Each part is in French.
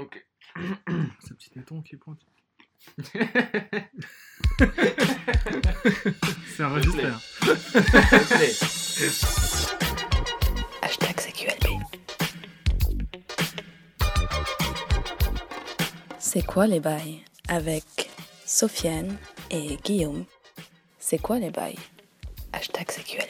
Ok. Ce petit téton qui pointe. C'est enregistré. Hashtag CQLB. C'est quoi les bails Avec Sofiane et Guillaume? C'est quoi les bails? Hashtag CQLB.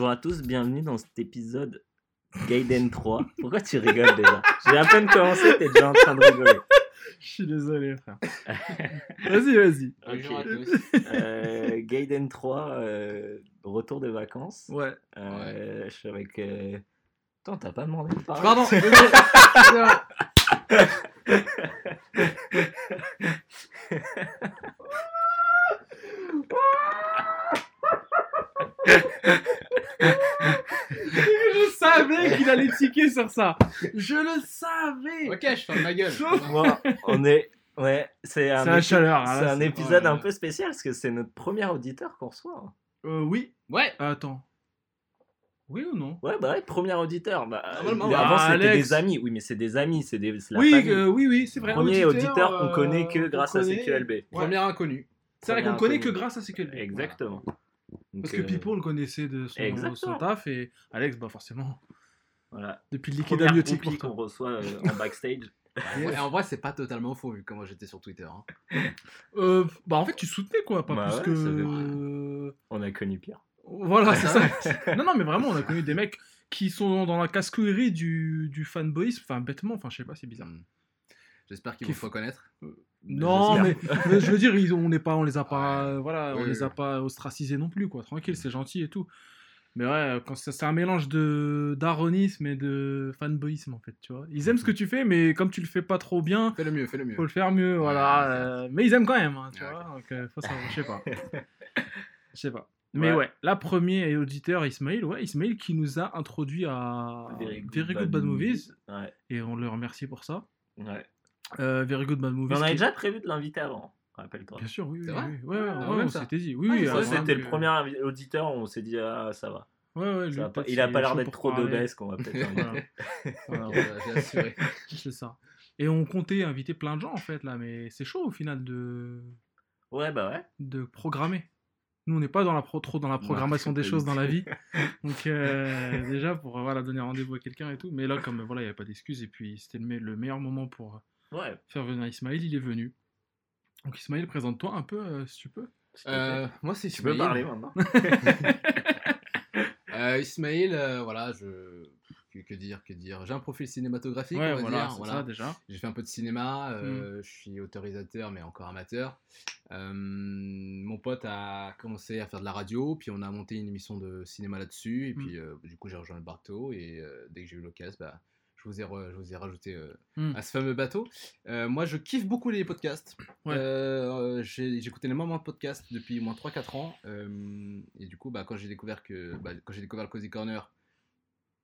Bonjour à tous, bienvenue dans cet épisode Gaiden 3. Pourquoi tu rigoles déjà? J'ai à peine commencé, t'es déjà en train de rigoler. Je suis désolé, frère. vas-y, vas-y. Bonjour à tous. Euh, Gaiden 3, euh, retour de vacances. Ouais. Euh, Je suis avec. euh, Attends, t'as pas demandé de parler? Pardon. Je savais qu'il allait tiquer sur ça. Je le savais. ok, je ferme ma gueule. Moi, on est. Ouais, c'est un, épi- chaleur. c'est hein, là, un épisode ouais, un ouais. peu spécial parce que c'est notre premier auditeur qu'on reçoit. hein. Euh, oui. Ouais. Attends. Oui ou non? Ouais, bah ouais, premier auditeur. Bah, Normalement, euh, ouais. avant, Ah, c'était des amis. Oui, mais c'est des amis, c'est des, c'est la Oui, euh, oui, oui, c'est vrai. Premier auditeur, qu'on euh, connaît que qu'on grâce à. CQLB. Premier inconnu. C'est vrai qu'on connaît que grâce à CQLB. Exactement. Parce que euh, Pipo, on le connaissait de son, son taf et Alex, bah forcément, Voilà. depuis le liquide amniotique qu'on reçoit euh, en backstage. Et en vrai, c'est pas totalement faux vu comment j'étais sur Twitter. hein. Euh, bah en fait, tu soutenais quoi, pas Bah plus ouais, que. ça Euh, On a connu pire. Voilà, c'est ça. non, non, mais vraiment, on a connu des mecs qui sont dans la casse-couillerie du, du fanboyisme. Enfin, bêtement, enfin, je sais pas, c'est bizarre. Hmm. J'espère qu'ils Qui vont se reconnaître. Non, mais, mais je veux dire, ils, on n'est pas, on les a pas, Ouais. euh, voilà, Oui, on les a oui. pas ostracisés non plus, quoi. Tranquille, c'est gentil et tout. Mais ouais, quand c'est un mélange de d'aronisme et de fanboyisme en fait, tu vois. Ils aiment ce que tu fais, mais comme tu le fais pas trop bien, Fais le mieux, fais le mieux. faut le faire mieux, voilà. ouais, euh, mais ils aiment quand même, hein, tu Ouais, vois. Donc euh, faut savoir, je sais pas, je sais pas. Mais Ouais. ouais, la premier auditeur Ismail, ouais, Ismail qui nous a introduit à Very Good, Bad, Movies Ouais. et on le remercie pour ça. ouais. Euh, Very Good Bad Mais Movies. on avait déjà prévu de l'inviter avant, rappelle-toi. Bien sûr, oui, oui, oui. vrai Ouais, ouais, Ah, ouais, on s'était dit. Oui, Ah, oui. il Ça, avant c'était le premier invi- auditeur, on s'est dit, ah, ça va. Ouais, ouais, lui, Ça va pas- peut-être Il a pas l'air d'être trop parler. d'obèse qu'on va peut-être l'inviter. Voilà. Voilà, Voilà, J'ai assuré. c'est ça. Et on comptait inviter plein de gens en fait là, mais c'est chaud au final de, Ouais, bah ouais. de programmer. Nous, on n'est pas dans la pro- trop dans la programmation des choses dans la vie. Donc euh, déjà pour euh, voilà donner rendez-vous à quelqu'un et tout. Mais là, comme voilà, il n'y a pas d'excuses et puis c'était le meilleur moment pour Ouais. faire venir Ismaël, il est venu. Donc Ismaël, présente-toi un peu euh, si tu peux. Euh, moi, c'est tu peux Ismail. parler maintenant. Euh, Ismail, euh, voilà, je. Que, dire, que dire. J'ai un profil cinématographique, ouais, on va voilà, dire. Voilà. ça déjà. J'ai fait un peu de cinéma, Mm. euh, je suis autorisateur mais encore amateur. Euh, mon pote a commencé à faire de la radio, puis on a monté une émission de cinéma là-dessus, et Mm. puis euh, du coup j'ai rejoint le bateau, et euh, dès que j'ai eu l'occasion, bah, je, vous ai re- je vous ai rajouté euh, Mm. à ce fameux bateau. Euh, moi je kiffe beaucoup les podcasts. Ouais. Euh, j'ai j'écoutais énormément de podcasts depuis au moins 3-4 ans, euh, et du coup bah, quand j'ai découvert, que, bah, quand j'ai découvert le Cozy Corner,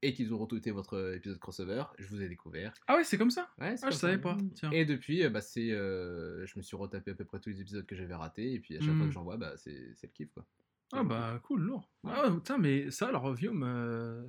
et qu'ils ont retweeté votre épisode crossover, je vous ai découvert. Ah ouais, c'est comme ça. Ouais, Ah, je savais ça. pas. Tiens. Et depuis, euh, bah, c'est, euh, je me suis retapé à peu près tous les épisodes que j'avais ratés, et puis à chaque Mm. fois que j'en vois, bah, c'est, le kiff, quoi. Ah bah cool, lourd. Ouais. Ah putain, mais ça alors euh,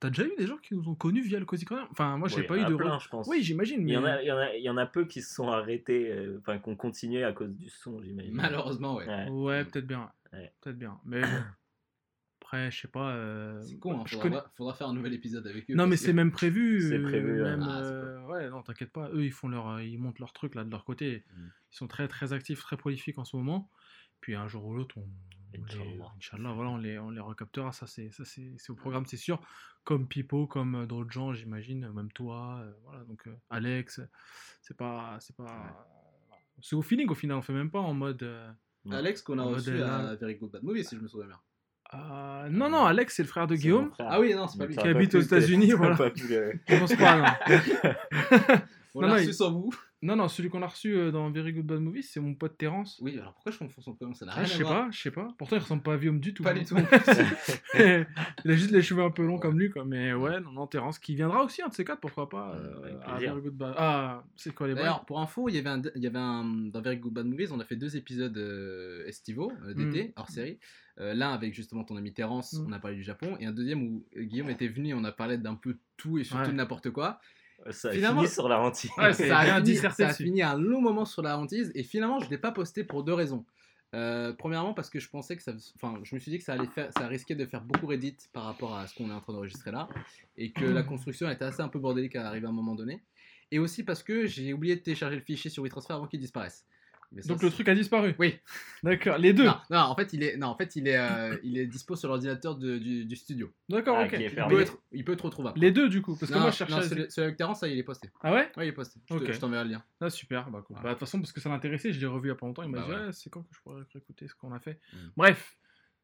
t'as déjà eu des gens qui nous ont connus via le Cozy Corner? Enfin, moi j'ai Ouais, pas eu de. plein, re- je pense. Oui, j'imagine. Il Mais... y, en a, il, y en a, il y en a peu qui se sont arrêtés, euh, enfin, qui ont continué à cause du son, j'imagine. Malheureusement, ouais. Ouais. Ouais, peut-être bien. Ouais. Peut-être bien. Mais bon. Après, je sais pas. euh, C'est con, hein, je faudra, connais- faudra faire un nouvel épisode avec eux. Non, mais c'est même prévu. C'est prévu, ouais. même, Ah, euh, ouais, non, t'inquiète pas. Eux, ils font leur, ils montent leur truc là de leur côté. Mm. Ils sont très, très actifs, très prolifiques en ce moment. Puis un jour ou l'autre, on, Inch'Allah. Inch'Allah, voilà, on les, on les recaptera. Ça, c'est, ça, c'est, c'est au programme, c'est sûr. Comme Pipo, comme euh, d'autres gens, j'imagine, même toi, euh, voilà. Donc euh, Alex, c'est pas, c'est pas. C'est au feeling au final. On fait même pas en mode. euh, Alex qu'on a reçu à. Very Good Bad Movie, si je me souviens bien. euh, non, non, Alex, c'est le frère de Guillaume. frère. Ah oui, non, c'est pas lui. Qui habite aux États-Unis, voilà. Je pense pas, non. On Non, l'a non, reçu il- sans vous. Non, non, celui qu'on a reçu euh, dans Very Good Bad Movie, c'est mon pote Terence. Oui, alors pourquoi je confonds son prénom? Ça n'a Ah, rien je à sais voir. pas, je sais pas. Pourtant, il ressemble pas à Guillaume du tout. Pas hein. du tout. il a juste les cheveux un peu longs comme lui, quoi. Mais ouais, non, non, Terence qui viendra aussi, un de ces quatre, pourquoi pas. euh, à plaisir. Very Good Bad- Ah, c'est quoi les D'ailleurs, pour info, il y avait un, il y avait un dans Very Good Bad Movies, on a fait deux épisodes euh, estivaux euh, d'été hors série. Euh, L'un avec justement ton ami Terence, Mm. on a parlé du Japon, et un deuxième où euh, Guillaume était venu, et on a parlé d'un peu tout et surtout Ouais. de n'importe quoi. Ça a Finalement- fini sur la hantise. Ouais, ça a, fini, ça a dessus. fini un long moment sur la hantise, et finalement, je ne l'ai pas posté pour deux raisons. Euh, premièrement, parce que je pensais que ça. Enfin, je me suis dit que ça allait faire, ça risquait de faire beaucoup Reddit par rapport à ce qu'on est en train d'enregistrer là, et que la construction était assez un peu bordélique à arriver à un moment donné. Et aussi parce que j'ai oublié de télécharger le fichier sur WeTransfer avant qu'il disparaisse. Mais ça, Donc le truc a disparu. Oui. D'accord, les deux. Non, non, en fait, il est, non, en fait, il est, euh, il est dispo sur l'ordinateur de- du, du studio. D'accord, Ah, ok. qui est Il fermé. peut, être, il peut être retrouvable. Les deux, du coup. Parce que non, moi, je cherchais. non, à- celui, celui avec Terence, ça, il est posté. Ah ouais Oui, il est posté. Je te- Ok. je t'enverrai le lien. Ah, super. Bah, cool. Bah, de toute façon, parce que ça l'intéressait, je l'ai revu il y a pas longtemps. Il m'a Bah dit, ouais. Ouais, c'est quand que je pourrais écouter ce qu'on a fait. Mm. Bref,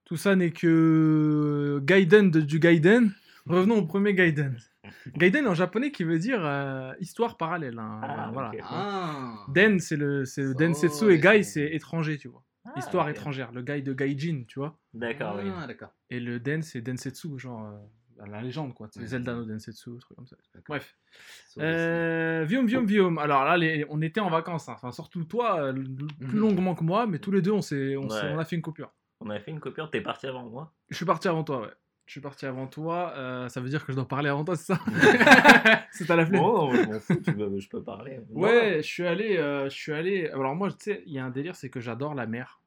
tout ça n'est que Gaiden de, du Gaiden. Revenons au premier Gaiden. Gaiden en japonais qui veut dire euh, histoire parallèle. hein. Ah, voilà. ok. Ah Den, c'est le c'est le Ça, Densetsu et Gai, c'est- étranger, tu vois. Ah, Histoire étrangère. Le Gai de Gaijin, tu vois. D'accord, oui. Ah. Et le Den, c'est Densetsu, genre euh, la légende, quoi. C'est Ouais. Zelda no Densetsu, un truc comme ça. Bref. Sur Euh, Viom, Viom, Viom. Alors là, les- on était en vacances. hein. Enfin, surtout toi, euh, l- plus Mhm. longuement que moi, mais tous les deux, on, s'est, on, Ouais. on a fait une coupure. On a fait une coupure, t'es parti avant moi? Je suis parti avant toi, ouais. Je suis parti avant toi. euh, ça veut dire que je dois parler avant toi, c'est ça C'est à la flemme. Bon, je m'en fous, tu veux- je peux parler. Ouais, je suis allé, euh, je suis allé. Alors moi, tu sais, il y a un délire, c'est que j'adore la mer.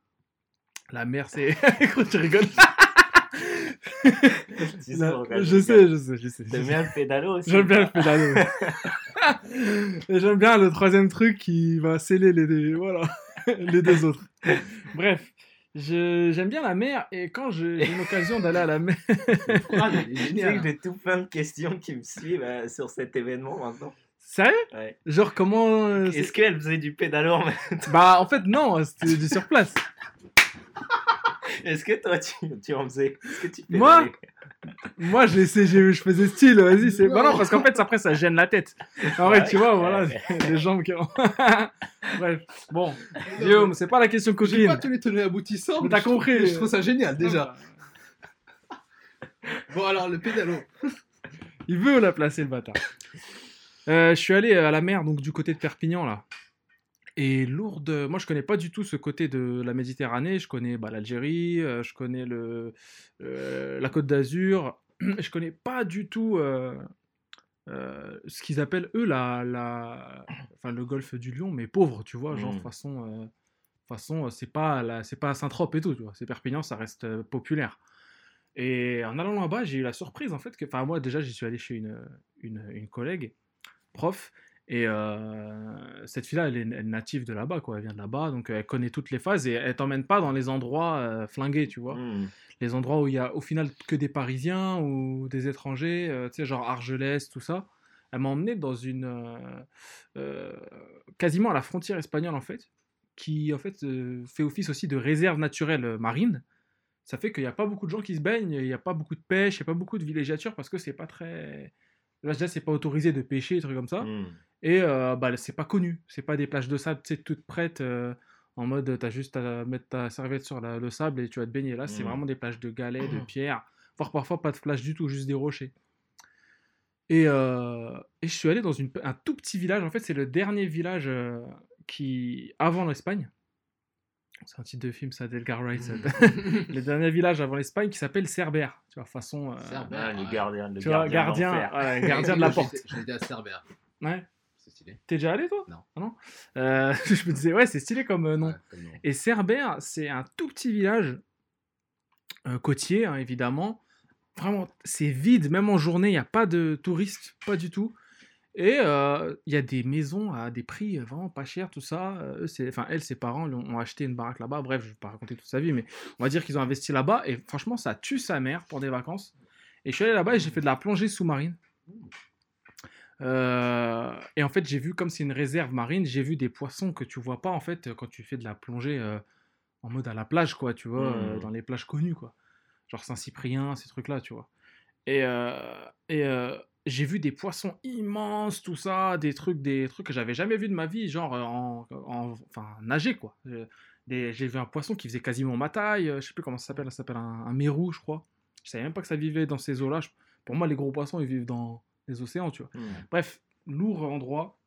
La mer, c'est. Gros, tu rigoles. Pourquoi Je sais, je sais, je sais. T'aimes bien le pédalo aussi J'aime bien le pédalo. Et j'aime bien le troisième truc qui va sceller les deux, voilà, les deux autres. Bref, j'aime bien la mer et quand j'ai une occasion d'aller à la mer, est que j'ai tout plein de questions qui me suivent euh, sur cet événement maintenant. sérieux? Ouais. Genre comment euh, Est-ce qu'elle faisait du pédalo en Bah en fait non, c'était du sur place. Est-ce que toi tu, tu en faisais? Est-ce que tu Moi pédalais? Moi j'ai essayé, j'ai- je faisais style, vas-y c'est. Bah non parce qu'en fait après ça gêne la tête. En vrai tu vois voilà les jambes qui. Bref bon Guillaume c'est pas la question J'ai coquine. pas tous les tenus aboutissants. Mais t'as compris. Je trouve ça génial déjà. Bon, alors le pédalo. Il veut la placer, le bâtard. Euh, je suis allé à la mer, donc du côté de Perpignan, là. Et Lourdes, moi je connais pas du tout ce côté de la Méditerranée. Je connais bah, l'Algérie, euh, je connais le, euh, la Côte d'Azur. Je connais pas du tout euh, euh, ce qu'ils appellent eux la, la, enfin, le golfe du Lion, mais pauvre, tu vois, genre Mm. façon, façon, c'est pas la, c'est pas Saint-Trope et tout, tu vois. C'est Perpignan, ça reste populaire. Et en allant là-bas, j'ai eu la surprise en fait que, enfin moi déjà j'y suis allé chez une, une, une collègue, prof, et euh, cette fille-là elle est, elle est native de là-bas quoi, elle vient de là-bas, donc elle connaît toutes les phases et elle t'emmène pas dans les endroits euh, flingués, tu vois, Hmm. les endroits où il y a au final que des Parisiens ou des étrangers, euh, tu sais genre Argelès, tout ça. Elle m'a emmené dans une euh, euh, quasiment à la frontière espagnole en fait, qui en fait euh, fait office aussi de réserve naturelle euh, marine ça fait qu'il n'y a pas beaucoup de gens qui se baignent, il n'y a pas beaucoup de pêche, il n'y a pas beaucoup de villégiature parce que c'est pas très. Là, déjà, c'est pas autorisé de pêcher, des trucs comme ça. Hmm. Et euh, bah, c'est pas connu. C'est pas des plages de sable, tu sais, toutes prêtes, euh, en mode t'as juste à mettre ta serviette sur la- le sable et tu vas te baigner. Là, c'est Mm. vraiment des plages de galets, de pierres, voire parfois pas de plage du tout, juste des rochers. Et, euh, et je suis allé dans une, un tout petit village. En fait, c'est le dernier village euh, qui avant l'Espagne. C'est un titre de film, ça, d'Edgar Wright. Mm. le dernier village avant l'Espagne qui s'appelle Cerbère. Tu vois, façon. euh, Cerbère. Ah, le gardien, le tu vois, gardien, de la porte. été à Cerbère. Ouais. C'est stylé. T'es déjà allé, toi? Non. Ah non? Euh, Je me disais, ouais, c'est stylé comme euh, nom. Ouais, comme nom. Et Cerbère, c'est un tout petit village euh, côtier, hein, évidemment. Vraiment, c'est vide, même en journée, il n'y a pas de touristes, pas du tout. Et euh, il y a des maisons à des prix vraiment pas chers, tout ça. Euh, enfin, elle, ses parents lui ont, ont acheté une baraque là-bas. Bref, je ne vais pas raconter toute sa vie, mais on va dire qu'ils ont investi là-bas. Et franchement, ça tue sa mère pour des vacances. Et je suis allé là-bas et j'ai fait de la plongée sous-marine. Euh, et en fait, j'ai vu, comme c'est une réserve marine, j'ai vu des poissons que tu vois pas en fait quand tu fais de la plongée en mode à la plage, quoi, tu vois, Mhm. dans les plages connues, quoi. Genre Saint-Cyprien, ces trucs-là, tu vois. Et, et, j'ai vu des poissons immenses, tout ça, des trucs, des trucs que j'avais jamais vu de ma vie, genre euh, en, en- enfin nager quoi. J'ai vu un poisson qui faisait quasiment ma taille, euh, je sais plus comment ça s'appelle, ça s'appelle un, un mérou, je crois. Je savais même pas que ça vivait dans ces eaux-là. Pour moi, les gros poissons, ils vivent dans les océans, tu vois. Hmm. Bref, lourd endroit.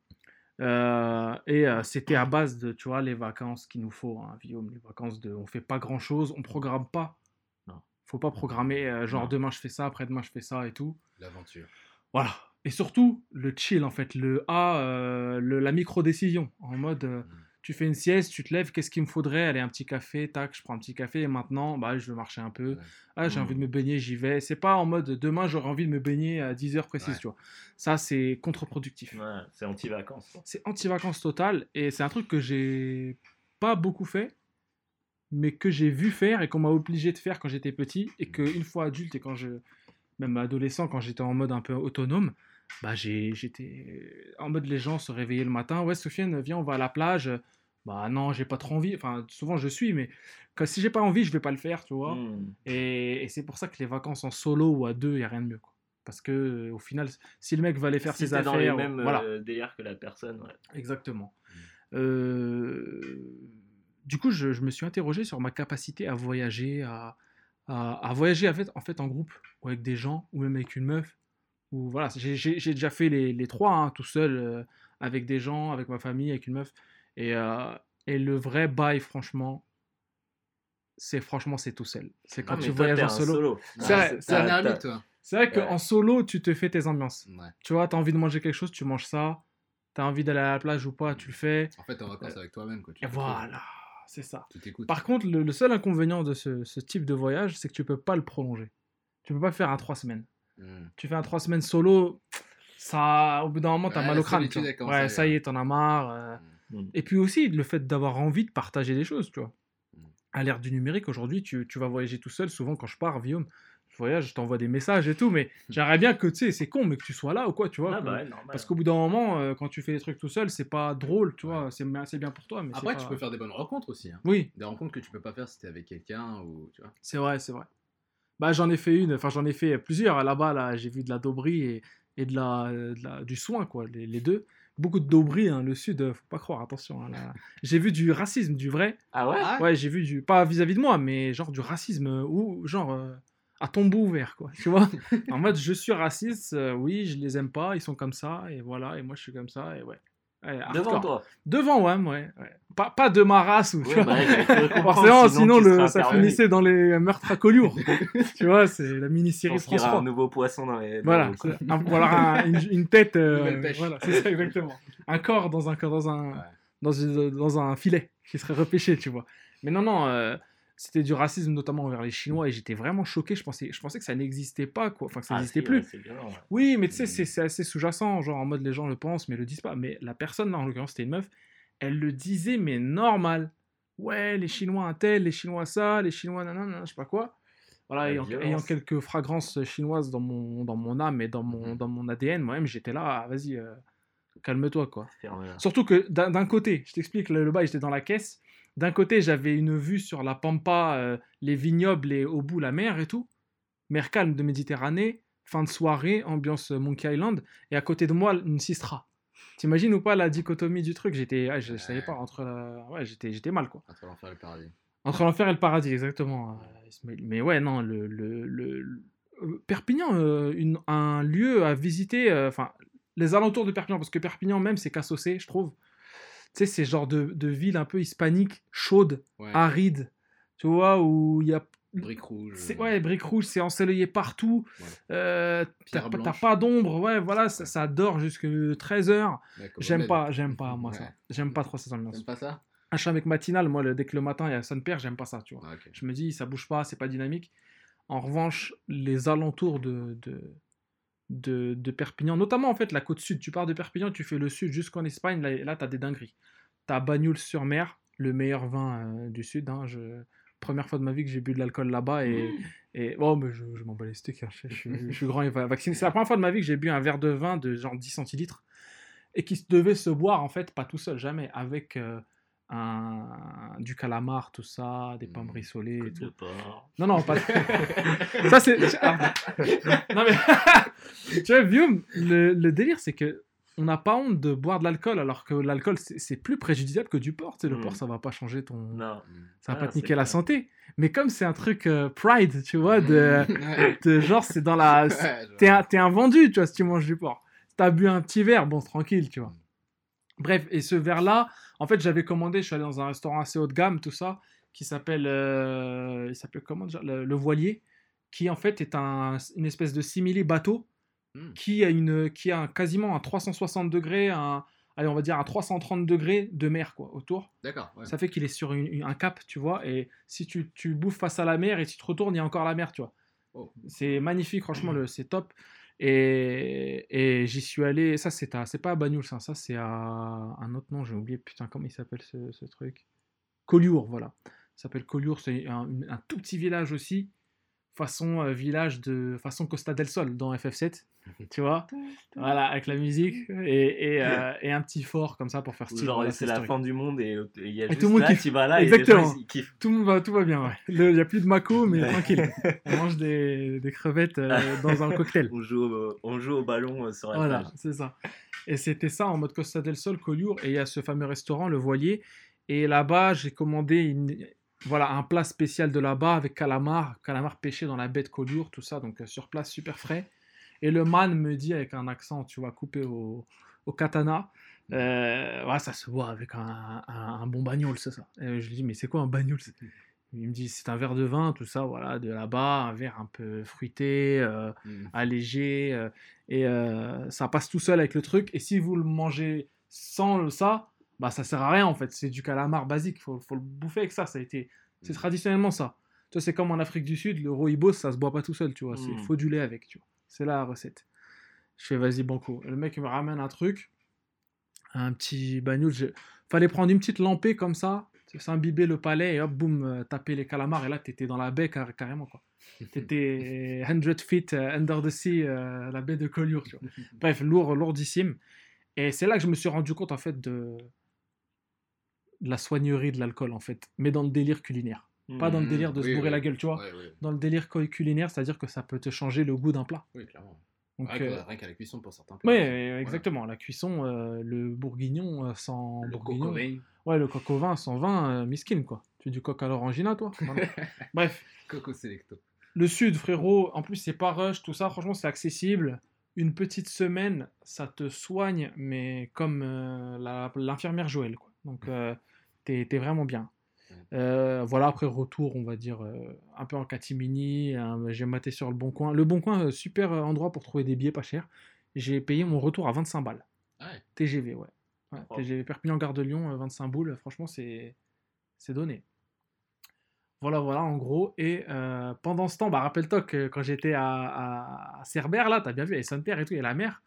Euh, et euh, c'était à base de, tu vois, les vacances qu'il nous faut, hein, Guillaume, les vacances de, on fait pas grand chose, on programme pas. Non. Faut pas programmer, euh, genre Non. demain je fais ça, après-demain je fais ça et tout. L'aventure. Voilà. Et surtout, le chill, en fait, le A, euh, le- la micro-décision. En mode, euh, tu fais une sieste, tu te lèves, qu'est-ce qu'il me faudrait? Allez, un petit café, tac, je prends un petit café, et maintenant, bah, je vais marcher un peu. Ouais. Ah, j'ai Mm. envie de me baigner, j'y vais. C'est pas en mode, demain, j'aurais envie de me baigner à 10 heures précises, Ouais. tu vois. Ça, c'est contre-productif. Ouais, c'est anti-vacances. C'est anti-vacances totales, et c'est un truc que j'ai pas beaucoup fait, mais que j'ai vu faire et qu'on m'a obligé de faire quand j'étais petit, et qu'une fois adulte et quand je, même adolescent, quand j'étais en mode un peu autonome, bah j'étais en mode les gens se réveillaient le matin, ouais Sofiane, viens, on va à la plage. Bah non, j'ai pas trop envie. Enfin, souvent je suis, mais quand, si j'ai pas envie, je vais pas le faire, tu vois. Hmm. Et, et c'est pour ça que les vacances en solo ou à deux, il y a rien de mieux. Quoi. Parce que au final, si le mec va aller faire Si ses t'es dans affaires, les mêmes voilà. euh, délires que la personne, ouais. Exactement. Euh, Du coup, je, je me suis interrogé sur ma capacité à voyager, à, à, à voyager en fait, en fait en groupe, ou avec des gens, ou même avec une meuf. Ou voilà, j'ai déjà fait les, les trois, hein, tout seul, euh, avec des gens, avec ma famille, avec une meuf. Et, euh, et le vrai bail, franchement, c'est franchement, c'est tout seul. C'est quand tu voyages en solo. Ah, C'est vrai, c'est- vrai qu'en solo, tu te fais tes ambiances. Ouais. Tu vois, t'as envie de manger quelque chose, tu manges ça. T'as envie d'aller à la plage ou pas, tu le fais. En fait, en vacances avec toi-même, quoi. Tu Et voilà, c'est ça. Tu. Par contre, le, le seul inconvénient de ce, ce type de voyage, c'est que tu peux pas le prolonger. Tu peux pas faire un 3 semaines. Hmm. Tu fais un 3 semaines solo, ça, au bout d'un moment, t'as Ouais, mal au crâne. tu Ouais, ça y est, t'en as marre. euh. Hmm. Et puis aussi, le fait d'avoir envie de partager des choses, tu vois. À l'ère du numérique, aujourd'hui, tu, tu vas voyager tout seul. Souvent, quand je pars, Guillaume, voyage, je t'envoie des messages et tout, mais j'aimerais bien que, tu sais, c'est con, mais que tu sois là ou quoi, tu vois. Ah que- bah ouais. Parce qu'au bout d'un moment, euh, quand tu fais des trucs tout seul, c'est pas drôle, tu vois. C'est c'est bien pour toi, mais Après, pas- tu peux faire des bonnes rencontres aussi. hein. Oui, Des rencontres que tu peux pas faire si t'es avec quelqu'un ou tu vois. C'est vrai, c'est vrai. Bah, j'en ai fait une, enfin j'en ai fait plusieurs. Là-bas, là, j'ai vu de la dauberie et, et de la, de la- du soin, quoi, les, les deux. Beaucoup de dauberie, hein, le sud, euh, faut pas croire, attention. hein, là. J'ai vu du racisme, du vrai. Ah ouais? Ah, Ouais, j'ai vu du, pas vis-à-vis de moi, mais genre du racisme, euh, ou genre euh, à tombeau ouvert, quoi, tu vois. en mode, je suis raciste, euh, oui, je les aime pas, ils sont comme ça, et voilà, et moi je suis comme ça, et ouais. Devant toi. Devant, ouais, ouais. ouais. Pas, pas de ma race, ou tu Ouais, vois. bah, Forcément, sinon, le, ça finissait dans les meurtres à Collioure. tu vois, c'est la mini-série France aura 3. un nouveau poisson dans les. dans Voilà, un- un- une, une tête. euh. Voilà, c'est ça exactement. Un corps dans un, dans un, Ouais. dans, une- dans un filet qui serait repêché, tu vois. Mais non, non, euh, c'était du racisme notamment envers les Chinois et j'étais vraiment choqué. Je pensais, je pensais que ça n'existait pas, quoi. Enfin, que ça Ah, n'existait si, plus. ouais, ouais. Oui, mais tu sais, c'est- c'est assez sous-jacent, genre en mode les gens le pensent, mais le disent pas. Mais la personne, là, en l'occurrence, c'était une meuf, elle le disait, mais normal. Ouais, les Chinois un tel, les Chinois ça, les Chinois nanana, je sais pas quoi. Voilà, ayant, quelques fragrances chinoises dans mon, dans mon âme et dans mon, Mhm. dans mon ADN, moi-même, j'étais là, ah, vas-y, euh, calme-toi, quoi. Surtout que d'un d'un côté, je t'explique, le, le bail, j'étais dans la caisse. D'un côté, j'avais une vue sur la pampa, euh, les vignobles et au bout la mer et tout. Mer calme de Méditerranée, fin de soirée, ambiance euh, Monkey Island. Et à côté de moi, une Sistra. T'imagines ou pas la dichotomie du truc? J'étais, ah, je, je savais pas entre, la- ouais, j'étais, j'étais mal quoi. Entre l'enfer et le paradis. Entre l'enfer et le paradis, exactement. euh. Mais ouais, non, le, le, le- le- euh, Perpignan, euh, une- un lieu à visiter, euh, enfin, les alentours de Perpignan, parce que Perpignan même, c'est cassocé, je trouve. Tu sais, c'est genre de, de ville un peu hispanique, chaude, Ouais. aride, tu vois, où il y a. Brique rouge. C'est, ouais, briques rouges, c'est ensoleillé partout. Ouais. euh, t'as, pas- t'as blanche. pas d'ombre, ouais, voilà, ça, ça dort jusque 13h. D'accord, J'aime pas, j'aime pas, moi, Ouais. ça. J'aime pas trop ces ambiances. T'aimes pas ça? Un champ matinal, moi, le- dès que le matin, il y a son père, j'aime pas ça, tu vois. Ah. Je me dis, ça bouge pas, c'est pas dynamique. En revanche, les alentours de, de, de, de Perpignan, notamment en fait la côte sud, tu pars de Perpignan, tu fais le sud jusqu'en Espagne, là, là tu as des dingueries. Tu as Bagnols-sur-Mer, le meilleur vin euh, du sud. hein, je... Première fois de ma vie que j'ai bu de l'alcool là-bas et, et oh, mais je, je m'en bats les steaks, hein, je, je suis- grand et va- vacciné. C'est la première fois de ma vie que j'ai bu un verre de vin de genre 10 centilitres et qui devait se boire en fait, pas tout seul, jamais, avec euh, un, du calamar, tout ça, des Mm. et de tout. porc. Non, non, pas. ça, c'est. ah, non, mais. tu vois, Guillaume, le, le délire, c'est que. On n'a pas honte de boire de l'alcool, alors que l'alcool, c'est plus préjudiciable que du porc. Tu sais, le porc, ça va pas changer ton. Non. Ça va Ah, pas te c'est niquer la santé. Mais comme c'est un truc euh, pride, tu vois, de, genre, c'est dans la. T'es un, un vendu, tu vois, si tu manges du porc. T'as bu un petit verre, bon, tranquille, tu vois. Bref, et ce verre-là, en fait, j'avais commandé, je suis allé dans un restaurant assez haut de gamme, tout ça, qui s'appelle. euh, il s'appelle comment déjà? Le, le Voilier, qui en fait est un, une espèce de simili bateau Mm. qui a, une, qui a un- quasiment un 360 degrés, un, allez, on va dire un 330 degrés de mer, quoi, autour. D'accord. ouais. Ça fait qu'il est sur une- une- un cap, tu vois, et si tu, tu bouffes face à la mer et tu te retournes, il y a encore la mer, tu vois. Oh. C'est magnifique, franchement, le- c'est top. Et, j'y suis allé, ça c'est pas à Bagnoul, ça, ça c'est à un autre nom, j'ai oublié, putain, comment il s'appelle ce, truc? Collioure, voilà. Ça s'appelle Collioure, c'est un tout petit village aussi, façon euh, village de façon Costa del Sol dans FF7, tu vois? Voilà, avec la musique et, et, euh, et un petit fort comme ça pour faire style. Genre, c'est la fin du monde et et il y a Et juste tout le monde là, kiffe. tu vas là Exactement. et les gens, ils kiffent. Tout le monde va, tout va bien, ouais. Il n'y a plus de Mako, mais tranquille. On mange des, des crevettes euh, dans un cocktail. On joue au, on joue au ballon euh, sur la Voilà, c'est ça. Et c'était ça en mode Costa del Sol, Collioure. Et il y a ce fameux restaurant, le Voilier. Et là-bas, j'ai commandé une, voilà, un plat spécial de là-bas avec calamar, calamar pêché dans la baie de Collioure, tout ça. Donc euh, sur place, super frais. Et le man me dit avec un accent, tu vois, coupé au, au katana. Euh, ouais, ça se voit avec un, un, un bon bagnole, c'est ça. Et je lui dis, mais c'est quoi un bagnole? Il me dit, c'est un verre de vin, tout ça, voilà, de là-bas, un verre un peu fruité, euh, Mm. allégé, euh, et ça passe tout seul avec le truc. Et si vous le mangez sans ça, bah ça sert à rien en fait. C'est du calamar basique, faut, faut le bouffer avec ça. Ça a été, c'est Mm. traditionnellement ça. Tu vois, c'est comme en Afrique du Sud, le rooibos, ça se boit pas tout seul, tu vois. C'est Mm. faut du lait avec, tu vois. C'est là la recette. Je fais vas-y banco. Le mec il me ramène un truc, un petit bagnole. je- Fallait prendre une petite lampée comme ça, s'imbiber le palais et hop boum euh, taper les calamars et là t'étais dans la baie car- carrément quoi. T'étais 100 feet euh, under the sea, euh, la baie de Collioure, tu vois. Bref, lourd, lourdissime. Et c'est là que je me suis rendu compte, en fait, de, de la soignerie de l'alcool, en fait. Mais dans le délire culinaire. Pas dans le délire de se Oui, bourrer oui. la gueule, tu vois. Dans le délire cu- culinaire, c'est-à-dire que ça peut te changer le goût d'un plat. Oui, clairement. Donc, Rien euh, qu'à la cuisson pour certains plats. Voilà. euh, exactement. La cuisson, euh, le bourguignon euh, sans Le bourguignon. Ouais, le coq au vin sans vin, euh, miskin, quoi. Tu dis du coq à l'orangina, toi? Bref. Coco selecto. Le sud, frérot, en plus, c'est pas rush, tout ça, franchement, c'est accessible. Une petite semaine, ça te soigne, mais comme l'infirmière Joël, quoi. Donc, t'es vraiment bien. Euh, voilà, après retour, on va dire, euh, un peu en catimini. hein, J'ai maté sur le Bon Coin. Le Bon Coin, euh, super endroit pour trouver des billets pas chers. J'ai payé mon retour à 25 balles. Ah ouais. TGV, ouais. Ouais, Oh. TGV Perpignan-Gare de Lyon, euh, 25 boules. Franchement, c'est c'est donné. Voilà, voilà, en gros. Et pendant ce temps, bah, rappelle-toi que quand j'étais à, à, à Cerbère, là, t'as bien vu, et Saint-Père et tout, et la mer,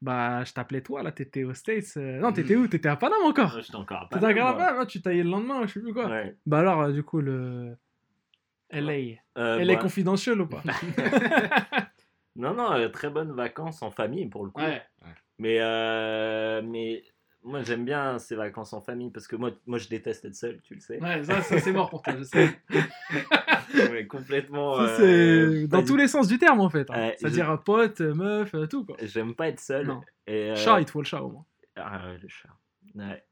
bah, je t'appelais toi, là, t'étais aux States. euh, Non, t'étais où? T'étais à Paname encore? Ouais, J'étais encore à T'étais à Paname. Paname, tu taillais le lendemain, je sais plus quoi. Ouais. Bah alors, euh, du coup, le... LA. Euh, Elle est bah, confidentielle ou pas? Non, non, euh, très bonnes vacances en famille pour le coup. Mais, mais moi j'aime bien ces vacances en famille parce que moi, moi je déteste être seul, tu le sais. Ouais, ça, ça, c'est mort pour toi, je sais. Ouais, complètement. Ça, euh, c'est dans tous les sens du terme, en fait. hein. Ouais, C'est-à-dire euh, pote, euh, meuf, euh, tout, quoi. J'aime pas être seul. Non. Et, euh, Chat, il te faut le chat, au moins. Ah ouais, le chat. Ouais.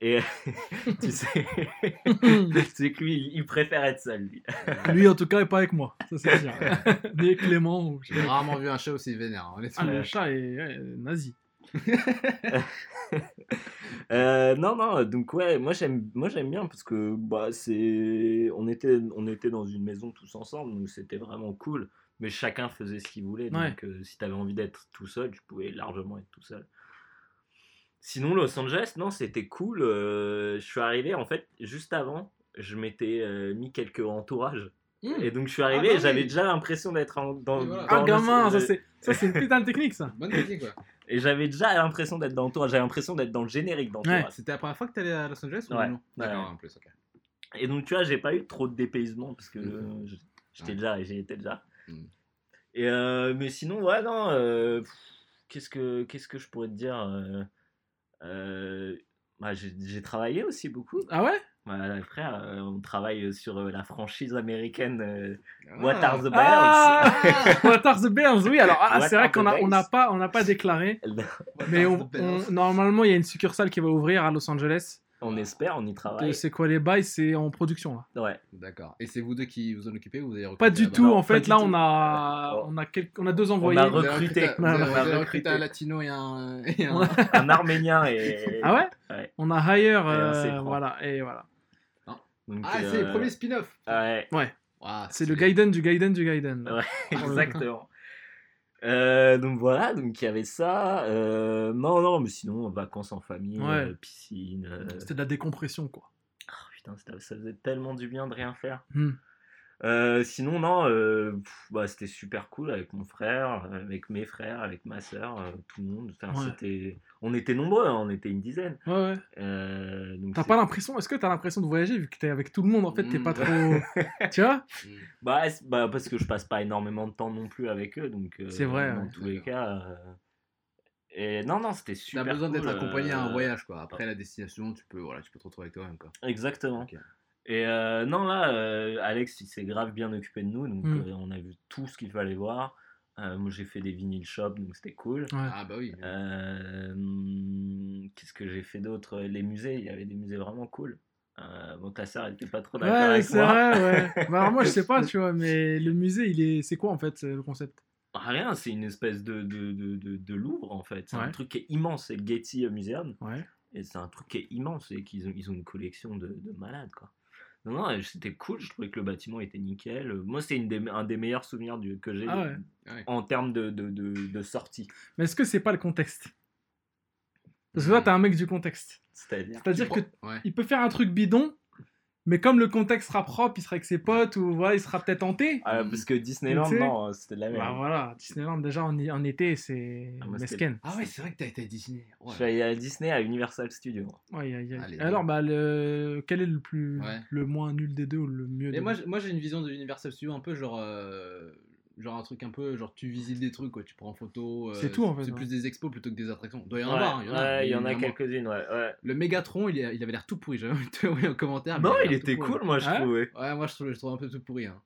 Et tu sais, sais que lui, il- préfère être seul, lui. Lui, en tout cas, est pas avec moi, ça c'est sûr. Ni avec Clément. Ou... J'ai rarement vu un chat aussi vénère, hein, Ah, le chat est ouais, nazi. Euh, non, non, donc ouais, moi j'aime, moi j'aime bien parce que bah c'est, on était, on était dans une maison tous ensemble, donc c'était vraiment cool. Mais chacun faisait ce qu'il voulait, Ouais. donc euh, si t'avais envie d'être tout seul, tu pouvais largement être tout seul. Sinon, Los Angeles, non, c'était cool. euh, je suis arrivé en fait juste avant, je m'étais euh, mis quelques entourages. Et donc je suis arrivé, bah et j'avais oui. déjà l'impression d'être en- dans, dans Ah, gamin, ça le- c'est ça, c'est une putain de technique, ça. Bonne technique, quoi. Et j'avais déjà l'impression d'être dans j'avais l'impression d'être dans le générique d'entourage. C'était la première fois que t'allais à Los Angeles ou Ouais. non Ouais. D'accord, en plus, ok. Et donc, tu vois, j'ai pas eu trop de dépaysement parce que Mhm. euh, j'étais Ouais. déjà, j'y étais déjà. Mhm. Et euh, mais sinon, ouais, non. euh, qu'est-ce que, qu'est-ce que je pourrais te dire euh, Bah, j'ai travaillé aussi beaucoup. Ah ouais? Bah, frère, euh, on travaille sur euh, la franchise américaine euh, Ah. What Are the Bears? Ah What are the Bears Oui, alors ah, c'est vrai qu'on on n'a pas, on n'a pas déclaré, mais on- on- normalement il y a une succursale qui va ouvrir à Los Angeles. On espère, on y travaille. C'est quoi les bails C'est en production là. Ouais. D'accord. Et c'est vous deux qui vous en occupez ou vous avez Pas du tout. Non, en fait, là on a, Oh. on a, quelques- on a deux envoyés. a recruté. On a recruté un latino et un. et un- Ouais. Un arménien et. Ah ouais, Ouais. On a hire, euh, et voilà. Donc, Ah, c'est le euh, premier spin-off. Ouais, Ouah, C'est le. Gaiden du Gaiden du Gaiden. Ouais. Exactement. Euh, donc voilà, donc il y avait ça. Euh, non, non, mais sinon, vacances en famille, Ouais. euh, piscine. euh, C'était de la décompression quoi. ah, putain, ça faisait tellement du bien de rien faire. Hmm. Euh, sinon, non, euh, pff, bah, c'était super cool avec mon frère, euh, avec mes frères, avec ma soeur, tout le monde. Enfin, Ouais. c'était... On était nombreux, hein, on était une dizaine. Ouais ouais. Euh, donc T'as c'est- pas l'impression Est-ce que t'as l'impression de voyager vu que t'es avec tout le monde en fait T'es pas trop. tu vois? Bah, c'est- bah, parce que je passe pas énormément de temps non plus avec eux, donc euh, C'est vrai, dans ouais. tous les cas. euh, Et non, non, c'était T'as super. besoin d'être cool, accompagné à un euh, voyage, quoi. Après la destination, tu peux, voilà, tu peux te retrouver avec toi-même, quoi. Exactement. Ok. Et euh, non, là, euh, Alex, il s'est grave bien occupé de nous, donc Mm. euh, on a vu tout ce qu'il fallait voir. Euh, moi, j'ai fait des vinyl shops, donc c'était cool. Ouais. Ah bah oui. Qu'est-ce que j'ai fait d'autre? Les musées, il y avait des musées vraiment cool. Euh, bon, ta sœur, elle était pas trop d'accord Ouais, avec c'est moi. vrai, ouais. Bah, alors moi, je sais pas, tu vois, mais le musée, il est. C'est quoi en fait le concept? Ah, Rien, c'est une espèce de, de, de, de- de Louvre en fait. C'est un truc qui est immense, c'est le Getty Museum. Ouais. Et c'est un truc qui est immense et qu'ils ont, ils ont une collection de, de malades quoi. Non, non, c'était cool, je trouvais que le bâtiment était nickel. Moi, c'est une des- un des meilleurs souvenirs du, que j'ai Ah ouais. En termes de, de, de, de sortie. Mais est-ce que c'est pas le contexte? Parce que là, t'es un mec du contexte. C'est-à-dire? C'est-à-dire que Ouais. il peut faire un truc bidon, mais comme le contexte sera propre, il sera avec ses potes ou voilà, il sera peut-être hanté. Ah, parce que Disneyland, Tu sais, non, c'était de la Bah merde. voilà, Disneyland déjà en, en été, c'est Ah, mesquine. Ah ouais, c'est vrai que t'as été à Disney. Ouais. Je suis allé à Disney à Universal Studios. Ouais, aïe. Allez. Alors, bah, le... quel est le plus, Ouais. le moins nul des deux ou le mieux Mais des moi, deux? j'ai- moi j'ai une vision de Universal Studios un peu genre. euh, Genre un truc un peu, genre tu visites des trucs, quoi. tu prends en photo. euh, C'est tout, en fait, C'est ouais. plus des expos plutôt que des attractions. Il doit y en Ouais, avoir, il y en a. ouais, il y en a évidemment. quelques-unes, ouais. ouais. Le Megatron, il, il avait l'air tout pourri. J'avais envie de en commentaire. Non, il était pourri. cool, moi, je trouvais. Ouais, moi je trouve, je trouve un peu tout pourri. Hein.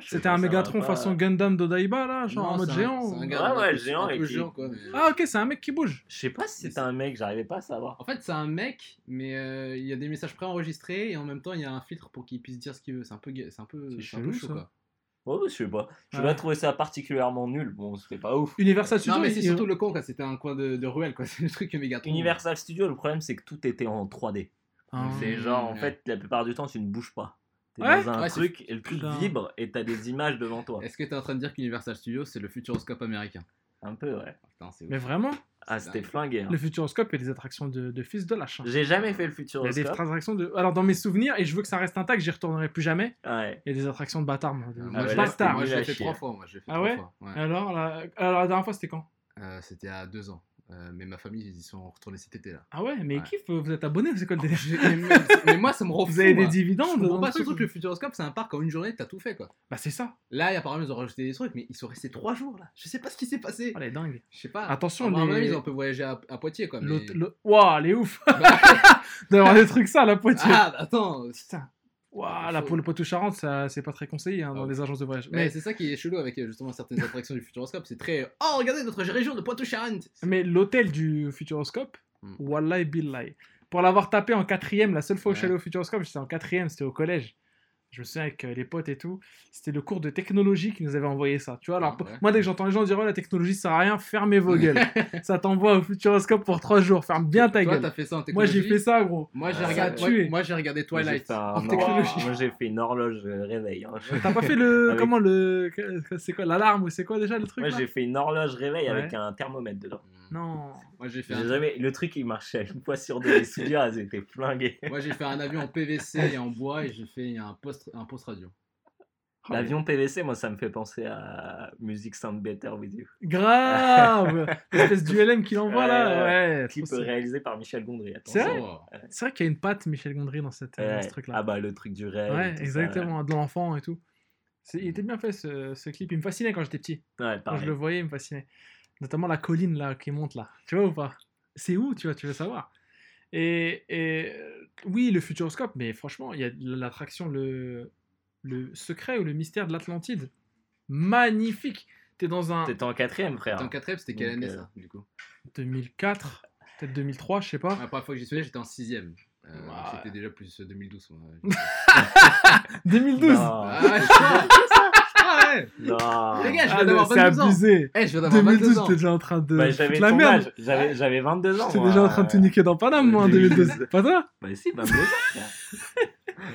C'était un Megatron pas. façon Gundam d'Odaiba, là, genre Non, en mode c'est un- géant c'est ou- un gars Ouais, ouais, géant un et peu qui- géant, quoi. mais- Ah, ok, c'est un mec qui bouge. Je sais pas si c'était un mec, j'arrivais pas à savoir. En fait, c'est un mec, mais euh, il y a des messages préenregistrés et en même temps, il y a un filtre pour qu'il puisse dire ce qu'il veut. C'est un peu, c'est un peu, C'est c'est un peu chelou, chaud, quoi. Ouais, je sais pas. Je Ouais. pas trouvé ça particulièrement nul. Bon, c'était pas ouf. Universal Studios, Non, mais c'est il- surtout le con, quoi. C'était un coin de, de ruelle, quoi. C'est le truc que Megatron. Universal Studios, le problème, c'est que tout était en 3D. Ah. C'est genre, en fait, la plupart du temps, tu ne bouges pas. T'es Ouais dans un truc et le truc vibre et t'as des images devant toi. Est-ce que t'es en train de dire qu'Universal Studios, c'est le futuroscope américain? Un peu, ouais. Putain, Mais vraiment, Ah, c'était flingué. hein. le Futuroscope, il y a des attractions de, de fils de lâche. hein. J'ai jamais fait le Il y a des Futuroscope. attractions de. Alors, dans mes souvenirs, et je veux que ça reste intact, j'y retournerai plus jamais. Ouais. Il y a des attractions de bâtards, moi. de- Euh, de moi, moi, je l'ai fait trois fois. Moi, fait Ah trois ouais fois. ouais. Alors la... alors, la dernière fois, c'était quand? Euh, C'était à deux ans. Euh, mais ma famille, ils y sont retournés cet été là. Ah ouais, mais Ouais. kiff, vous êtes abonné, c'est quoi le mais, mais- moi, ça me rend Vous fou, avez des moi. Je dividendes dans pas surtout que le Futuroscope, c'est un parc en une journée, t'as tout fait quoi. Bah, c'est ça. Là, apparemment, ils ont rajouté des trucs, mais ils sont restés trois jours là. Je sais pas ce qui s'est passé. Oh, est dingue. Je sais pas. Attention, les- ils ont un peu voyagé à, à Poitiers quoi. Mais... Waouh, elle est ouf Bah, D'avoir des trucs ça à la Poitiers. ah, bah, attends. Putain. Waouh, la pour le Poitou-Charentes, ça, c'est pas très conseillé hein, dans Ah. les agences de voyage. Mais Mais, c'est ça qui est chelou avec euh, justement certaines attractions du Futuroscope. C'est très. Oh, regardez notre région de Poitou-Charentes. mais l'hôtel du Futuroscope, Hmm. Wallahi Billahi. Pour l'avoir tapé en quatrième, la seule fois où je suis Ouais. allé au Futuroscope, j'étais en quatrième, c'était au collège. Je me souviens avec euh, les potes et tout. C'était le cours de technologie qui nous avait envoyé ça. Tu vois, alors Ah, ouais. moi, dès que j'entends les gens dire oh, la technologie ça sert à rien, fermez vos gueules. ça t'envoie au Futuroscope pour trois jours. Ferme bien ta Toi, gueule. t'as fait ça en Moi, technologie. j'ai fait ça, gros. Moi, j'ai Ça regardé, a tué. moi, moi, j'ai regardé Moi, j'ai Twilight un en or- technologie. Moi, j'ai fait une horloge réveil. hein. T'as pas fait le. Avec- Comment le. C'est quoi L'alarme ou c'est quoi déjà le truc Moi, là j'ai fait une horloge réveil Ouais. avec un thermomètre dedans. Non. Moi, j'ai fait J'ai un jamais... Le truc, il marchait une fois sur deux. Les soudures, elles étaient flinguées. Moi, j'ai fait un avion en PVC et en bois et j'ai fait un un post radio. L'avion PVC, moi, ça me fait penser à Music Sound Better With You. Grave L'espèce du LM qu'il envoie là. Ouais, Ouais. Clip réalisé par Michel Gondry. C'est attention. vrai Oh. C'est vrai qu'il y a une patte Michel Gondry dans, cette, dans Ouais. ce truc là. Ah bah, le truc du rêve. ouais, ça, exactement. De l'enfant et tout. Il était bien fait ce, ce clip. Il me fascinait quand j'étais petit. Ouais, Quand je le voyais, il me fascinait. Notamment la colline là qui monte là. Tu vois ou pas? C'est où, tu vois, tu veux savoir? Et, et, euh, oui, le Futuroscope, mais franchement, il y a l'attraction, le, le secret ou le mystère de l'Atlantide. Magnifique. T'es dans un T'étais en quatrième, frère. Dans le quatrième, c'était quelle année euh, ça, du coup? 2004, peut-être 2003, je sais pas. La première fois que j'y suis allé, j'étais en sixième. Euh. J'étais déjà plus euh, 2012. moi. 2012 Non. Ah, je crois, ah ouais Non. Les gars, je Ah, viens d'avoir c'est 22 ans. abusé. Eh, je 22 2012, ans. t'es déjà en train de Bah, j'avais la merde. J'avais, j'avais 22 ans. T'es déjà en train de te niquer dans Paname, moi, en 2012. Pas toi Bah, si, 22 ans.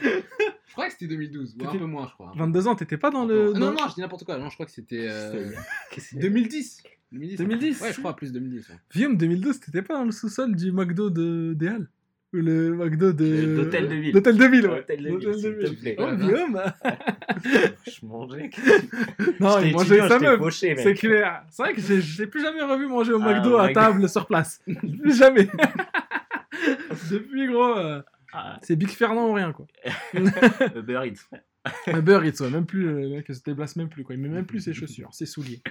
Je crois que c'était 2012, ou un peu moins, je crois. 22 ans, t'étais pas dans le. Ah, Non, dans- non, je dis n'importe quoi. Non, je crois que c'était euh, Qu'est-ce que- 2010. 2010. 2010. Ouais, je crois plus 2010. ouais. Guillaume, 2012, t'étais pas dans le sous-sol du McDo de des Halles le McDo de. D'Hôtel de Ville. D'Hôtel de Ville, ouais. Hôtel de Ville, D'Hôtel s'il te plaît. Oh, Guillaume Je mangeais. Non, il mangeait sa meuf. C'est clair. C'est vrai que j'ai- plus jamais revu manger au Ah, McDo à table sur place. plus jamais. Depuis, gros, euh, Ah, c'est Big Fernand ou rien, quoi. Uber Eats, frère. Uber Eats, ouais, même plus, le mec se déplace même plus, quoi. Il met même plus ses chaussures, ses souliers.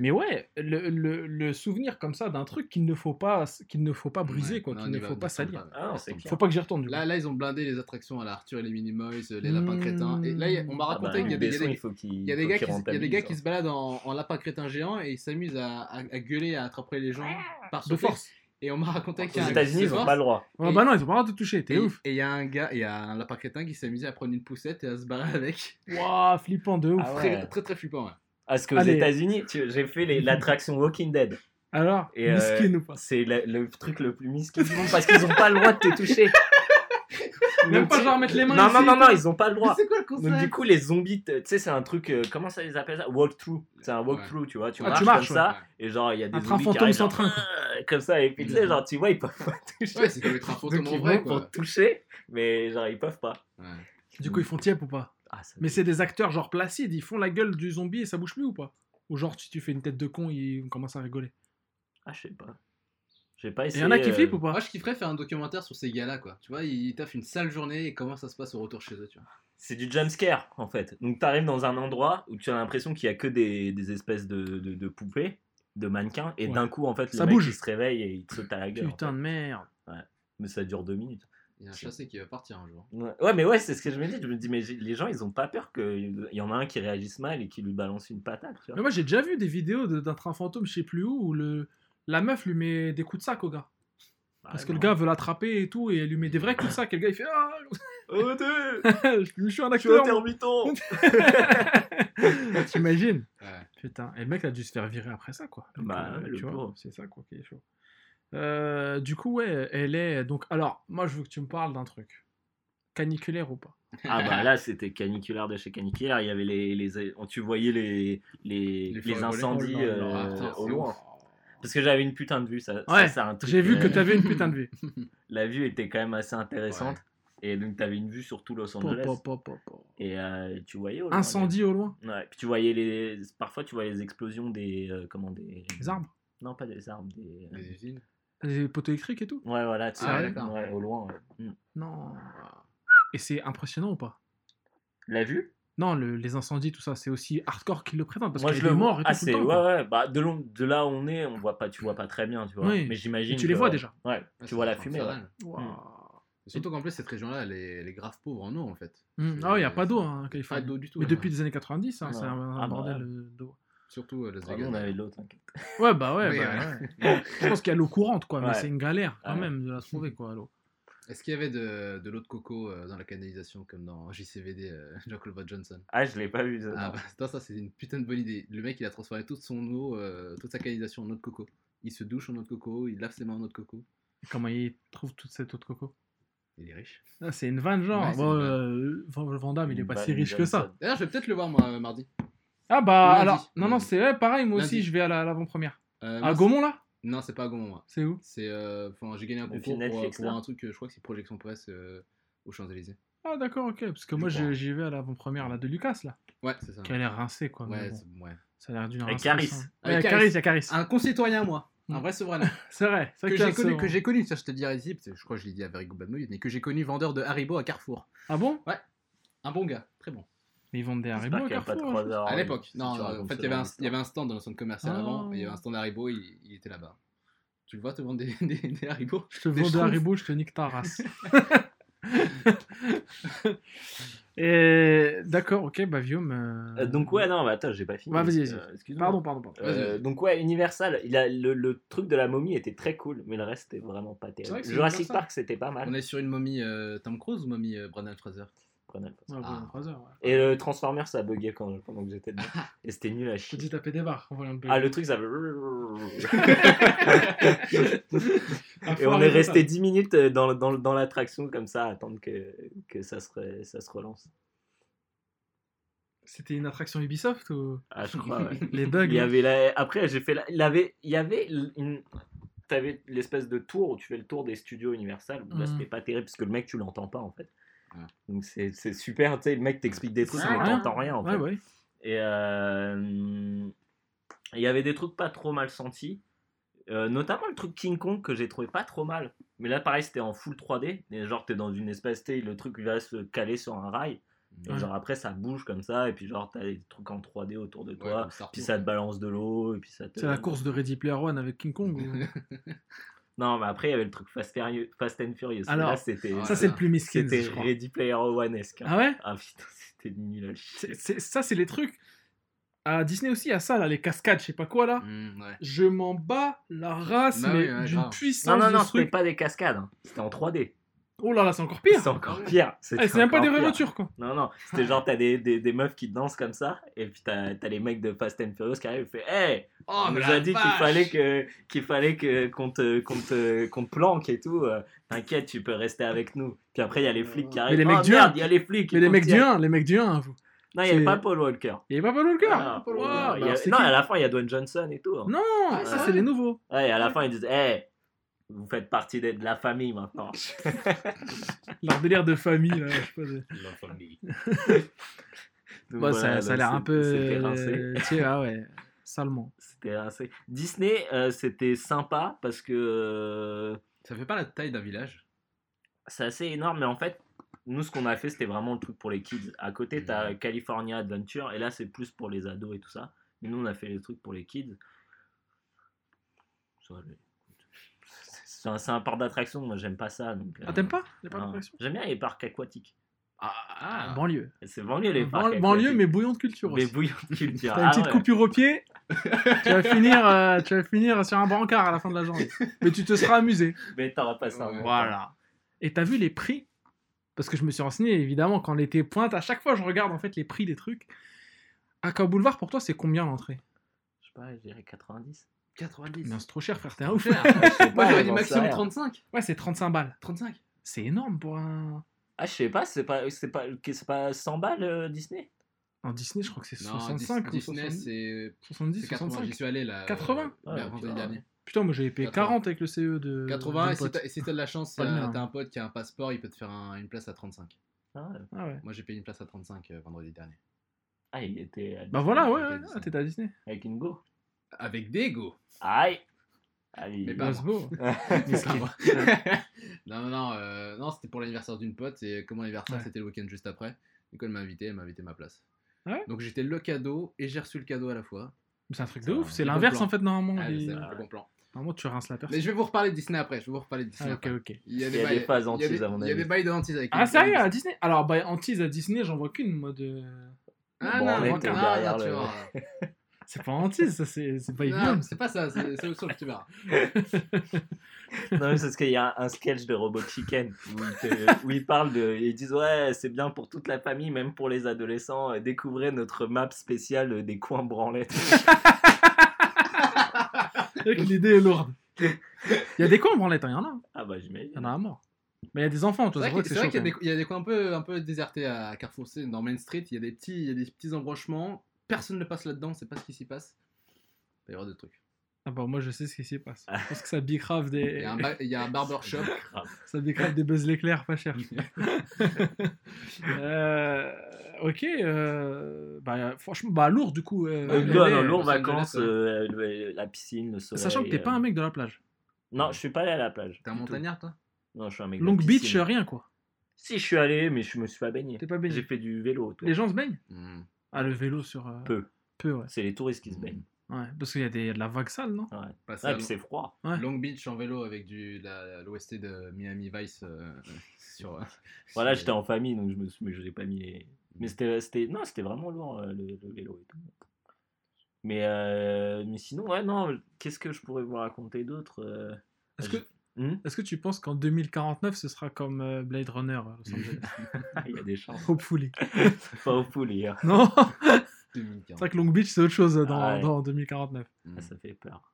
Mais ouais, le, le, le souvenir comme ça d'un truc qu'il ne faut pas, qu'il ne faut pas briser, Ouais, quoi, qu'il ne faut pas salir. pas. Ah non, c'est clair. Faut pas que j'y retourne, du coup. Là, là, ils ont blindé les attractions à la Arthur et les Minimoys, les lapins crétins. Et là, il on m'a Ah raconté bah, qu'il y a des, il il il gars il y a des gars qui se baladent en, en lapin crétin géant et ils s'amusent à, à, à gueuler, à attraper les gens par De force. Et on m'a raconté qu'il y a un États-Unis, ils de ont force. pas le droit. Ah bah non, ils ont pas le droit de te toucher, t'es Et ouf. et il y a un gars, il y a un lapin crétin qui s'amusait à prendre une poussette et à se barrer avec. Waouh, flippant de ouf. Ah ouais. Très, très très flippant. Ouais. Parce qu'aux. États-Unis, tu- j'ai fait les- l'attraction Walking Dead. Alors, Et, euh, miskin ou pas C'est le, le truc le plus miskin du monde parce qu'ils ont pas le droit de te toucher. Même Donc, pas genre mettre les mains Non, ici non, non, non, ils ont pas le droit. C'est quoi le Donc concept du coup, les zombies, tu sais, c'est un truc, euh, comment ça les appelle ça? Walkthrough. C'est un walkthrough, tu vois. Tu Ah, marches tu marches, comme ça, et genre, il y a des Un train zombies qui fantôme arrivent, sans genre, train, euh, comme ça, et puis tu sais, genre, tu vois, ils peuvent pas toucher. Ouais, c'est comme être un fantôme Donc en ils vrai vont pour quoi. te toucher, mais genre, ils peuvent pas. Ouais. Du coup, ils font tiep ou pas? Ah, ça- Mais c'est des acteurs genre placides, ils font la gueule du zombie et ça bouge plus ou pas? Ou genre, si tu fais une tête de con, ils commencent à rigoler. Ah, je sais pas. J'ai pas essayé. y en a qui euh, flippent ou pas Moi, je kifferais faire un documentaire sur ces gars-là, quoi. Tu vois, ils taffent une sale journée et comment ça se passe au retour chez eux, tu vois. C'est du jumpscare en fait. Donc t'arrives dans un endroit où tu as l'impression qu'il y a que des, des espèces de, de, de poupées, de mannequins, et Ouais. d'un coup en fait Ça le mec bouge. il se réveille et il te saute à la gueule. en Putain fait. de merde. Mais ça dure deux minutes. Il y a un chassé qui va partir un jour. Ouais, Ouais, mais ouais, c'est ce que je me dis. Je me dis, mais les gens ils ont pas peur qu'il y en a un qui réagisse mal et qui lui balance une patate. Tu Mais vois. moi, j'ai déjà vu des vidéos de- d'un train fantôme, je sais plus où, où le... la meuf lui met des coups de sac au gars. Parce Ah, que le gars veut l'attraper et tout, et elle lui met des vrais coups de sac. Et le gars, il fait Ah, Arrêtez je suis un Je suis acteur. intermittent T'imagines Ouais. Putain, et le mec a dû se faire virer après ça, quoi. Donc, Bah, euh, tu vois, c'est ça, quoi, qui est chaud. Euh, du coup, ouais, elle est. Donc, alors, moi, je veux que tu me parles d'un truc. Caniculaire ou pas? Ah bah là c'était caniculaire de chez caniculaire. Il y avait les, les tu voyais les les, Les les incendies volées. Oh euh, au c'est loin. Parce que j'avais une putain de vue. Ça, ça, Ouais, c'est un truc, J'ai vu que euh, t'avais une putain de vue. la vue était quand même assez intéressante. Et donc, tu avais une vue sur tout Los Angeles. po, po, po, po. Et euh, tu voyais au loin, Incendie au loin Ouais, puis tu voyais les. Parfois, tu voyais les explosions des. euh, comment des. Les arbres Non, pas des arbres, des. euh, Les usines. Les poteaux électriques et tout Ouais, voilà, tu sais, Ah, ouais, d'accord. ouais, au loin. ouais. Mm. Non. Et c'est impressionnant ou pas? La vue? Non, le- les incendies, tout ça, c'est aussi hardcore qu'ils le présentent parce Moi, je le des morts et tout, Ah, tout c'est. le temps. Ouais, ouais. Bah, de, long- de là où on est, on voit pas, tu vois pas très bien, tu vois. Oui. Mais j'imagine. Tu les que- vois déjà. Ouais, Ouais, tu vois la fumée. Waouh. Et Surtout qu'en plus, cette région-là, elle est, elle est grave pauvre en eau, en fait. C'est- Ah, il n'y a pas d'eau hein, en Pas d'eau du tout. Mais depuis les années 90, hein, Ouais. c'est un, un Ah, bah, bordel ouais. d'eau. Surtout euh, Las Ah, Vegas. on avait t'inquiète. Ouais, bah ouais, Oui, bah, ouais. Je pense qu'il y a l'eau courante, quoi, mais c'est une galère quand même de la trouver, quoi, l'eau. Est-ce qu'il y avait de, de l'eau de coco euh, dans la canalisation comme dans JCVD, euh, Jean-Claude Johnson? Ah, je l'ai pas vu. Ça, Ah bah, attends, ça c'est une putain de bonne idée. Le mec il a transformé toute son eau, euh, toute sa canalisation en eau de coco. Il se douche en eau de coco, il lave ses mains en eau de coco. Comment il trouve toute cette eau de coco? Il est riche. Ah, C'est une vanne, genre. Ouais, bon, une vanne. euh, il est pas si riche que ça. D'ailleurs, je vais peut-être le voir moi euh, mardi. Ah bah Lundi. alors, non, non, c'est ouais, pareil, moi aussi, je vais à la- à l'avant-première. Euh, À Gaumont, là? Non, c'est pas à Gaumont, moi. C'est où? C'est, euh, enfin, j'ai gagné un concours pour, Netflix, pour un truc, euh, je crois que c'est Projection Presse euh, aux Champs-Élysées. Ah d'accord, ok, parce que Je moi j'y vais à l'avant-première là de Lucas là, Ouais, c'est ça. qui a l'air rincé quoi. Ouais, bon, ouais. ça a l'air d'une Avec rince Caris. Avec Ouais, Caris. Il y a Caris. Un concitoyen, moi. Un Mm. vrai souverain. C'est vrai, c'est que vrai j'ai que connu, que j'ai connu, ça je te le dirai ici, parce que je crois que je l'ai dit à Very Good Bad Mood, mais que j'ai connu vendeur de Haribo à Carrefour. Ah bon? Un bon gars, très bon. Mais ils vendent des Haribo pas Carrefour. heures. à l'époque. Non, euh, en fait, il y, avait un, d'histoire. il y avait un stand dans le centre commercial Ah. avant, et il y avait un stand Haribo, il, il était là-bas. Tu le vois te vendre des, des, des haribots Je te Des vends de schtroumpfs. Haribo, je te nique ta race. Et d'accord, ok, bah Guillaume. euh, Euh, donc ouais, non, mais attends, j'ai pas fini. Ouais, vas-y, Euh, vas-y. excuse-moi. Pardon, pardon, pardon. Euh, donc ouais, Universal, il a, le, le truc de la momie était très cool, mais le reste était vraiment pas terrible. Jurassic. Park, c'était pas mal. On est sur une momie euh, Tom Cruise ou momie euh, Brandon Fraser? Le. Ouais, Ah. ouais. Et le Transformer, ça a bugué quand, pendant que j'étais dedans. Et c'était nul à chier. dis taper des barres en voyant le Ah, bébé. le truc, ça Ah, Et on est resté ça. 10 minutes dans, dans, dans l'attraction comme ça, à attendre que, que ça, se ça se relance. C'était une attraction Ubisoft ou? Ah, je crois, ouais. les bugs Il y avait la... Après, j'ai fait la... il, y avait... il y avait une... T'avais l'espèce de tour où tu fais le tour des studios Universal. où Là, Mhm. c'était pas terrible parce que le mec, tu l'entends pas en fait. Ouais. Donc c'est c'est super, tu sais, le mec t'explique des trucs, Ouais, mais ouais. t'entends rien en fait. Ouais, ouais. Et euh, il y avait des trucs pas trop mal sentis. Euh, notamment le truc King Kong que j'ai trouvé pas trop mal. Mais là, pareil, c'était en full 3D. Et genre, t'es dans une espèce, sais, le truc va se caler sur un rail. Et Ouais. genre, après, ça bouge comme ça. Et puis, genre, t'as des trucs en 3D autour de Ouais, toi. Star puis ça te balance de l'eau. Et puis ça te... C'est la course de Ready Player One avec King Kong. ou- Non, mais après, il y avait le truc Fast, Furious- Fast and Furious. Alors, là, c'était. Ça, c'est le plus miskin, C'était je crois. Ready Player One-esque. hein. Ah ouais? Ah putain, c'était nul à chier. C'est- c'est- Ça, c'est les trucs. À Disney aussi, à ça, là, les cascades, je sais pas quoi là. Mm, ouais. Je m'en bats la race, Bah mais oui, ouais, d'une grave. puissance Non, non, non, ce c'était pas des cascades. hein. C'était en 3D. Oh là là, c'est encore pire. C'est encore pire. Eh, c'est même pas des vraies voitures, quoi. Non, non, c'était genre, t'as des, des, des meufs qui dansent comme ça, et puis t'as as les mecs de Fast and Furious qui arrivent et fait Hey, Oh, on mais nous a dit qu'il fallait que qu'il fallait que qu'on te, qu'on te, qu'on te planque et tout. euh, T'inquiète, tu peux rester avec nous. Puis après, il y a les flics qui arrivent. les mecs oh, du merde, il y a les flics. Mais les mecs du t'y 1, les mecs du 1, vous. Non, il n'y avait pas Paul Walker. Il y avait pas Paul Walker. Ah, Paul a- non, à la fin, il y a Dwayne Johnson et tout. hein. Non, Ah, ça, ouais. c'est les nouveaux. Ouais, à la fin, ils disent Hey, vous faites partie de de la famille maintenant. Leur délire de famille, là, je sais pas. de- La famille. Donc Bah, voilà, ça, ça a l'air un peu. C'était rincé. euh, tu sais, ah ouais, salement. C'était rincé. Disney, euh, c'était sympa parce que euh, Ça fait pas la taille d'un village c'est assez énorme, mais en fait, nous, ce qu'on a fait, c'était vraiment le truc pour les kids. À côté, t'as. California Adventure, et là, c'est plus pour les ados et tout ça. Mais nous, on a fait les trucs pour les kids. Ça, les- C'est un, parc d'attractions, moi, j'aime pas ça. donc, Ah, euh, t'aimes pas Les parcs J'aime bien les parcs aquatiques. Ah, Ah. banlieue. C'est banlieue, les parcs Ban- banlieue, mais bouillon de culture Mais aussi. bouillon de culture. T'as une Ah petite ouais. coupure au pied, tu vas, finir, euh, tu vas finir sur un brancard à la fin de la journée. Mais tu te seras amusé. Mais t'auras pas ça. Voilà. Et t'as vu les prix? Parce que je me suis renseigné, évidemment, quand l'été pointe, à chaque fois je regarde en fait les prix des trucs. Aqua Boulevard, pour toi, c'est combien l'entrée? Je sais pas, je dirais 90. 90. Non, c'est trop cher, frère, t'es un ouf. Moi j'aurais dit maximum rien. 35. Ouais, c'est 35 balles. 35. C'est énorme pour un. Ah, je sais pas, c'est pas, c'est pas, c'est pas 100 balles euh, Disney? En Disney, je crois que c'est Non, 65 ou Disney 70, c'est 70 c'est 80. 65. J'y suis allé là. 80? euh, Ouais, vendredi putain. dernier. Putain, moi j'avais payé 80. 40 avec le CE de. 80 de et si pote. t'as et si t'as de la chance, euh, t'as un pote qui a un passeport, il peut te faire un- une place à 35. ah, ouais. Ah ouais. Moi j'ai payé une place à 35 euh, vendredi dernier. Ah, il était. à Bah Disney, voilà, il ouais, ah, t'étais à Disney. Avec une go. Avec des go. Aïe Allez. Mais pas beau. Pas moi. non, non, non, euh, non c'était pour l'anniversaire d'une pote et comme mon anniversaire Ouais. c'était le week-end juste après. Du coup elle m'a invité, elle m'a invité ma place. Ouais Donc j'étais le cadeau et j'ai reçu le cadeau à la fois. Mais c'est un truc C'est de ouf, c'est bon l'inverse en fait normalement. Ah, les- c'est le bon plan. Normalement tu rinces la personne. Mais je vais vous reparler de Disney après. Je vais vous reparler de Disney Ah, ok, après. ok. Il y a des phases il y a des- à mon Il y a avis. des bails de avec Ah sérieux à Disney? Alors bah tease à Disney j'en vois qu'une mode. Ah Bon, non, on non, non, tu vois. C'est pas en tease, ça c'est c'est pas évident. c'est pas ça, c'est autre chose, tu verras. Non, mais c'est parce qu'il y a un sketch de Robot Chicken où ils, te- où ils parlent de. Ils disent Ouais, c'est bien pour toute la famille, même pour les adolescents. euh, Découvrez notre map spéciale euh, des coins branlettes. L'idée est lourde. Il y a des coins en branlette, hein, il y en a. Ah bah Il y j'imagine. en a à mort. Mais il y a des enfants, toi, c'est vrai qu'il que qu'il y, y a des coins un peu, un peu désertés à Carrefour dans Main Street. Il y a des petits, il y a des petits embranchements. Personne ne passe là-dedans, c'est pas ce qui s'y passe. Il va y avoir des trucs. Ah bah moi je sais ce qui s'y passe. Je pense que ça bicrave Il y des, a un, ba- il y a un barbershop. Ça bicrave des buzz l'éclair pas cher. Euh, ok, euh, bah, franchement, bah lourd du coup. euh, Euh, LA, non, non, euh, lourd vacances, euh, le- la piscine, le soleil. Sachant que t'es pas un mec de la plage. Non, je suis pas allé à la plage. T'es un montagnard, toi? Non, je suis un mec de Long Beach, rien quoi. Si, je suis allé, mais je me suis pas baigné. T'es pas baigné. J'ai fait du vélo. autour. Les gens se baignent? Hmm. Ah, le vélo sur. euh, Peu. Peu, ouais. C'est les touristes qui se baignent. Ouais, parce qu'il y, a des- il y a de la vague sale, non? Ouais. Passer Ouais, à puis c'est froid. Ouais. Long Beach en vélo avec du la- l'OST de Miami Vice euh, sur. euh, Voilà, sur- j'étais en famille, donc je me suis, mais je l'ai pas mis. les- Mais c'était, c'était, non, c'était vraiment lourd euh, le, le vélo et tout. Mais, euh, mais sinon, ouais, non. Qu'est-ce que je pourrais vous raconter d'autre euh, Est-ce que, Hmm est-ce que tu penses qu'en 2049, ce sera comme euh, Blade Runner Angeles? Il y a des chances. Hopefully. Pas au poulet. hein. Non? 2015. C'est vrai que Long Beach, c'est autre chose dans, Ah ouais. dans 2049. Mm. Ah, ça fait peur.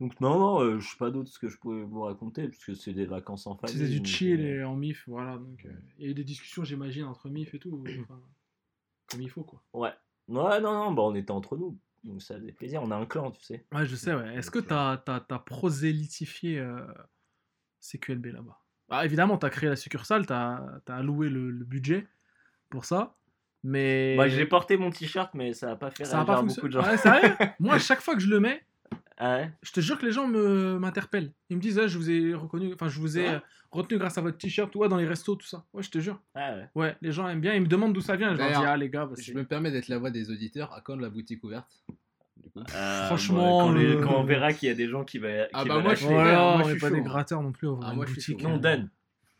Donc non, non, euh, je sais pas d'autre ce que je pouvais vous raconter, parce que c'est des vacances en famille. C'était du donc, chill euh, et en MIF, voilà. Donc, euh, il y a eu des discussions, j'imagine, entre MIF et tout. enfin, comme il faut, quoi. Ouais. Ouais, non, non, bah, on était entre nous. Donc ça faisait plaisir. On a un clan, tu sais. Ouais, je sais, ouais. Est-ce que t'as as, prosélytifié euh, CQLB là-bas bah, Évidemment, t'as créé la succursale, t'as as alloué le, le budget pour ça. Mais. Bah, j'ai porté mon t-shirt, mais ça a pas fait ça n'a pas beaucoup de fonctionné. gens. Ouais, sérieux? Moi, à chaque fois que je le mets, Ah ouais? je te jure que les gens me m'interpellent. Ils me disent, ah, je vous ai reconnu, enfin, je vous ai Ouais. euh, retenu grâce à votre t-shirt, ouais, dans les restos, tout ça. Ouais, je te jure. Ah ouais. Ouais, les gens aiment bien, ils me demandent d'où ça vient. Je leur dis, ah, les gars, bah, Je me permets d'être la voix des auditeurs. À quand la boutique ouverte? Euh, Franchement, quand, les- le- quand on verra qu'il y a des gens qui, va, qui Ah bah moi, je suis Voilà, moi, on je n'est suis pas chaud, des hein. gratteurs non plus. on Ah, une moi, je suis boutique. chaud. Non, on donne.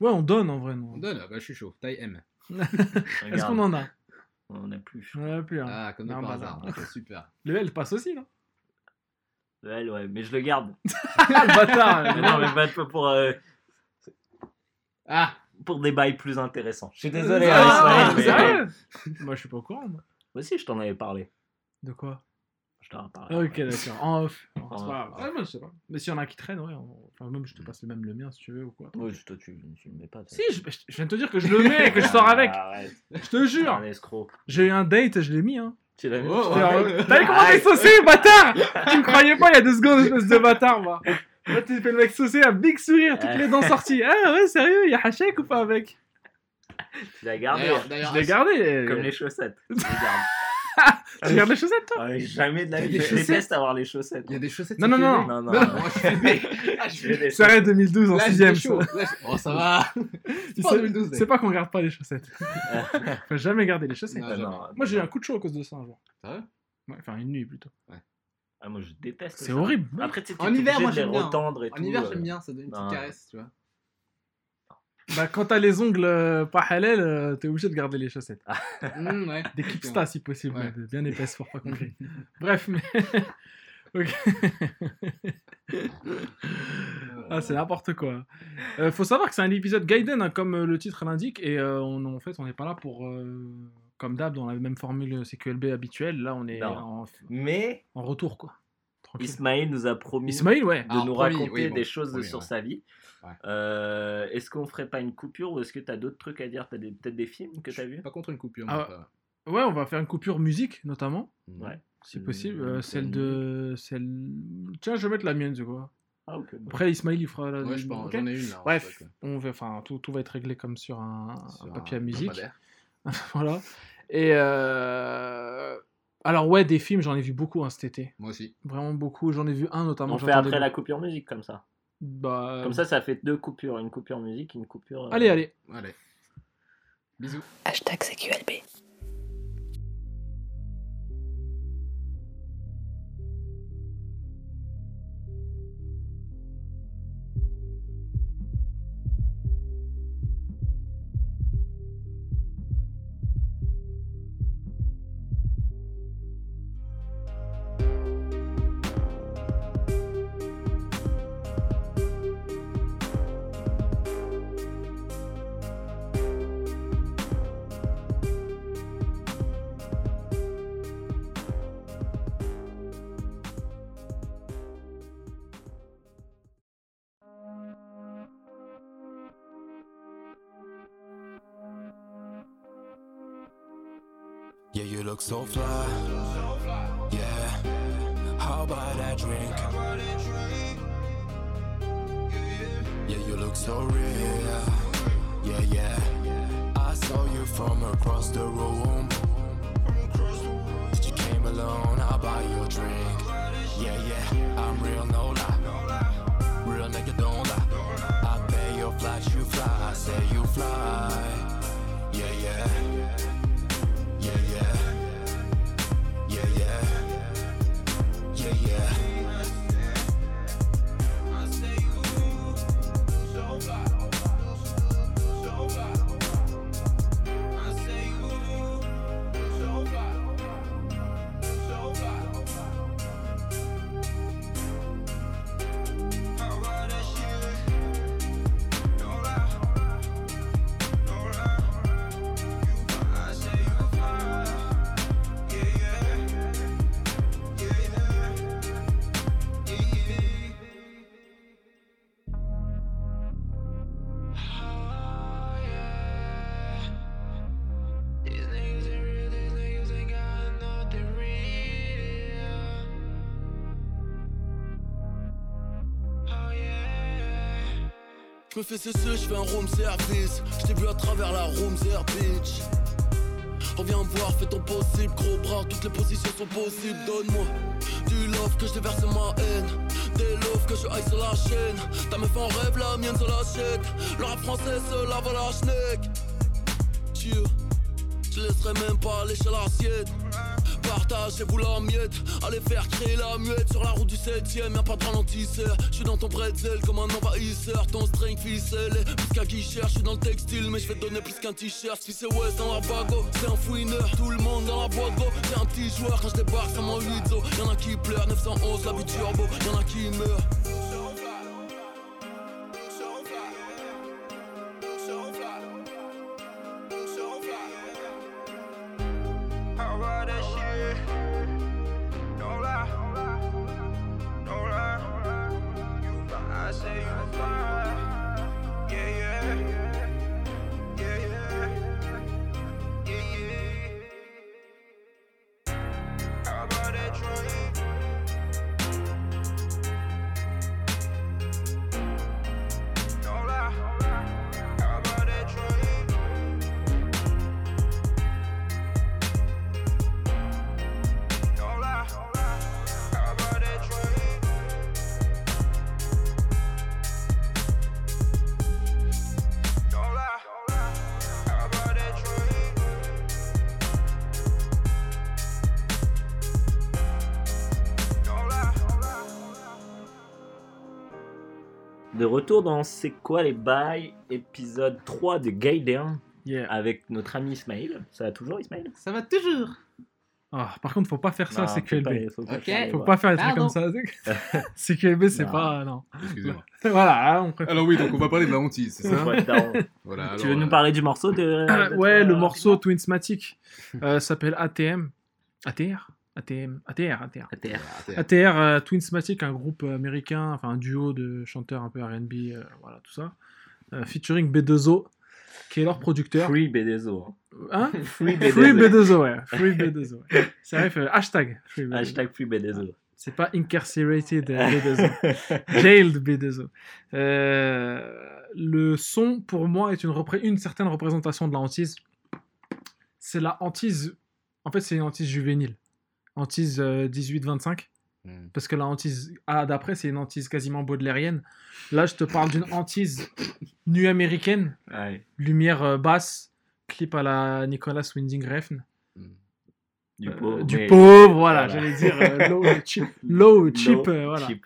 Ouais, on donne en vrai, non. On donne, ah bah je suis chaud. Taille M. Est-ce qu'on en a? On a plus. On en a plus. hein. Ah, comme par bah, hasard. super. Le L passe aussi, non? Ouais, ouais, mais je le garde. Ah, le bâtard Mais non, mais pas pour, pour, euh, Ah pour des bails plus intéressants. Je suis désolé, Ah, hein, Ismaël, mais- sérieux? Moi, je suis pas au courant. Moi. Moi aussi, je t'en avais parlé. De quoi? Je t'en ai parlé. Ok, d'accord. En off. En pas off. grave. Ouais, moi, je sais pas. Mais s'il y en a qui traînent, ouais. on- Enfin, même je te passe le même le mien si tu veux ou quoi. Ouais, toi, tu, tu le mets pas. toi. Si, je, je viens de te dire que je le mets et que je sors avec. Arrête, Je te t'es jure. un escroc. J'ai eu un date, je l'ai mis. Hein. Tu l'as vu Oh, T'as ouais. vu comment t'es saucé, bâtard? Tu me croyais pas il y a deux secondes, espèce de bâtard, moi. Là, tu fais le mec saucé, un big sourire, toutes les dents sorties. Ah ouais, sérieux, il y a Hachek ou pas avec? Tu l'as gardé. D'ailleurs, d'ailleurs, Je l'ai gardé. Comme les chaussettes. Tu les gardes. Tu gardes les chaussettes, toi? Jamais de la vie. Je chaussettes déteste avoir les chaussettes. Il y a des chaussettes. Non, non, non. Non, non. Non, moi, je. Ah, je des vrai, 2012 en Là, 6ème. j'étais chaud. Là, je- Oh, ça va. C'est pas en 2012, c'est pas qu'on garde pas les chaussettes. Faut jamais garder les chaussettes. Non, non, Moi, j'ai eu non. un coup de chaud à cause de ça un jour. Sérieux Ouais, enfin, une nuit plutôt. Ah, moi, je déteste. C'est ça. horrible. Après, tu sais, En hiver, moi, j'aime bien. et En hiver, euh. j'aime bien, ça donne une petite non. caresse, tu vois. Bah, quand t'as les ongles euh, pas halal, euh, t'es obligé de garder les chaussettes. Mmh, ouais. Des Kipsta si possible, Ouais. mais bien épaisses pour pas qu'on grille. Bref, mais. ok. ah, c'est n'importe quoi. Euh, faut savoir que c'est un épisode Gaiden, hein, comme euh, le titre l'indique, et euh, on, en fait, on n'est pas là pour. euh, comme d'hab, dans la même formule CQLB habituelle. Là, on est en, Mais en retour, quoi. Tranquille. Ismaël nous a promis Ismaël, ouais. de Alors, nous promis, raconter oui, bon, des choses promis, sur ouais. sa vie. Ouais. Euh, est-ce qu'on ferait pas une coupure ou est-ce que tu as d'autres trucs à dire? T'as des- peut-être des films que tu as vus? Pas contre une coupure, Ah, pas. Ouais, on va faire une coupure musique, notamment, Ouais. si possible. euh, celle de. Celle... Tiens, je vais mettre la mienne, tu vois. Ah. Après, Ismaël, il fera la. Ouais, je pense, Ok j'en ai une là. Bref, on va, enfin, tout, tout va être réglé comme sur un, papier à musique. voilà. Et euh... alors ouais, des films, j'en ai vu beaucoup hein, cet été. Moi aussi. Vraiment beaucoup. J'en ai vu un notamment. On fait après la coupure musique comme ça. Bah, Comme ça, ça fait deux coupures. Une coupure musique, une coupure. euh, Allez, allez. Allez. Bisous. Hashtag CQLB. So fly. Fais cesser, je fais un room service. Je t'ai vu à travers la room bitch. Reviens voir, fais ton possible, gros bras, toutes les positions sont possibles. Donne-moi du love que je déverse ma haine. Des love que je haïs sur la chaîne. Ta meuf en rêve, la mienne se l'achète. Le rap français se lave à la schneck. Je laisserai même pas lécher l'assiette. Partagez-vous la miette. Allez faire créer la muette sur la route du 7ème. Y'a pas de ralentisseur. Je suis dans ton bretzel comme un envahisseur. Ton string ficelle plus qu'un guicheur. Je suis dans le textile, mais je vais donner plus qu'un t-shirt. Si c'est West dans la bago, c'est un fouineur. Tout le monde dans la boîte go. C'est un petit joueur quand je débarque, 8 zo. Y'en a qui pleurent, 911, la vie turbo. Y'en a qui meurent. Retour dans C'est quoi les bails épisode 3 de Gaiden Yeah. avec notre ami Ismail. Ça va toujours Ismail Ça va toujours. Ah, par contre, faut pas faire ça, c'est faut QLB. pas- faut pas faire Faut pas faire des trucs comme ça. c'est QLB, c'est pas. Non. Excusez-moi. voilà, hein, on préfère. Alors oui, donc on va parler de la hantise, c'est ça? Tu veux nous euh, parler du morceau de. De ouais, toi, le morceau Twinsmatic euh, s'appelle ATM. ATR ATM ATR ATR. ATR. attends. ATR euh, Twinsmatic, un groupe américain, enfin un duo de chanteurs un peu RB, euh, voilà tout ça. Euh, featuring B2O, qui est leur producteur. Free BDSO. Hein Free Free BDSO. B2O, ouais. Free B2O. ouais. C'est vrai, hashtag Free B2O. Hashtag Free BDSO. C'est pas incarcerated euh, B2O. Jailed B2O. Euh, le son, pour moi, est une, repré- une certaine représentation de la hantise. C'est la hantise. En fait, c'est une hantise juvénile. Hantise euh, 18-25. Hmm. Parce que la hantise ah, d'après, c'est une hantise quasiment baudelairienne. Là, je te parle d'une hantise nu américaine, Ouais. lumière euh, basse, clip à la Nicolas Winding Refn. Hmm. Du Euh, pauvre. du mais- pauvre, voilà, Voilà. j'allais dire euh, low, cheap, low, cheap, Low, euh, voilà. cheap.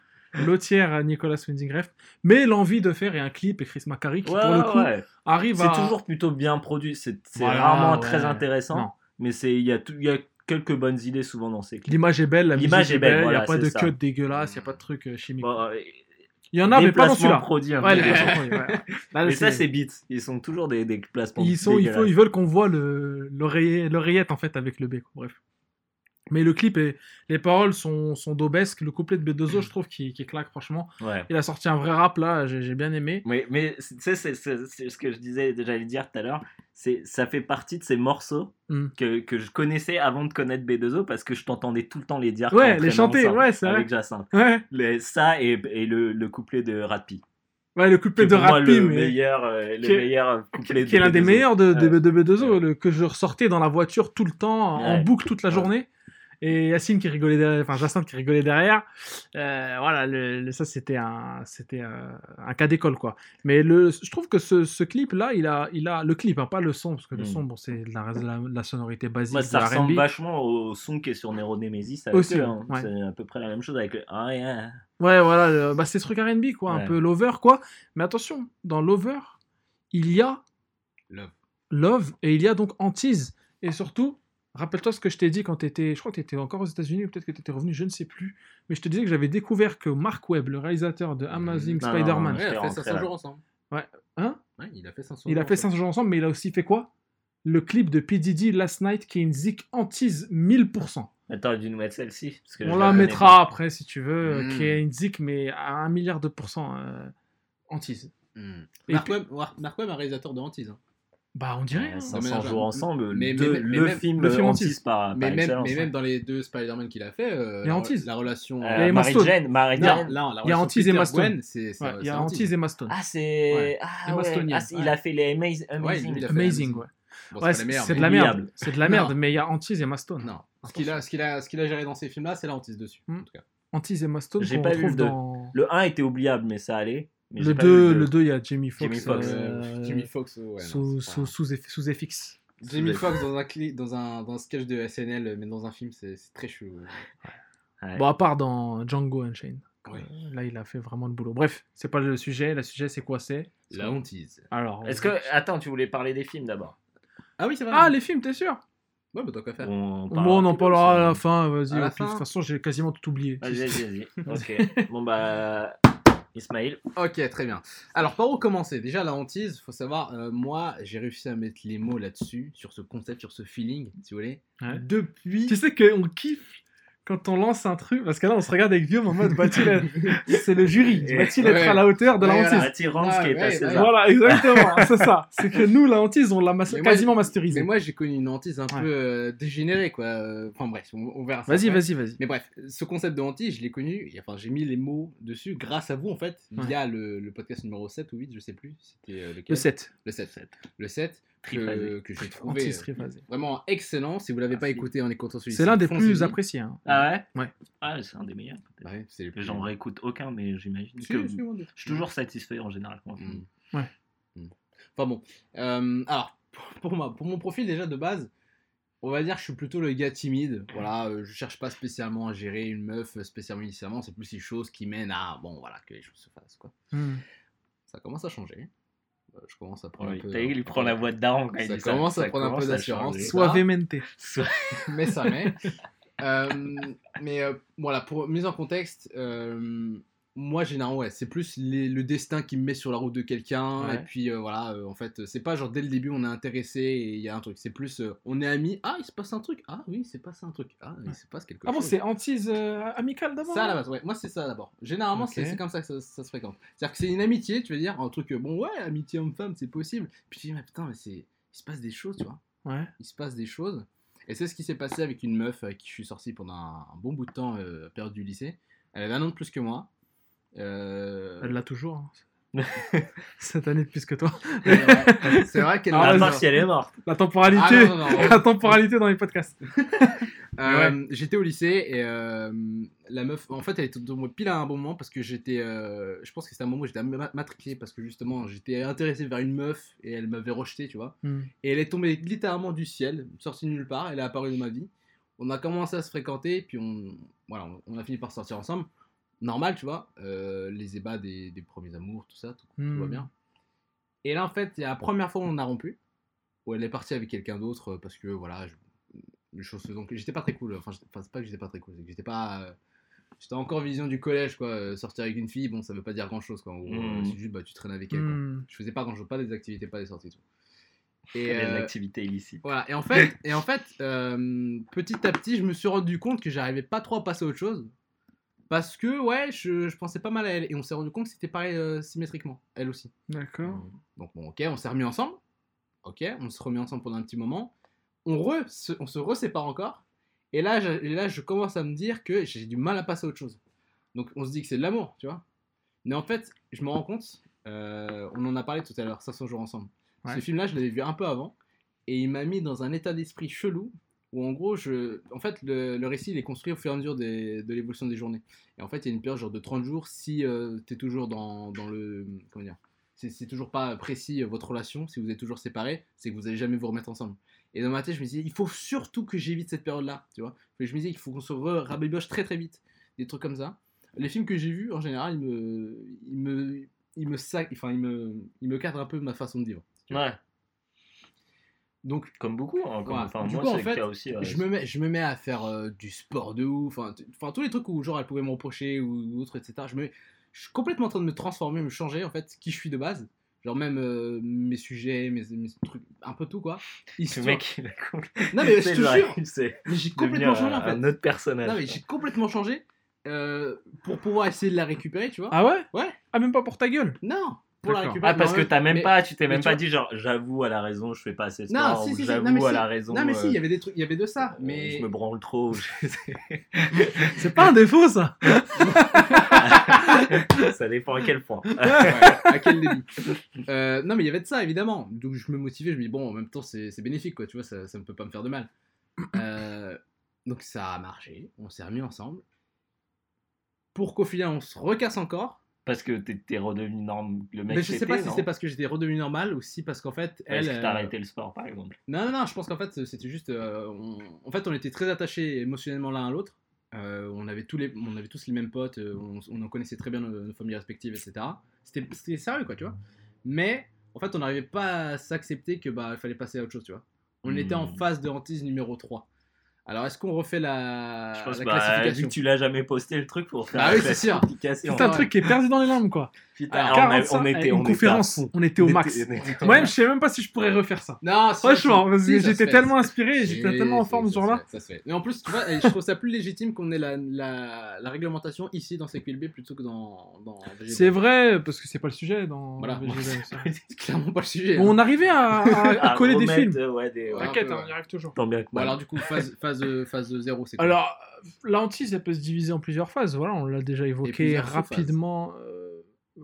Nicolas Winding Refn. Mais l'envie de faire et un clip et Chris Macari qui, Ouais, pour le coup, ouais. arrive C'est à. toujours plutôt bien produit. C'est c'est Voilà, rarement ouais. très intéressant. Non. Mais c'est il y, a tout- il y a quelques bonnes idées souvent dans ces clips. L'image est belle, la L'image musique est belle, il n'y voilà, a pas de ça. cut dégueulasse, il n'y a pas de truc euh, chimique. Bon, euh, il y en a, mais pas dans celui-là. produits Ouais, ouais. Là, Mais ça, c'est beats. Ils sont toujours des, des placements ils, sont, il faut, ils veulent qu'on voit le- l'oreiller- l'oreillette en fait avec le B. Bref. Mais le clip et les paroles sont, sont daubesques. Le couplet de B2O, je trouve, qui, qui claque franchement. Ouais. Il a sorti un vrai rap là, j'ai bien aimé. Mais, mais tu sais, c'est ce que je disais, j'allais dire tout à l'heure. Ça fait partie de ces morceaux Mm. que, que je connaissais avant de connaître B2O parce que je t'entendais tout le temps les dire. Ouais, les chanter, ensemble ouais, c'est vrai. Avec Jacinthe. Ouais, Les- ça et, et le, le couplet de Ratpi. ouais le couplet Qui de est Rappi, le mais meilleur, euh, le Qui est- meilleur couplet qui est de l'un des B2O. meilleurs de, de, Ouais. de B2O, Ouais. le- que je ressortais dans la voiture tout le temps, en boucle toute la journée. Et Yacine qui rigolait derrière, enfin Jacinthe qui rigolait derrière. Euh, voilà, le, le- ça c'était un, c'était euh, un cas d'école quoi. Mais le, je trouve que ce, ce clip là, il a, il a le clip, hein, pas le son, parce que le Mm. son, bon, c'est de la, de la, de la sonorité basique de ça la ressemble vachement au son qui est sur Nero Nemesis. avec Aussi, eux, hein. ouais. C'est à peu près la même chose avec le. Ah, yeah. Ouais, voilà, bah, c'est ce truc R&B quoi, un Ouais. peu lover quoi. Mais attention, dans lover, il y a Love. Love et il y a donc Antise. Et surtout, rappelle-toi ce que je t'ai dit quand tu étais, je crois que tu étais encore aux États-Unis ou peut-être que tu étais revenu, je ne sais plus. Mais je te disais que j'avais découvert que Mark Webb, le réalisateur de Amazing Non, non, Spider-Man, non, Ouais, il a fait rentré 500 là. jours ensemble. Hein? Ouais, il a fait 500 il a jours fait ensemble. 500 jours ensemble, mais il a aussi fait quoi? Le clip de P. Diddy Last Night qui est une zik Antise 1000%. Attends, j'ai dû nous mettre celle-ci. parce que je On la mettra pas. après si tu veux, euh, Mm. qui est une zik mais à un milliard de pourcents euh, Antise. Et Mark puis- Webb, Mar- Mark Webb, un réalisateur de hantise. hein. Bah, on dirait. Euh, hein. 500 mais- jours ensemble, mais- deux- mais- mais le même- film le film Antise. par, par Mais même, excellence. mais même dans les deux Spider-Man qu'il a fait, euh, Il y a la, Antise. la relation. Euh, Il y a Emma Mary. Jane, Mary Non, Jane. la Il y a Antise et c'est il y a. Antise et Emma Stone. Ah, c'est. Ouais. Ah, ouais. Ah, il a fait les Amazing. Amazing, Amazing. ouais. Bon, Ouais, c'est mais- de la merde. C'est de la merde, Non. mais il y a Antise et Emma Stone. Non. Ce qu'il a, ce qu'il a, ce qu'il a géré dans ces films-là, c'est la hantise dessus. Hmm. En tout cas. Antise et Emma Stone J'ai pas vu le dans. Le 1 était oubliable, mais ça allait. Mais Le j'ai pas vu 2, deux. le 2, il y a Jamie Foxx. Jamie Foxx. euh, Euh, Jimmy Fox, ouais, non, sous, sous, sous, eff- sous FX. Jimmy Fox dans un, cli- dans, un, dans un sketch de SNL, mais dans un film, c'est très chou. Ouais. Bon, à part dans Django Unchained. Ouais. Euh, Là, il a fait vraiment le boulot. Bref, c'est pas le sujet. Le sujet, c'est quoi c'est? La hantise. Alors. Est-ce que. Attends, tu voulais parler des films d'abord? Ah oui, c'est vrai. Ah, les films, t'es sûr? Ouais, bah tant qu'à faire. On Bon, on en parlera à la fin. Vas-y. De toute façon, j'ai quasiment tout oublié. Vas-y, vas-y, vas-y. Ok. Bon, bah. Ismaël. Ok, très bien. Alors, par où commencer? Déjà, la hantise, faut savoir, euh, moi, j'ai réussi à mettre les mots là-dessus, sur ce concept, sur ce feeling, si vous voulez. Ouais. Depuis. Tu sais qu'on kiffe quand on lance un truc. Parce que là, on se regarde avec Guillaume en mode va-t-il être- C'est le jury. Va-t-il être Ouais. à la hauteur de la Ouais, hantise voilà. Ah, qui est ouais, à ouais. César. Voilà, exactement. c'est ça. C'est que nous, la hantise, on l'a Mais quasiment Mais masterisée. moi, j'ai connu une hantise un Ouais. peu euh, dégénérée, quoi. Euh, Enfin, bref, on, on verra ça. Vas-y, après. vas-y, vas-y. Mais bref, ce concept de hantise, je l'ai connu, et enfin j'ai mis les mots dessus grâce à vous en fait, Ouais. via le, le podcast numéro 7 ou 8, je sais plus, c'était euh, lequel Le 7. Le 7. Le 7 que, j'ai trouvé euh, vraiment excellent, si vous l'avez pas écouté en écoutant celui-ci. C'est l'un des plus appréciés. hein. Ah ouais? Ouais. Ah, c'est un des meilleurs. Ouais, J'en réécoute aucun, mais j'imagine Si, que. Je suis toujours satisfait en général quand Mm. Ouais. Mm. Enfin bon. Euh, alors, pour, ma- pour mon profil déjà de base, on va dire que je suis plutôt le gars timide. Voilà, euh, je cherche pas spécialement à gérer une meuf euh, spécialement initialement, c'est plus les choses qui mènent à, bon voilà, que les choses se fassent quoi. Hmm. Ça commence à changer. Euh, je commence à prendre Oui, un peu. il prend la voix de Daron quand il Ça dit commence ça. à prendre un peu d'assurance. Suavemente. Soit- mais ça met. Euh, mais euh, voilà, pour mise en contexte, euh, moi généralement, ouais, c'est plus les- le destin qui me met sur la route de quelqu'un. Ouais. Et puis euh, voilà, euh, en fait, c'est pas genre dès le début on est intéressé et il y a un truc. C'est plus euh, on est amis. Ah, il se passe un truc. Ah oui, il s'est passé un truc. Ah, il se passe quelque Ah bon, chose. c'est hantise euh, amicale d'abord Ça à la base, ouais. Moi, c'est ça d'abord. Généralement, Ok. c'est c'est comme ça que ça, ça se fréquente. C'est-à-dire que c'est une amitié, tu veux dire, un truc, euh, bon, ouais, amitié homme-femme, c'est possible. Puis tu dis, mais putain, mais c'est. Il se passe des choses, tu vois. Ouais. Il se passe des choses. Et c'est ce qui s'est passé avec une meuf avec qui je suis sorti pendant un, un bon bout de temps, euh, période du lycée. Elle avait un an de plus que moi. Euh, Elle l'a toujours. hein. Cette année de plus que toi. c'est vrai- qu'elle Ah, À vas-y. part si elle est morte. La temporalité. Ah, non, non, non. La temporalité dans les podcasts. Euh, J'étais au lycée et euh, la meuf, en fait, elle était dans moi pile à un bon moment parce que j'étais, euh, je pense que c'était un moment où j'étais ma- matriculé parce que justement j'étais intéressé vers une meuf et elle m'avait rejeté, tu vois. Hmm. Et elle est tombée littéralement du ciel, sortie de nulle part, elle est apparue dans ma vie. On a commencé à se fréquenter, puis on, voilà, on a fini par sortir ensemble. Normal, tu vois, euh, les ébats des, des premiers amours, tout ça, tout, tout va Hmm. bien. Et là, en fait, il y a la première fois où on a rompu, où elle est partie avec quelqu'un d'autre euh, parce que, voilà, je, les choses se font. J'étais pas très cool, enfin, c'est pas que j'étais pas très cool, c'est que j'étais pas. euh, J'étais encore vision du collège, quoi. euh, sortir avec une fille, bon, ça veut pas dire grand chose, quoi. En gros, Hmm. euh, C'est juste, bah, tu traînes avec elle, quoi. Hmm. Je faisais pas grand chose, pas des activités, pas des sorties, tout. Et, avait des euh, activités illicites. voilà, et en fait, et en fait euh, petit à petit, je me suis rendu compte que j'arrivais pas trop à passer à autre chose. Parce que, ouais, je, je pensais pas mal à elle. Et on s'est rendu compte que c'était pareil euh, symétriquement, elle aussi. D'accord. Donc, bon, ok, on s'est remis ensemble. Ok, on se remet ensemble pendant un petit moment. On, re, se, on se resépare encore. Et là, je, et là, je commence à me dire que j'ai du mal à passer à autre chose. Donc, on se dit que c'est de l'amour, tu vois. Mais en fait, je me rends compte, euh, on en a parlé tout à l'heure, 500 jours ensemble. Ouais. Ce film-là, je l'avais vu un peu avant. Et il m'a mis dans un état d'esprit chelou. Où en gros, je... en fait, le, récit il est construit au fur et à mesure de l'évolution des journées. Et en fait, il y a une période genre de 30 jours si es toujours dans, dans le. Comment dire c'est toujours pas précis euh, votre relation, si vous êtes toujours séparés, c'est que vous allez jamais vous remettre ensemble. Et dans ma tête, je me disais, il faut surtout que j'évite cette période-là, tu vois. Je me disais qu'il faut qu'on se rabiboche très très vite, des trucs comme ça. Les films que j'ai vus, en général, ils me, ils me, ils me, sac... enfin, ils me, ils me cadrent un peu ma façon de vivre. Ouais, Donc, comme beaucoup. hein, comme- Ouais. Enfin, Du moi, coup, en c'est le fait, cas aussi. ouais. je me mets, je me mets à faire euh, du sport de ouf, enfin, tous les trucs où genre elle pouvait me reprocher ou, ou autre, etc. Je, me, je suis complètement en train de me transformer, me changer en fait, qui je suis de base. Genre même euh, mes sujets, mes, mes trucs, un peu tout quoi. Ce mec, il a complètement- Non mais je te genre, jure, il s'est mais j'ai complètement changé en fait. un autre personnage. Non mais j'ai complètement changé euh, pour pouvoir essayer de la récupérer, tu vois. Ah ouais? Ouais. Ah, même pas pour ta gueule? Non, pour la D'accord. récupérer. Ah, parce que t'as même mais- pas, tu t'es même tu pas vois- dit genre, j'avoue à la raison, je fais pas assez Non, sport, si, si, j'avoue mais à si. la raison, Non, mais si, euh, il y avait des trucs, il y avait de ça. euh, Mais je me branle trop. C'est pas un défaut, ça. ça dépend à quel point. Ouais, à quel début Euh, Non, mais il y avait de ça, évidemment. Donc je me motivais, je me dis, bon, en même temps, c'est bénéfique, quoi, tu vois, ça, ça ne peut pas me faire de mal. Euh, donc ça a marché, on s'est remis ensemble. Pour qu'au final, on se recasse encore. Parce que t'es redevenu le mec Mais je sais pas si c'est parce que j'étais redevenu normal ou si parce qu'en fait, elle. Est-ce que t'as euh, arrêté le sport, par exemple? Non, non, non, je pense qu'en fait, c'était juste. euh, on- En fait, on était très attachés émotionnellement l'un à l'autre. Euh, on, avait tous les... on avait tous les mêmes potes, on, on en connaissait très bien nos, nos familles respectives, etc. C'était c'était sérieux, quoi, tu vois. Mais, en fait, on n'arrivait pas à s'accepter que bah, il fallait passer à autre chose, tu vois. On Hmm. était en phase de hantise numéro 3. Alors, est-ce qu'on refait la, Je pense la bah, vu classification que tu l'as jamais posté le truc pour faire Bah la oui, c'est sûr. C'est un Ouais. truc qui est perdu dans les larmes, quoi. Putain, Alors, on, a- 45, on était, une on conférence, on était au On max. on Moi, je sais même pas si je pourrais refaire ça. Non, Franchement, si, j'étais tellement inspiré, et j'étais tellement en forme ce jour-là. fait, ça se fait. Mais en plus, tu vois, et je trouve ça plus légitime qu'on ait la, la, la réglementation ici dans CQLB plutôt que dans. C'est vrai, parce que c'est pas le sujet dans Voilà. C'est clairement pas le sujet. On hein. arrivait à, coller des films. euh, Ouais, des, ouais. Ouais. T'inquiète, hein, ouais. on y arrive toujours. Tant bien que mal. alors, du coup, phase, phase, phase 0, c'est quoi Alors, euh, la hantise, elle peut se diviser en plusieurs phases. Voilà, on l'a déjà évoqué rapidement. euh, euh,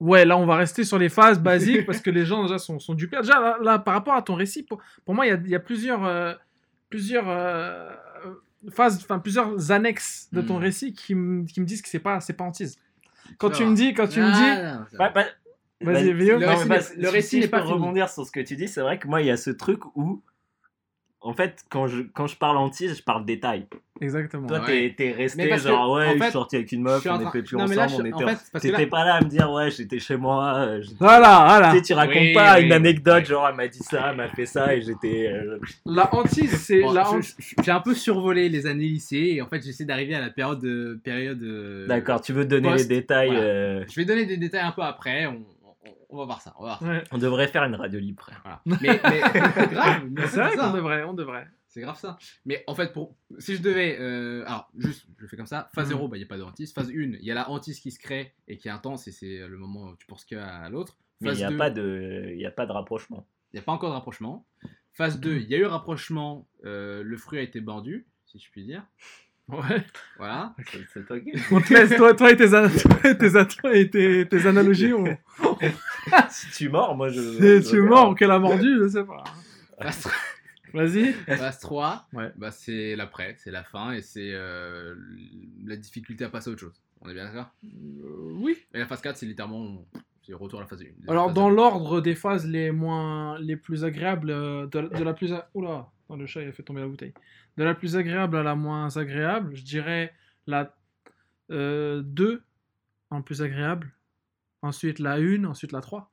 Ouais, là, on va rester sur les phases basiques parce que les gens déjà sont, sont dupés. Déjà, là, là, par rapport à ton récit, pour, pour moi, il y a, il y a plusieurs, euh, plusieurs euh, phases, enfin plusieurs annexes de ton Hmm. récit qui, me- qui me disent que c'est pas, c'est pas hantise. Quand tu me dis, quand tu me dis, Ah, non, Ouais, bah, vas-y, bah. Le récit n'est- bah, le si- récit si n'est je pas peux fini. rebondir sur ce que tu dis, c'est vrai que moi, il y a ce truc où, en fait, quand je, quand je parle hantise, je parle détail. Exactement. Toi, Ouais. t'es- t'es resté que, genre, ouais, en je fait, suis sorti avec une je meuf, en on train- était plus Non, là, ensemble, je- on en était. fait, parce que T'étais là- pas là à me dire, ouais, j'étais chez moi. euh, je- Voilà, voilà. Tu sais, tu racontes Oui, pas oui, une anecdote, genre, elle m'a dit ça, elle m'a fait ça, et j'étais. euh, La hantise, c'est Bon, je- je- J'ai un peu survolé les années lycée et en fait j'essaie d'arriver à la période de, période. euh, D'accord, tu veux donner post- les détails. voilà. euh, Je vais donner des détails un peu après. On, on- va voir ça. On va voir ça. Ouais. On devrait faire une radio libre. Voilà. Mais, mais grave. mais C'est vrai qu'on devrait, on devrait. C'est grave ça. Mais en fait, pour, si je devais. euh, alors, juste, je fais comme ça. Phase Mhm. 0, il n'y a pas de hantise. Phase 1, il y a la hantise qui se crée et qui est intense et c'est le moment où tu penses qu'à l'autre. Mais il Phase n'y a, 2, pas de- il y a pas de rapprochement. il n'y a pas encore de rapprochement. Phase 2, il y a eu rapprochement. euh, le fruit a été mordu, si je puis dire. Ouais. Voilà. C'est toi qui. On te laisse, toi, toi et tes, an- toi et tes, an- toi et tes, tes analogies. On... si tu mords, moi je. Je tu ou qu'elle a mordu, je sais pas. Phase, Vas-y. phase 3, Ouais. bah, c'est l'après, c'est la fin et c'est euh, la difficulté à passer à autre chose. On est bien d'accord? Euh, oui. Et la phase 4, c'est littéralement. C'est le retour à la phase 1. Alors, dans l'ordre des phases les moins, les plus agréables, euh, de, de la plus, a- oula, attends, le chat il a fait tomber la bouteille. De la plus agréable à la moins agréable, je dirais la 2 en plus agréable, ensuite la 1, ensuite la 3.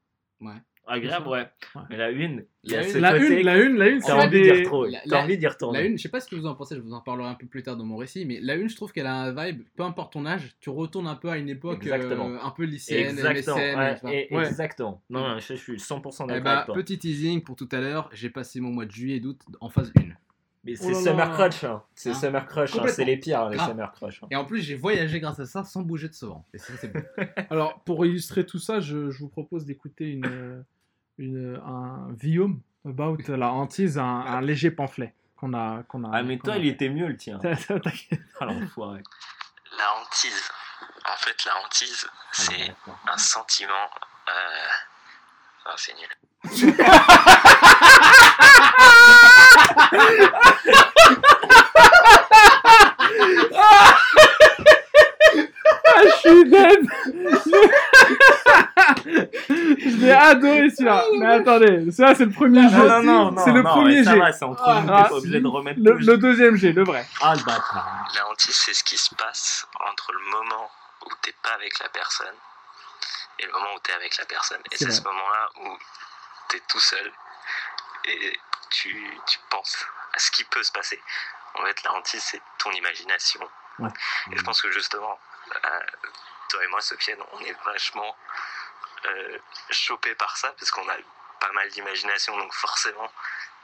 Agréable, ouais. Ouais. Mais la une, La ce La 1, côté. la 1, la 1, T'as c'est envie d'y retourner. la- envie d'y retourner. La une, je sais pas ce que vous en pensez, je vous en parlerai un peu plus tard dans mon récit, mais la une, je trouve qu'elle a un vibe, peu importe ton âge, tu retournes un peu à une époque euh, un peu lycéenne, Exactement. MSN, ouais, tu vois. et- Ouais. Exactement. Non, non, je, suis 100% Eh d'accord bah, avec toi. petit teasing pour tout à l'heure, j'ai passé mon mois de juillet et d'août en phase 1. Mais Oh c'est là Summer là. Crush. Hein. C'est Hein Summer Crush. hein. C'est les pires, les Grave. Summer Crush. hein. Et en plus, j'ai voyagé grâce à ça sans bouger de souvent. Et ça, c'est bon. Alors, pour illustrer tout ça, je, je vous propose d'écouter une, euh, une, un Vium about la hantise, un, un léger pamphlet qu'on a, qu'on a. Ah, mais toi, a- il était mieux le tien. T'inquiète. Ah, l'enfoiré. La hantise. En fait, la hantise, c'est un sentiment. Euh... Ah, c'est nul. Ah, je suis dead Je l'ai adoré celui-là. Mais attendez, celui-là c'est le premier Non, jet. non, non, non. C'est le non, premier ça jet. va, c'est entre Ah, nous, ah, t'es obligé de remettre Le, deuxième jet, le vrai. Ah, le bâtard. La hantise, c'est ce qui se passe entre le moment où t'es pas avec la personne et le moment où t'es avec la personne. Et C'est ce moment-là où t'es tout seul et tu, tu penses à ce qui peut se passer. En fait, la hantise, c'est ton imagination. Ouais. Et je pense que justement, toi et moi, Sofiane, on est vachement euh, par ça parce qu'on a pas mal d'imagination, donc forcément,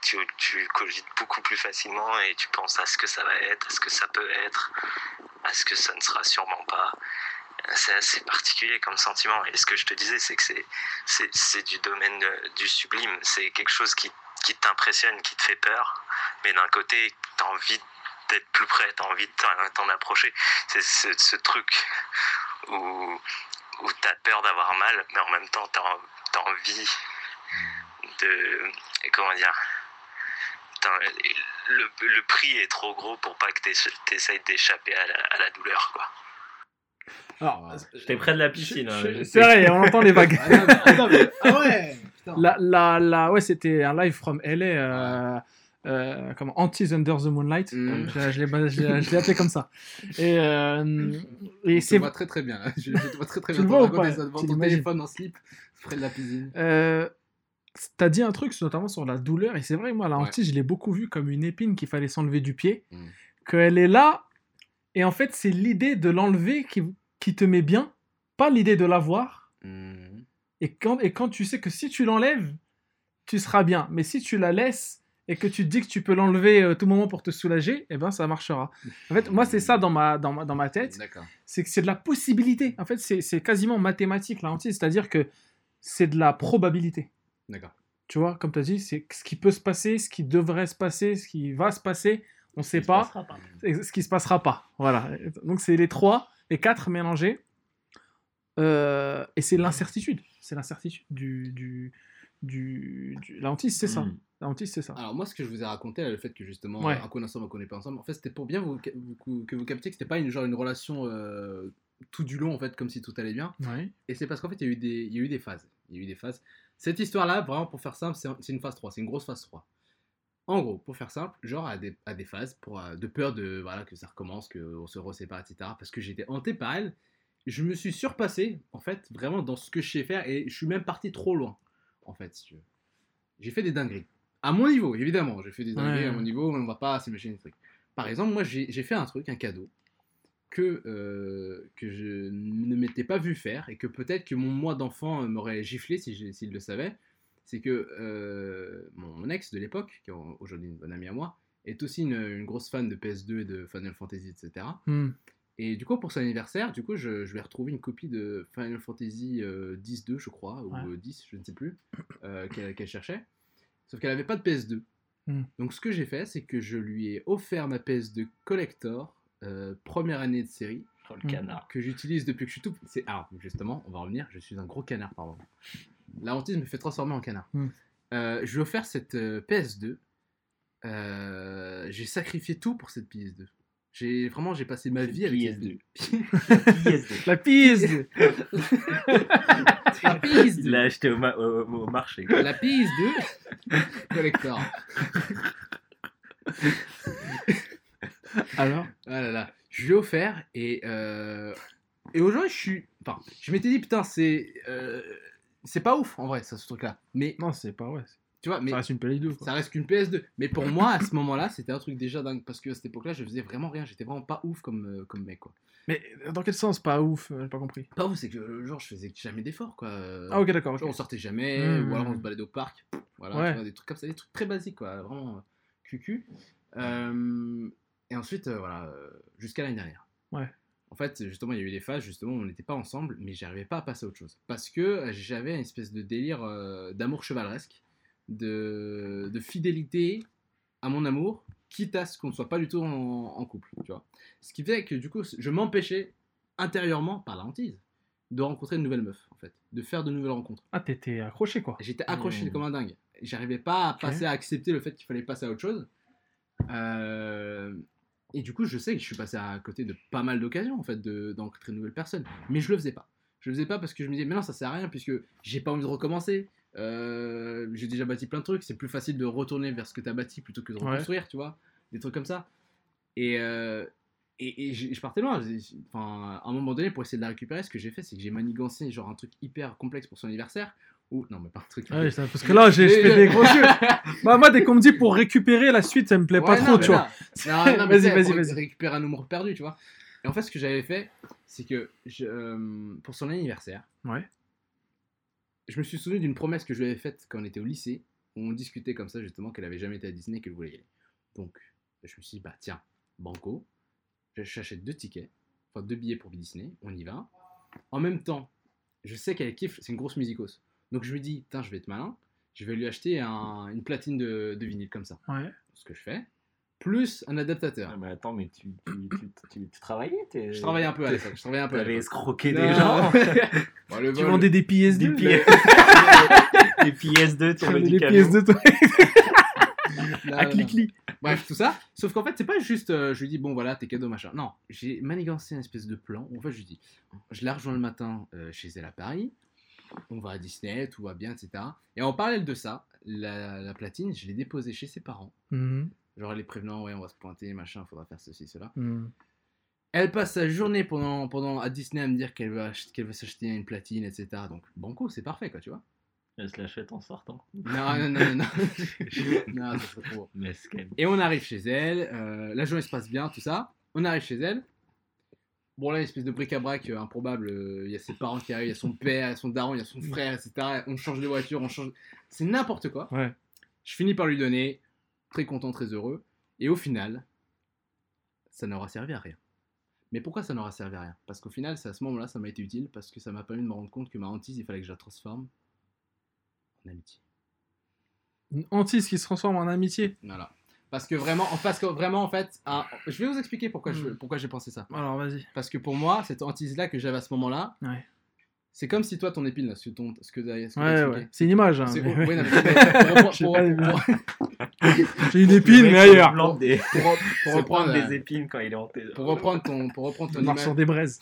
tu, tu cogites beaucoup plus facilement et tu penses à ce que ça va être, à ce que ça peut être, à ce que ça ne sera sûrement pas. c'est assez particulier comme sentiment. Et ce que je te disais, c'est que c'est, du domaine du sublime. C'est quelque chose qui, t'impressionne, qui te fait peur. Mais d'un côté, t'as envie d'être plus près, t'as envie de t'en, approcher. C'est ce, ce truc où, où t'as peur d'avoir mal, mais en même temps, t'as, en- t'as envie de. Comment dire le, le prix est trop gros pour pas que tu essayes d'échapper à la, à la douleur, quoi. Alors, J'étais près de la piscine. hein, c'est vrai, on entend les vagues. Ah, non, mais- ah, non, mais- ah ouais putain. La, la, la, ouais, c'était un live from LA. Euh, euh, comment Antis Under the Moonlight. Mm. Je, je l'ai appelé comme ça. Et, euh, et c'est vois très très bien. là. Je, je te vois très très Tu bien. le vois ou pas devant Tu ton téléphone en slip près de la piscine. Euh, T'as dit un truc notamment sur la douleur, et c'est vrai, moi, la Ouais. hantise, je l'ai beaucoup vu comme une épine qu'il fallait s'enlever du pied, Mm. qu'elle est là, et en fait, c'est l'idée de l'enlever qui, qui te met bien, pas l'idée de l'avoir. Mhm. Et quand, et quand tu sais que si tu l'enlèves, tu seras bien. Mais si tu la laisses et que tu te dis que tu peux l'enlever à tout moment pour te soulager, eh ben ça marchera. En fait, moi, c'est ça dans ma, dans ma, dans ma tête. C'est que c'est de la possibilité. En fait, c'est c'est quasiment mathématique, la hantise. C'est-à-dire que c'est de la probabilité. D'accord. Tu vois, comme tu as dit, c'est ce qui peut se passer, ce qui devrait se passer, ce qui va se passer, on ne sait pas, ce qui se passera pas. Voilà. Donc c'est les trois, les quatre mélangés. Euh, et c'est l'incertitude. C'est l'incertitude du, du, du, du- La hantise, c'est ça. Mm. La hantise, c'est ça. Alors moi, ce que je vous ai raconté, le fait que justement, Ouais. un coup ensemble, on connaît pas ensemble, en fait, c'était pour bien vous, vous- que vous captiez que c'était pas une, genre, une relation euh, tout du long, en fait, comme si tout allait bien. Ouais. Et c'est parce qu'en fait, il y, a eu des- il y a eu des phases. Il y a eu des phases. Cette histoire-là, vraiment, pour faire simple, c'est c'est une phase 3. C'est une grosse phase 3. En gros, pour faire simple, genre à des, à des phases, pour, euh, de peur de, voilà, que ça recommence, qu'on se resépare, etc. Parce que j'étais hanté par elle. Je me suis surpassé, en fait, vraiment dans ce que je sais faire. Et je suis même parti trop loin, en fait, si tu veux. J'ai fait des dingueries. À mon niveau, évidemment. J'ai fait des dingueries Ouais. à mon niveau, on va pas s'imaginer des trucs. Par exemple, moi, j'ai fait un truc, un cadeau, que, euh, que je ne m'étais pas vu faire et que peut-être que mon moi d'enfant euh, m'aurait giflé si s'il le savait. C'est que euh, mon ex de l'époque, qui est aujourd'hui une bonne amie à moi, est aussi une, une grosse fan de PS2 et de Final Fantasy, etc. Mm. Et du coup, pour son anniversaire, du coup, je, je lui ai retrouvé une copie de Final Fantasy euh, 10-2, je crois, ou Ouais. euh, 10, je ne sais plus, euh, qu'elle cherchait. Sauf qu'elle n'avait pas de PS2. Hmm. Donc, ce que j'ai fait, c'est que je lui ai offert ma PS2 Collector, euh, première année de série, Oh, le canard. que j'utilise depuis que je suis tout. C'est alors justement, on va revenir. Je suis un gros canard par moment. La hantise me fait transformer en canard. Hmm. Euh, je lui ai offert cette euh, PS2. Euh, j'ai sacrifié tout pour cette PS2. J'ai vraiment j'ai passé ma vie avec cette PS2. PS2. La piste La PS2. Il l'a acheté au, ma- au- au marché. La PS2 collector. Alors Ah là là. Je lui ai offert et euh, et aujourd'hui je suis. Enfin, je m'étais dit putain c'est euh, c'est pas ouf en vrai ça ce truc là. Mais Non, c'est pas ouais. Tu vois mais Ça reste une Play 2. Quoi. Ça reste qu'une PS2. Mais pour moi, à ce moment-là, c'était un truc déjà dingue. Parce que à cette époque-là, je faisais vraiment rien. J'étais vraiment pas ouf comme, euh, comme mec, quoi. Mais dans quel sens Pas ouf, euh, j'ai pas compris. Pas ouf, c'est que euh, genre, je faisais jamais d'efforts, quoi. Ah, ok, d'accord. genre, ok. on sortait jamais, Mmh. ou alors on se baladait au parc. Voilà, Ouais. tu vois, des trucs comme ça, des trucs très basiques, quoi. Vraiment euh, cucu. Euh, et ensuite, voilà, jusqu'à l'année dernière. Ouais. En fait, justement, il y a eu des phases, justement, où on n'était pas ensemble, mais j'arrivais pas à passer à autre chose. Parce que j'avais une espèce de délire euh, d'amour chevaleresque, de, de fidélité à mon amour, quitte à ce qu'on ne soit pas du tout en, en couple, tu vois. Ce qui fait que, du coup, je m'empêchais intérieurement, par la hantise, de rencontrer de nouvelles meufs, en fait, de faire de nouvelles rencontres. Ah, t'étais accroché quoi. J'étais accroché Mmh. comme un dingue. J'arrivais pas à passer à accepter le fait qu'il fallait passer à autre chose. Euh, Et du coup, je sais que je suis passé à côté de pas mal d'occasions en fait de- d'encontrer de nouvelles personnes. Mais je le faisais pas. Je le faisais pas parce que je me disais, mais non, ça sert à rien puisque j'ai pas envie de recommencer. Euh, j'ai déjà bâti plein de trucs. C'est plus facile de retourner vers ce que tu as bâti plutôt que de Ouais. reconstruire, tu vois. Des trucs comme ça. Et, euh, et, et je partais loin. Enfin, à un moment donné, pour essayer de la récupérer, ce que j'ai fait, c'est que j'ai manigancé genre un truc hyper complexe pour son anniversaire. Ou non, mais pas un truc. Ouais, ça- parce que là, j'ai je fais des gros yeux. Bah, moi, dès qu'on me dit pour récupérer la suite, ça me plaît pas Ouais, trop, non, tu vois. là- mais Vas-y, vas-y, vas-y. Récupérer un amour perdu, tu vois. Et en fait, ce que j'avais fait, c'est que je, euh, pour son anniversaire, Ouais. Je me suis souvenu d'une promesse que je lui avais faite quand on était au lycée, où on discutait comme ça, justement, qu'elle avait jamais été à Disney et qu'elle voulait y aller. Donc, je me suis dit, bah tiens, banco, j'achète deux tickets, enfin deux billets pour Disney, on y va. En même temps, je sais qu'elle kiffe, c'est une grosse musicos. Donc je lui dis, putain, je vais être malin, je vais lui acheter un- une platine de, de vinyle comme ça. Ouais. Ce que je fais. Plus un adaptateur. Ah, mais attends, mais tu, tu, tu, tu- tu travaillais t'es- Je travaillais un peu à l'époque. Je travaillais un peu T'avais escroqué Non. des gens. Bon, le Tu vol- vendais des PS2 Des pièces. Des pièces de tu ton vendais des médicament. PS2 toi, à clic Bref, tout ça. Sauf qu'en fait, c'est pas juste, euh, je lui dis, bon voilà, tes cadeaux, machin. Non, j'ai manigancé une espèce de plan. En fait, je lui dis, je la rejoins le matin euh, chez elle à Paris. On va à Disney, tout va bien, etc. Et en parallèle de ça, la, la platine, je l'ai déposée chez ses parents. Mhm, Genre, les prévenant, ouais, on va se pointer, machin, faudra faire ceci, cela. mhm. Elle passe sa journée pendant, pendant à Disney à me dire qu'elle veut, qu'elle veut s'acheter une platine, etc. Donc, banco, c'est parfait, quoi, tu vois. Elle se l'achète en sortant. Non, non, non, non. non, non ça serait trop beau. Mesquine. Et on arrive chez elle, euh, la journée se passe bien, tout ça. On arrive chez elle. Bon, là, une espèce de bric-à-brac euh, improbable. euh, Il y a ses parents qui arrivent, il y a son père, il y a son daron, il y a son frère, etc. On change de voiture, on change. C'est n'importe quoi. Ouais. Je finis par lui donner, très content, très heureux. Et au final, ça n'aura servi à rien. Mais pourquoi ça n'aura servi à rien? Parce qu'au final, c'est à ce moment-là, ça m'a été utile parce que ça m'a permis de me rendre compte que ma hantise, il fallait que je la transforme en amitié. Une hantise qui se transforme en amitié. Voilà. Parce que vraiment, en- parce que vraiment, en fait, un- je vais vous expliquer pourquoi je- Hmm. pourquoi j'ai pensé ça. Alors vas-y. Parce que pour moi, cette hantise-là que j'avais à ce moment-là, Ouais. C'est comme si toi, ton épine, là, ce, que ton, ce que ce Ouais, ouais. C'est une image. hein, C'est- mais pour- J'ai pour- pour- une épine, mais ailleurs. Plante des... pour- pour pour reprendre, des épines quand il est hanté. pour reprendre ton, pour reprendre ton image, sur des braises.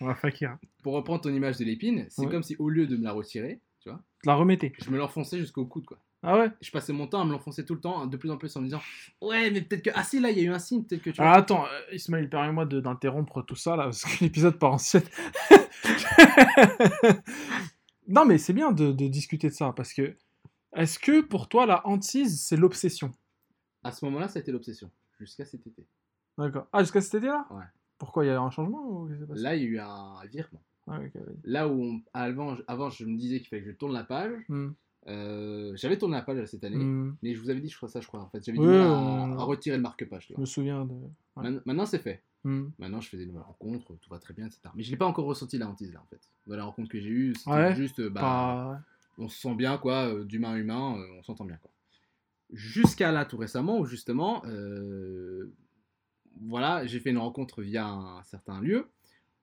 On va fakir. pour reprendre ton image de l'épine, c'est Ouais. comme si au lieu de me la retirer, tu vois, Tu la remettais. je me l'enfonçais jusqu'au coude, quoi. Ah ouais? Je passais mon temps à me l'enfoncer tout le temps, de plus en plus en me disant, ouais, mais peut-être que, ah si, là, il y a eu un signe, peut-être que tu vois. attends, euh, Ismaël, permets-moi d'interrompre tout ça là, parce que l'épisode part en 7. non, mais c'est bien de, de discuter de ça, parce que est-ce que pour toi la hantise c'est l'obsession? À ce moment-là, ça a été l'obsession, jusqu'à cet été. D'accord. Ah, jusqu'à cet été là Ouais. Pourquoi il y a eu un changement ou Là, il y a eu un virement. Ah. Là où on- avant, je- avant, je me disais qu'il fallait que je tourne la page. Hmm, euh, J'avais tourné la page cette année, hmm, mais je vous avais dit, je crois ça, je crois. En fait, j'avais mal à, on- à retirer le marque-page. Je me souviens de. Ouais. Maintenant, c'est fait. Hmm. Maintenant, je fais des nouvelles rencontres, tout va très bien, etc. Mais je l'ai pas encore ressenti la hantise là, en fait. Dans la rencontre que j'ai eue, c'était Ouais, juste, euh, bah, on se sent bien, quoi, euh, d'humain à humain, on s'entend bien, quoi. Jusqu'à là, tout récemment, où justement, euh, voilà, j'ai fait une rencontre via un certain lieu,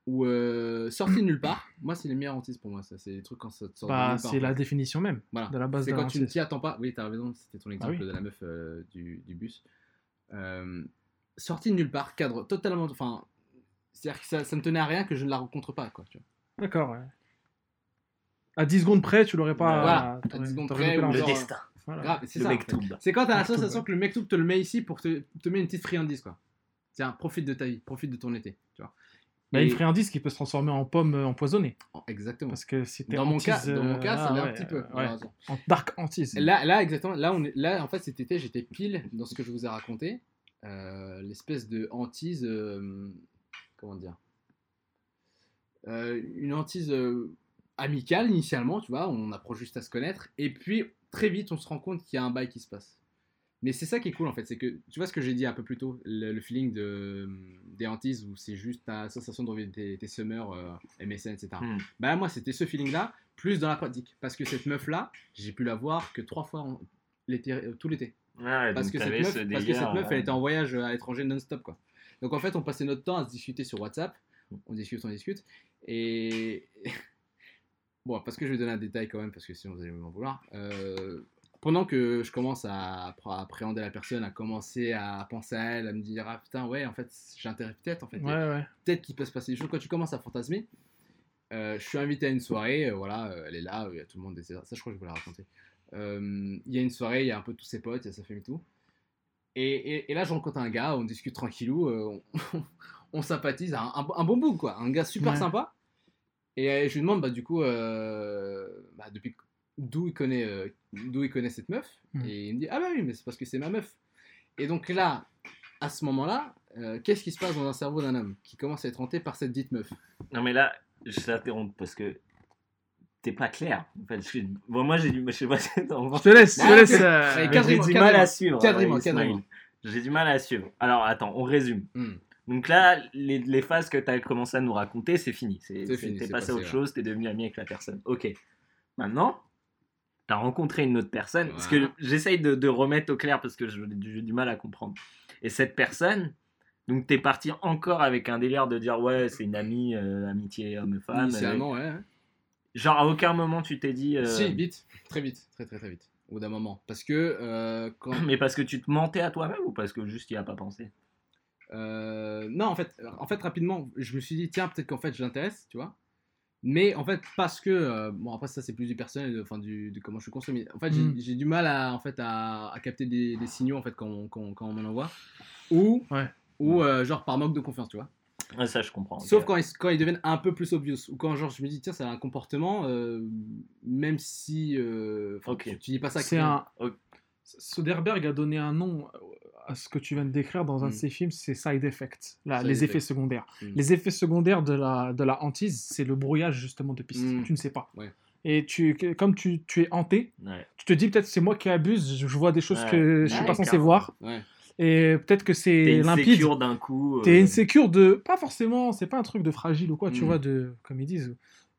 où euh, sorti de nulle part, moi, c'est les meilleures hantises pour moi, ça, c'est les trucs quand ça te sort de bah, nulle part. c'est la définition même Voilà. de la base C'est de la quand tu ne t'y attends pas. Oui, t'as raison, c'était ton exemple Ah oui. de la meuf euh, du, du bus. Euh, sortie de nulle part, cadre totalement. Enfin, c'est-à-dire que ça, ça ne tenait à rien que je ne la rencontre pas, quoi. Tu vois. D'accord, ouais. À 10 secondes près, tu l'aurais pas. Voilà, à t'aurais- 10 secondes près, ou Le genre, destin. Voilà. Grave, c'est Le ça. C'est quand t'as la Mektoub, sensation ouais. que le mec tout te le met ici pour te, te met une petite friandise, quoi. Tiens, profite de ta vie, profite de ton été, tu vois. Bah, Et- une friandise qui peut se transformer en pomme euh, empoisonnée. Exactement. Parce que si Dans mon cas, dans mon euh, cas, ça ah l'est un ouais, petit peu. euh, ouais. En dark hantise. Là, là, exactement. Là, on est, là, en fait, cet été, j'étais pile dans ce que je vous ai raconté. euh, L'espèce de hantise. euh, comment dire Euh, Une hantise euh, amicale, initialement, tu vois. On approche juste à se connaître. Et puis, très vite, on se rend compte qu'il y a un bail qui se passe. Mais c'est ça qui est cool, en fait. C'est que, tu vois ce que j'ai dit un peu plus tôt, le, le feeling de, des hantises où c'est juste ta sensation de revivre tes, tes summers, euh, MSN, etc. Hmm. Bah moi c'était ce feeling là, plus dans la pratique. Parce que cette meuf là, j'ai pu la voir que trois fois en- l'été, euh, tout l'été. Ouais, Parce, que cette meuf, ce parce que cette meuf, elle ouais. était en voyage à l'étranger non-stop quoi. Donc en fait on passait notre temps à se discuter sur WhatsApp. On discute, on discute. Et... bon, parce que je vais donner un détail quand même, parce que sinon vous allez m'en vouloir. Euh, Pendant que je commence à appr- à appréhender la personne, à commencer à penser à elle, à me dire ah putain ouais en fait j'ai intérêt peut-être en fait Ouais, ouais. peut-être qu'il peut se passer des choses quand tu commences à fantasmer. euh, je suis invité à une soirée, euh, voilà, euh, elle est là, il y a tout le monde. Ça, je crois que je vous l'ai raconté. Euh, Il y a une soirée, il y a un peu tous ses potes, il y a sa famille et tout. Et, et, et là, je rencontre un gars, on discute tranquillou, on, on sympathise, un, un, un bon bout, quoi, un gars super Ouais. sympa. Et je lui demande, bah, du coup, bah, depuis d'où il connaît, euh, d'où il connaît cette meuf. Mhm. Et il me dit, ah bah oui, mais c'est parce que c'est ma meuf. Et donc là, à ce moment-là, euh, qu'est-ce qui se passe dans un cerveau d'un homme qui commence à être hanté par cette dite meuf? Non, mais là, je t'interromps parce que t'es pas clair. En fait, je- bon, moi, j'ai du. Je sais pas Je te laisse, je te Ah, laisse. euh, J'ai du mal à suivre. J'ai du mal à suivre. Alors, attends, on résume. Hmm. Donc là, les, les phases que tu as commencé à nous raconter, c'est fini. C'est C'est fini, T'es passé passé, à autre chose, t'es devenu ami avec la personne. Ok. Maintenant, tu as rencontré une autre personne. Parce que j'essaye de, de remettre au clair parce que j'ai du mal à comprendre. Et cette personne, donc t'es parti encore avec un délire de dire ouais, c'est une amie, euh, amitié homme-femme. Initialement, ouais. ouais. genre à aucun moment tu t'es dit. euh, Si, vite, très vite, très très très vite, au bout d'un moment. Parce que euh, quand. Mais parce que tu te mentais à toi-même ou parce que juste il a pas pensé? Non, en fait, en fait, rapidement, je me suis dit, tiens, peut-être qu'en fait, je l'intéresse, tu vois. Mais en fait, parce que, euh, bon, après, ça, c'est plus du personnel, de- enfin, du, de comment je suis construit. Mais en fait, j'ai- Mm. j'ai du mal à, en fait, à, à capter des, des signaux, en fait, quand, on- quand, quand on m'en envoie. Ou, Ouais. ou euh, genre, par manque de confiance, tu vois. Ouais, Ça, je comprends. Sauf quand ils, quand ils deviennent un peu plus obvious. Ou quand, genre, je me dis, tiens, ça a un comportement, euh, même si. euh, Ok. tu, tu dis pas ça C'est que- un. Soderbergh a donné un nom à ce que tu viens de décrire dans un Mm. de ses films, c'est side effects, là, Side les effects. effets secondaires. Mm. Les effets secondaires de la, de la hantise, c'est le brouillage justement de pistes. Mm. Tu ne sais pas. Ouais. Et tu, comme tu, tu es hanté, Ouais. tu te dis peut-être c'est moi qui abuse, je vois des choses Ouais. que je suis Ouais, pas censé voir. Et peut-être que T'es c'est limpide. sécure d'un coup. euh, T'es insécure de. Pas forcément, c'est pas un truc de fragile ou quoi, tu Mm. vois, de. Comme ils disent.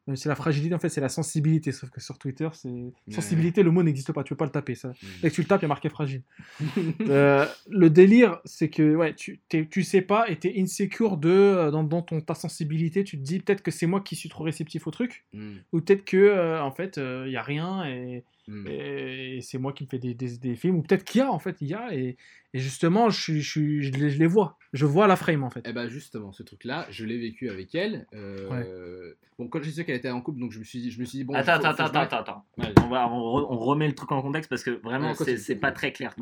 Euh, C'est la fragilité, en fait, c'est la sensibilité. Sauf que sur Twitter, c'est. Sensibilité, le mot n'existe pas, tu peux pas le taper, ça. Mm. Dès que tu le tapes, il y a marqué fragile. Euh, le délire, c'est que ouais, tu, tu sais pas et t'es insecure de, euh, dans, dans ton, ta sensibilité. Tu te dis peut-être que c'est moi qui suis trop réceptif au truc, Mm. ou peut-être que euh, en fait il y a rien et, Mm. et c'est moi qui me fais des, des- des films, ou peut-être qu'il y a en fait, il y a et, et justement je, suis- je, suis- je, les, je les vois, je vois la frame en fait. Eh ben justement, ce truc-là, je l'ai vécu avec elle. euh, Bon, quand j'ai su qu'elle était en couple, donc je me suis dit, je me suis dit bon. Attends, faut- faut attends, attends, attends. On, va, on, re- on remet le truc en contexte parce que vraiment, Ouais, c'est pas très clair.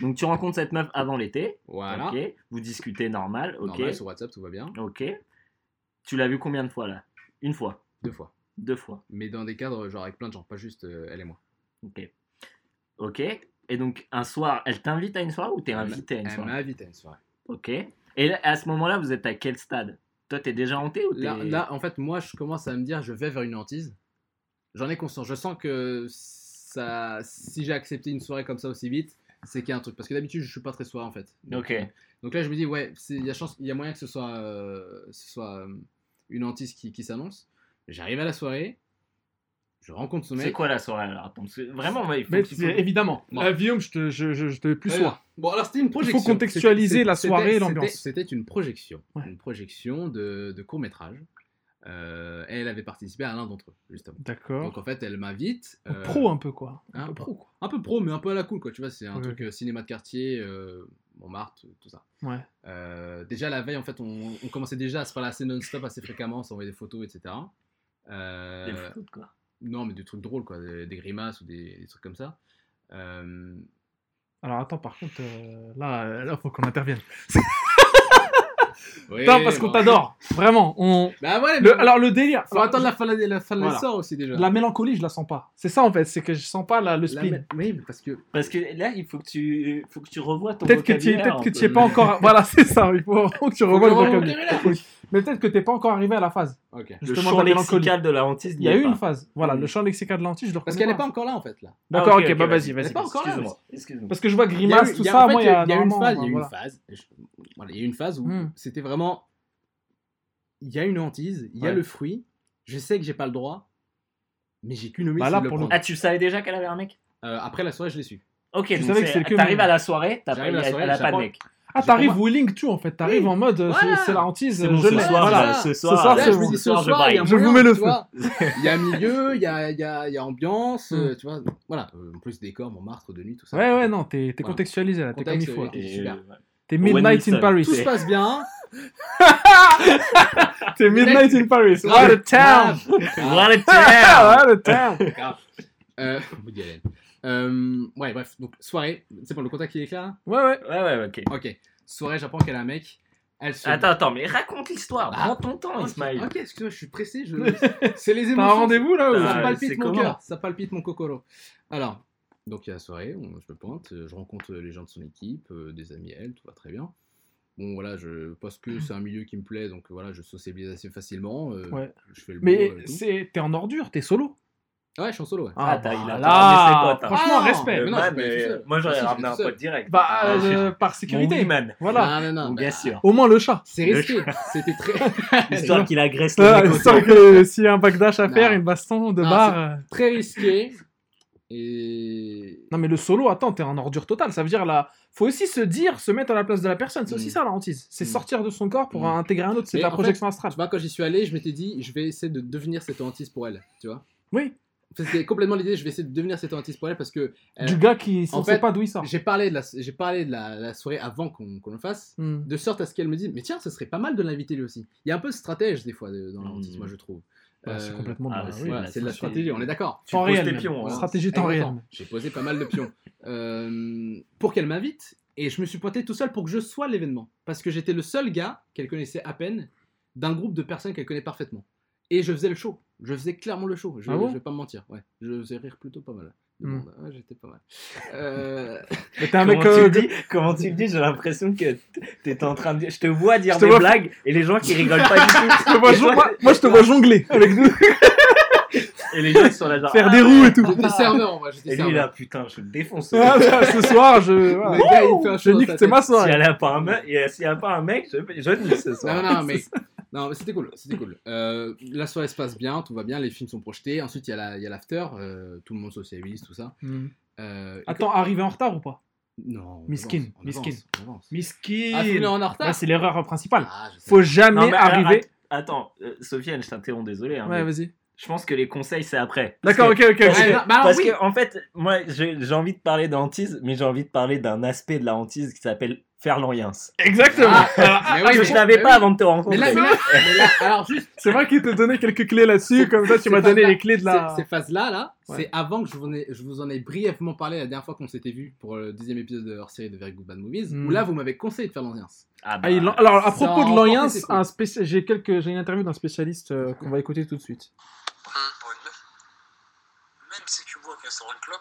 Donc, tu rencontres cette meuf avant l'été. Voilà. Ok. Vous discutez normal. Ok. Normal, sur WhatsApp, tout va bien. Ok. Tu l'as vu combien de fois là? Une fois Deux fois. Deux fois. Mais dans des cadres, genre avec plein de gens, pas juste euh, elle et moi. Ok. Ok. Et donc, un soir, elle t'invite à une soirée ou t'es Elle invité à une Elle soirée? m'a invité à une soirée. Ok. Et là, à ce moment-là, vous êtes à quel stade? Toi, t'es déjà hanté ou t'es... Là, là, en fait, moi, je commence à me dire, je vais vers une hantise. J'en ai conscience. Je sens que ça, si j'ai accepté une soirée comme ça aussi vite, c'est qu'il y a un truc. Parce que d'habitude, je suis pas très soirée en fait. Donc, Ok. euh, donc là, je me dis, ouais, il y a chance, y a moyen que ce soit, euh, ce soit euh, une hantise qui, qui s'annonce. J'arrive à la soirée, je rencontre ce mec. C'est quoi la soirée alors Attends, vraiment, moi, il faut Mais faut- évidemment, Bon. Euh, Guillaume, je te, je, je, je te plus sois. Bon, alors c'était une projection. contextualiser C'était- la c'était- soirée et l'ambiance. C'était une projection. Ouais. Une projection de, de court-métrage. Euh, elle avait participé à l'un d'entre eux, justement. D'accord. Donc en fait, elle m'invite. euh, Pro un peu quoi. Un hein, peu pro quoi. un peu pro, mais un peu à la cool, quoi. Tu vois, c'est un Ouais, truc euh, cinéma de quartier, euh, Montmartre, tout ça. Ouais. Euh, déjà la veille, en fait, on, on commençait déjà à se parler assez non-stop, assez fréquemment, on s'envoyait des photos, etc. Euh, Des photos de quoi? Non, mais des trucs drôles, quoi, des, des grimaces ou des, des trucs comme ça. Euh, Alors attends, par contre, euh, là, euh, là, faut qu'on intervienne. Non, parce qu'on bon. t'adore, vraiment. On... Bah ouais, Le- mais alors le délire, faut attendre la fin de la, la fin de Voilà. l'essor aussi déjà. la mélancolie, je la sens pas. C'est ça en fait, c'est que je sens pas la- le La speed. mé- Oui, mais parce que Parce que là, il faut que tu, faut que tu revois ton Peut-être que tu vocabulaire peut-être que un tu peu. es pas encore. Voilà, c'est ça. Il faut que tu revois le vocabulaire. Mais peut-être que t'es pas encore arrivé à la phase. Ok. Le champ la lexical de la hantise, Il y a eu une phase. Voilà, Mm. le champ lexical de l'anti, je le Parce qu'elle n'est pas encore là en fait là. D'accord, Ah, ok, bah vas-y, vas-y. Elle pas encore là. Excuse-moi. Parce que je vois grimace, eu- tout ça, en fait, moi, il y a, une phase, il y a voilà. une phase. je- voilà, il y a une phase où Hmm. c'était vraiment, il y a une hantise, il y a le fruit. Je sais que j'ai pas le droit, mais j'ai qu'une envie Bah le pour le- prendre. Ah, tu savais déjà qu'elle avait un mec? Euh, après la soirée, je l'ai su. Ok, Tu donc savais que c'est- c'est le que t'arrives à la soirée, t'as pas, à la soirée, elle a pas de mec. Ah, t'arrives pour willing tu en fait. T'arrives Oui. en mode, euh, c'est- Voilà. c'est la hantise, C'est euh, bon, je ce soir, Voilà. là, ce Ce soir, soir, là, je bon. dis ce soir, je soir, vous mets le vois. Il y a milieu, il y a, il y, a, y a ambiance, euh, tu vois. Voilà. Euh, en plus, décor, Montmartre, de nuit, tout ça. Ouais, ouais, non, t'es Voilà. contextualisé là, t'es comme il faut. euh, T'es Midnight in. Paris. Tout se passe bien. T'es Midnight in Paris. What a town! What a town What a town! Euh, Woody Allen. Euh, ouais, bref. Donc, soirée. C'est bon, le contact il est clair là Ouais, ouais. Ouais, ouais, ok. Ok. Soirée, j'apprends qu'elle a un mec. Elle se. Attends, attends, mais raconte l'histoire. Ah. Prends ton temps, Ok, Ismaël. Ok, excuse-moi, je suis pressé. Je... c'est les T'as un émotions. rendez-vous là ou... Ah, Ça palpite mon cœur. Ça palpite mon cocoro. Alors, donc il y a la soirée, on- je me pointe, euh, je rencontre les gens de son équipe, euh, des amis à elle, tout va très bien. Bon, voilà, je, parce que c'est un milieu qui me plaît, donc voilà, je sociabilise assez facilement. euh, Ouais. Je fais le Mais t'es en ordure, t'es solo. Ouais, je suis en solo, ouais. Ah, t'as- il a bah pas ramené ses là, potes, hein. franchement, Ah, respect. Mais non, man, euh, moi j'aurais Ah, ramené un pote direct. Bah, Ah, euh, par sécurité. wingman. Voilà. Non, non, non. Bah, bien sûr. Au moins le chat. C'est Le risqué. C'était très. Histoire qu'il agresse Ah, sans autour. que s'il y a un backdash à faire, une baston de Non, bar. c'est- euh, très risqué. Et. Non, mais le solo, attends, t'es en ordure totale. Ça veut dire là, faut aussi se dire, se mettre à la place de la personne. C'est aussi Mm. ça la hantise. C'est Mm. sortir de son corps pour Mm. intégrer un autre. C'est de la en fait, projection astrale. Tu vois, quand j'y suis allé, je m'étais dit, je vais essayer de devenir cette hantise pour elle. Tu vois Oui. C'était complètement l'idée, je vais essayer de devenir cette hantise pour elle parce que. euh, Du gars qui en ne sait fait, pas d'où il sort. J'ai parlé de la, j'ai parlé de la, la soirée avant qu'on qu'on le fasse, Mm. de sorte à ce qu'elle me dise, mais tiens, ce serait pas mal de l'inviter lui aussi. Il y a un peu de stratège des fois de- dans la Mm. hantise, moi je trouve. Bah, c'est Euh, complètement de ah, la- c'est- oui. Voilà, là, c'est de la stratégie, on est d'accord. Tu Temps poses réel. tes pions, hein. Stratégie temps réel. J'ai posé pas mal de pions euh, pour qu'elle m'invite et je me suis pointé tout seul pour que je sois l'événement parce que j'étais le seul gars qu'elle connaissait à peine d'un groupe de personnes qu'elle connaît parfaitement et je faisais le show. Je faisais clairement le show. Je, Ah bon? je vais pas me mentir. Ouais, je faisais rire plutôt pas mal. Hmm. Bah, ouais, j'étais pas mal. Euh, Mais t'es un Comment mec. tu euh, le dis Comment tu le dis J'ai l'impression que t'étais en train de dire. Je te vois dire Je des vois- blagues et les gens qui rigolent pas du tout. toi- moi, moi, je te vois jongler avec nous, Et les gens sont là genre. faire ah, des roues et tout. j'étais serveur en vrai. J'étais Et lui là, putain, je le défonce. Ah, ce soir, je. Le gars, il fait un Je show nique, c'est ma S'il soirée. n'y a pas un mec, et s'il y a pas un mec, je, je nique ce soir. Non, non, mais, non, mais c'était cool, c'était cool. Euh, la soirée se passe bien, tout va bien, les films sont projetés. Ensuite, il y a la- il y a l'after, euh, tout le monde socialise, tout ça. Mm. Euh, Attends, arrivé en retard ou pas? Non. on Miskin, avance, on miskin. avance, on avance. Miskin. Ah, tu es en retard c'est l'erreur principale. Ah. Faut jamais Non, mais arriver. Attends, euh, Sofiane, je t'interromps, désolé. hein, Ouais, mais vas-y. je pense que les conseils c'est après. D'accord, que- ok, ok. Parce, que, non, bah alors parce oui. que, en fait, moi j'ai j'ai envie de parler de hantise, mais j'ai envie de parler d'un aspect de la hantise qui s'appelle faire l'oriens. Exactement. Ah, Alors, mais Parce oui, que mais- je l'avais mais pas oui. avant de te rencontrer. Mais là, mais là, mais là, alors juste, C'est vrai qu'il te donnait quelques clés là-dessus, comme ça tu m'as donné les clés de la. Ces, ces phases-là, là, Ouais. c'est avant que je vous, en ai, je vous en ai brièvement parlé la dernière fois qu'on s'était vu pour le deuxième épisode de hors série de Very Good Bad Movies, Mm. où là, vous m'avez conseillé de faire l'ambiance. Ah, Ah, bah, Alors, à propos de un spéci- j'ai quelques... j'ai une interview d'un spécialiste euh, qu'on va écouter tout de suite. pour une meuf, même si tu vois qu'elle sort une clope,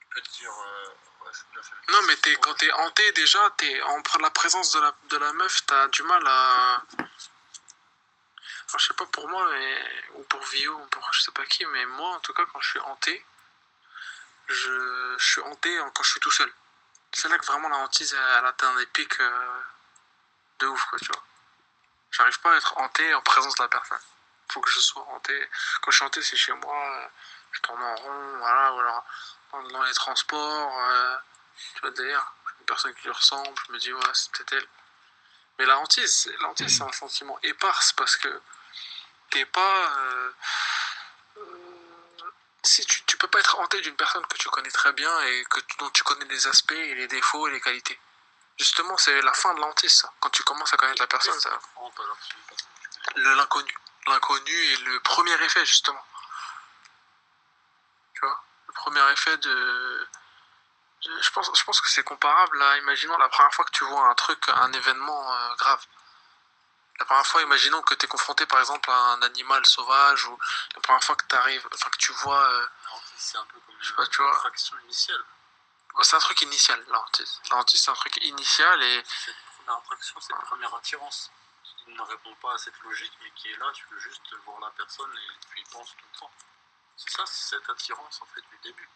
tu peux te dire. euh, Non, mais t'es, quand t'es hanté, déjà, t'es en la présence de la, de la meuf, t'as du mal à. Je sais pas pour moi, mais, ou pour Vio, ou pour je sais pas qui, mais moi, en tout cas, quand je suis hanté, je, suis hanté quand je suis tout seul. C'est là que vraiment la hantise, elle atteint des pics euh, de ouf, quoi, tu vois. J'arrive pas à être hanté en présence de la personne. Faut que je sois hanté. Quand je suis hanté, c'est chez moi, euh, je tourne en rond, voilà, ou alors dans, les transports, euh, tu vois, d'ailleurs, une personne qui lui ressemble, je me dis, ouais, c'est peut-être elle. Mais la hantise, c'est- la hantise, c'est un sentiment éparse parce que t'es pas. euh, euh, si tu, tu peux pas être hanté d'une personne que tu connais très bien et que, dont tu connais les aspects et les défauts et les qualités. Justement, c'est la fin de la hantise, ça. Quand tu commences à connaître la personne, ça. Le- L'inconnu. L'inconnu est le premier effet, justement. Premier effet de. Je pense, je pense que c'est comparable à, imaginons, la première fois que tu vois un truc, un événement euh, grave. La première fois, imaginons que tu es confronté par exemple à un animal sauvage ou la première fois que tu arrives, enfin que tu vois. euh, La c'est un peu comme Je sais une pas, tu vois. fraction initiale. ouais, c'est un truc initial, la hantise. La hantise, c'est un truc initial et. Cette première attraction, cette première attirance qui ne répond pas à cette logique, mais qui est là, tu veux juste voir la personne et tu y penses tout le temps. C'est ça, c'est cette attirance en fait du début.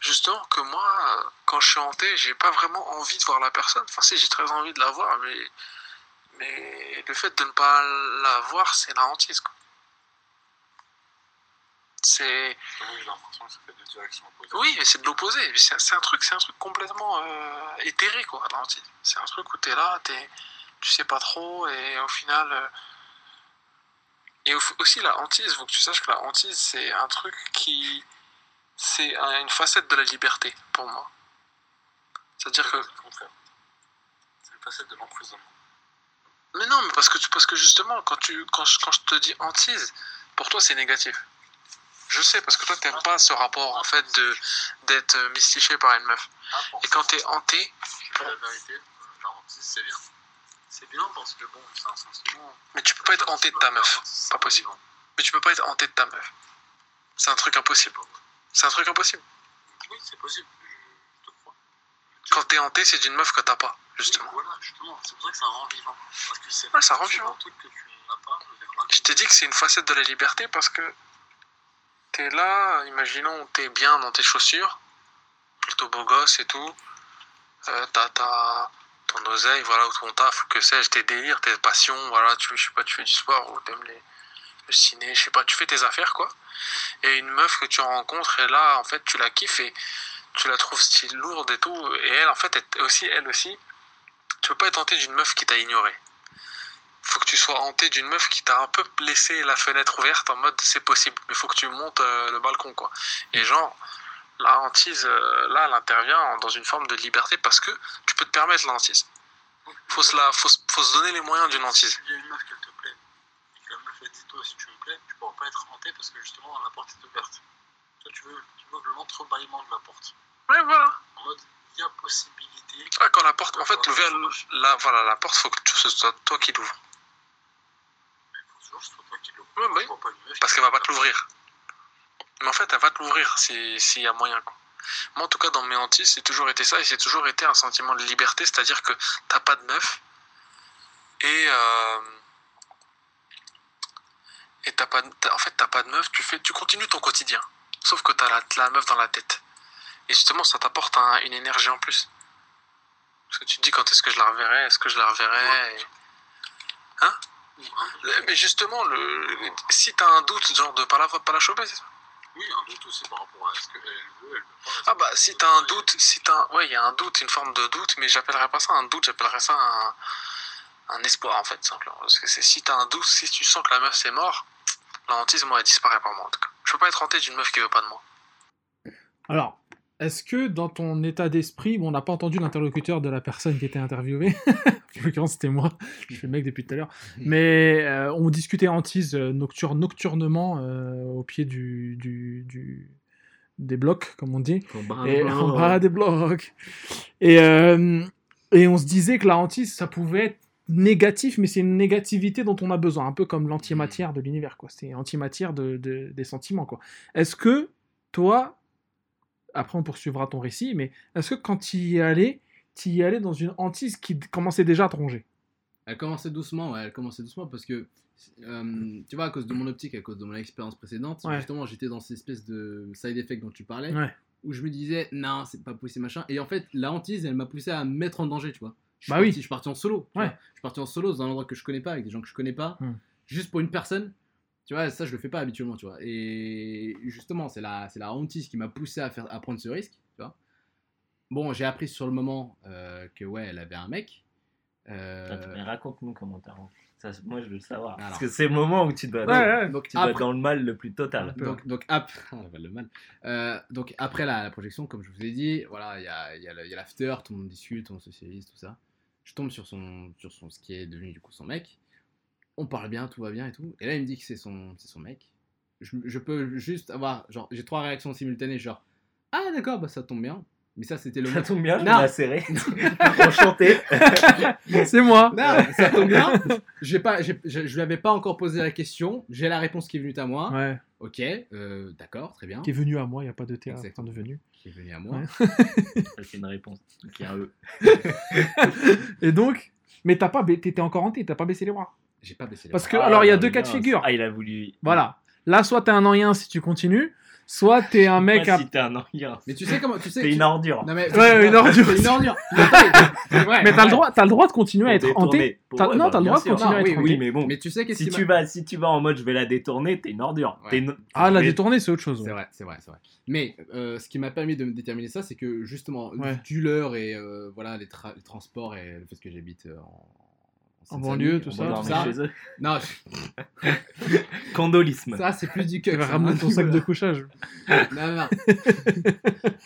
Justement, que moi, quand je suis hanté, j'ai pas vraiment envie de voir la personne. Enfin, si, j'ai très envie de la voir, mais, mais le fait de ne pas la voir, c'est la hantise. quoi. C'est. Justement, j'ai l'impression que ça fait deux directions opposées. Oui, mais c'est de l'opposé. C'est un truc, c'est un truc complètement euh, éthéré, quoi, la hantise. C'est un truc où t'es là, t'es, tu sais pas trop, et au final. euh, Et au- aussi, la hantise, faut que tu saches que la hantise, c'est un truc qui. C'est un- une facette de la liberté, pour moi. C'est-à-dire que. C'est une facette de l'emprisonnement. Mais non, mais parce que, parce que justement, quand, tu, quand, je, quand je te dis hantise, pour toi, c'est négatif. Je sais, parce que toi, t'aimes pas ce rapport, en fait, de d'être euh, mystifié par une meuf. Ah, Et quand t'es hanté, la vérité, la hantise, c'est bien. C'est bien parce que bon, c'est un sentiment. mais tu peux pas être hanté de ta meuf. Pas possible. Mais tu peux pas être hanté de ta meuf. C'est un truc impossible. C'est un truc impossible. Oui, c'est possible. Je te crois. Quand t'es hanté, c'est d'une meuf que t'as pas, justement. Oui, voilà, justement. C'est pour ça que ça rend vivant. Parce que c'est Ouais, ça rend vivant. un truc que tu n'as pas. Je t'ai dit que c'est une facette de la liberté parce que t'es là, imaginons, t'es bien dans tes chaussures, plutôt beau gosse et tout. Euh, t'as ton oseille, voilà, ou ton taf, ou que sais-je, tes délires, tes passions, voilà, tu, je sais pas, tu fais du sport, ou t'aimes les, le ciné, je sais pas, tu fais tes affaires, quoi. Et une meuf que tu rencontres, et là, en fait, tu la kiffes et tu la trouves style lourde et tout. Et elle, en fait, elle aussi, elle aussi, tu peux pas être hanté d'une meuf qui t'a ignoré. Faut que tu sois hanté d'une meuf qui t'a un peu laissé la fenêtre ouverte en mode c'est possible, mais faut que tu montes euh, le balcon, quoi. Et genre, la hantise, euh, là, elle intervient en- dans une forme de liberté parce que tu peux te permettre la hantise. Faut se, la, faut, se- faut se donner les moyens d'une hantise. Il y a une meuf qui te plaît, et que la meuf elle dit toi si tu me plais, tu pourras pas être hanté parce que justement la porte est ouverte. Toi tu veux, tu veux l'entrebâillement de la porte. Ouais, voilà. En mode, il y a possibilité. Ouais, quand la porte, en fait, l'ouvrir, la, voilà, la porte, faut que ce soit toi qui l'ouvres. Il faut toujours que ce soit toi qui l'ouvre. Ouais, oui. Parce qu'elle va pas te l'ouvrir. Mais en fait, elle va te l'ouvrir si- s'il y a moyen. Quoi. Moi, en tout cas, dans mes hantises, c'est toujours été ça et c'est toujours été un sentiment de liberté, c'est-à-dire que t'as pas de meuf et. euh, et t'as pas en fait, t'as pas de meuf, tu, fais, tu continues ton quotidien. Sauf que t'as la, la meuf dans la tête. Et justement, ça t'apporte un- une énergie en plus. Parce que tu te dis quand est-ce que je la reverrai, est-ce que je la reverrai. et- Le- Mais justement, le, si t'as un doute, genre de pas la, pas la choper, c'est ça? Oui, un doute aussi par rapport à ce qu'elle veut, elle veut pas. Ah bah si t'as un doute, si t'as un... ouais il y a un doute, une forme de doute, mais j'appellerais pas ça un doute, j'appellerais ça un, un espoir en fait simplement. Parce que c'est si t'as un doute, si tu sens que la meuf c'est mort, la hantise moi elle disparaît par moi en tout cas. Je peux pas être hanté d'une meuf qui veut pas de moi. Alors, est-ce que dans ton état d'esprit, bon, on n'a pas entendu l'interlocuteur de la personne qui était interviewée, en l'occurrence c'était moi, je fais le mec depuis tout à l'heure, mais euh, on discutait hantise euh, nocturne, nocturnement euh, au pied du, du, du- des blocs, comme on dit. Et en bas des blocs. Et, euh, et on se disait que la hantise, ça pouvait être négatif, mais c'est une négativité dont on a besoin, un peu comme l'antimatière de l'univers, quoi. C'est antimatière de, de- des sentiments, quoi. Est-ce que toi, après on poursuivra ton récit, mais est-ce que quand tu y es allé, tu y es allé dans une hantise qui commençait déjà à te ronger? Elle commençait doucement, ouais, elle commençait doucement parce que, euh, tu vois, à cause de mon optique, à cause de mon expérience précédente, Ouais. justement, j'étais dans cette espèce de side effect dont tu parlais, Ouais. où je me disais, non, c'est pas possible, machin. Et en fait, la hantise, elle m'a poussé à me mettre en danger, tu vois. Je suis Bah oui. parti, Je suis parti en solo. Ouais. Je suis parti en solo dans un endroit que je connais pas, avec des gens que je connais pas, Hmm. juste pour une personne. Tu vois, ça, je le fais pas habituellement, tu vois. Et justement, c'est la, c'est la hantise qui m'a poussé à, faire, à prendre ce risque, tu vois. Bon, j'ai appris sur le moment euh, que, ouais, elle avait un mec. Euh, Raconte-nous comment t'as. Ça, moi, je veux le savoir. Parce que c'est le moment où tu dois, Ouais, ouais. donc, tu dois être après- dans le mal le plus total. peu. Donc, donc, Ah, la balle de mal. Euh, donc après la, la projection, comme je vous ai dit, voilà, il y a, il y a le- il y a l'after, tout le monde discute, on socialise, tout ça. Je tombe sur son, sur son, ce qui est devenu du coup son mec. On parle bien, tout va bien et tout. Et là, il me dit que c'est son, c'est son mec. Je, je peux juste avoir, genre, j'ai trois réactions simultanées, genre, ah d'accord, bah ça tombe bien. Mais ça, c'était le Ça tombe bien, je Non. la serrer. Enchanté. C'est moi Non, ça tombe bien. J'ai pas, j'ai- je, je lui avais pas encore posé la question. J'ai la réponse qui est venue à moi. Ouais, Ok, euh, d'accord, très bien. qui est venu à moi, il n'y a pas de T à la fin Exactement. de venu. Qui est venue à moi. Ouais. C'est une réponse. Qui a un E. Et donc, mais t'as pas, t'étais encore hanté, t'as pas baissé les bras. J'ai pas baissé les Parce bras. que, alors, il y a Ah, deux cas de figure. Ah, il a voulu. Voilà. Là, soit t'es un rien si tu continues, soit t'es un mec à. si t'es un orgueil. Mais tu sais comment, tu sais. T'es tu- une ordure. Non mais. Ouais, une ordure. C'est une ordure. Mais attends, c'est vrai, Mais t'as le droit, t'as le droit de continuer à être hanté. détourner. Pour- T'as- ouais, non, bah, t'as le bien droit de sûr. continuer à être hanté. Oui, mais bon. Mais tu sais qu'est-ce Si qui tu, m'a- vas, si tu vas en mode je vais la détourner, t'es une ordure. Ouais. T'es une- Ah, la Mais- détourner, c'est autre chose. C'est ouais. vrai, c'est vrai, c'est vrai. Mais euh, ce qui m'a permis de me déterminer ça, c'est que justement, Ouais. du l'heure et euh, voilà les, tra- les transports et le fait que j'habite euh, en, En banlieue, tout ça, tout ça. chez eux. Non, je- Condolisme. ça c'est plus du Tu que. vas ramener ton sac de couchage. Non, non, non.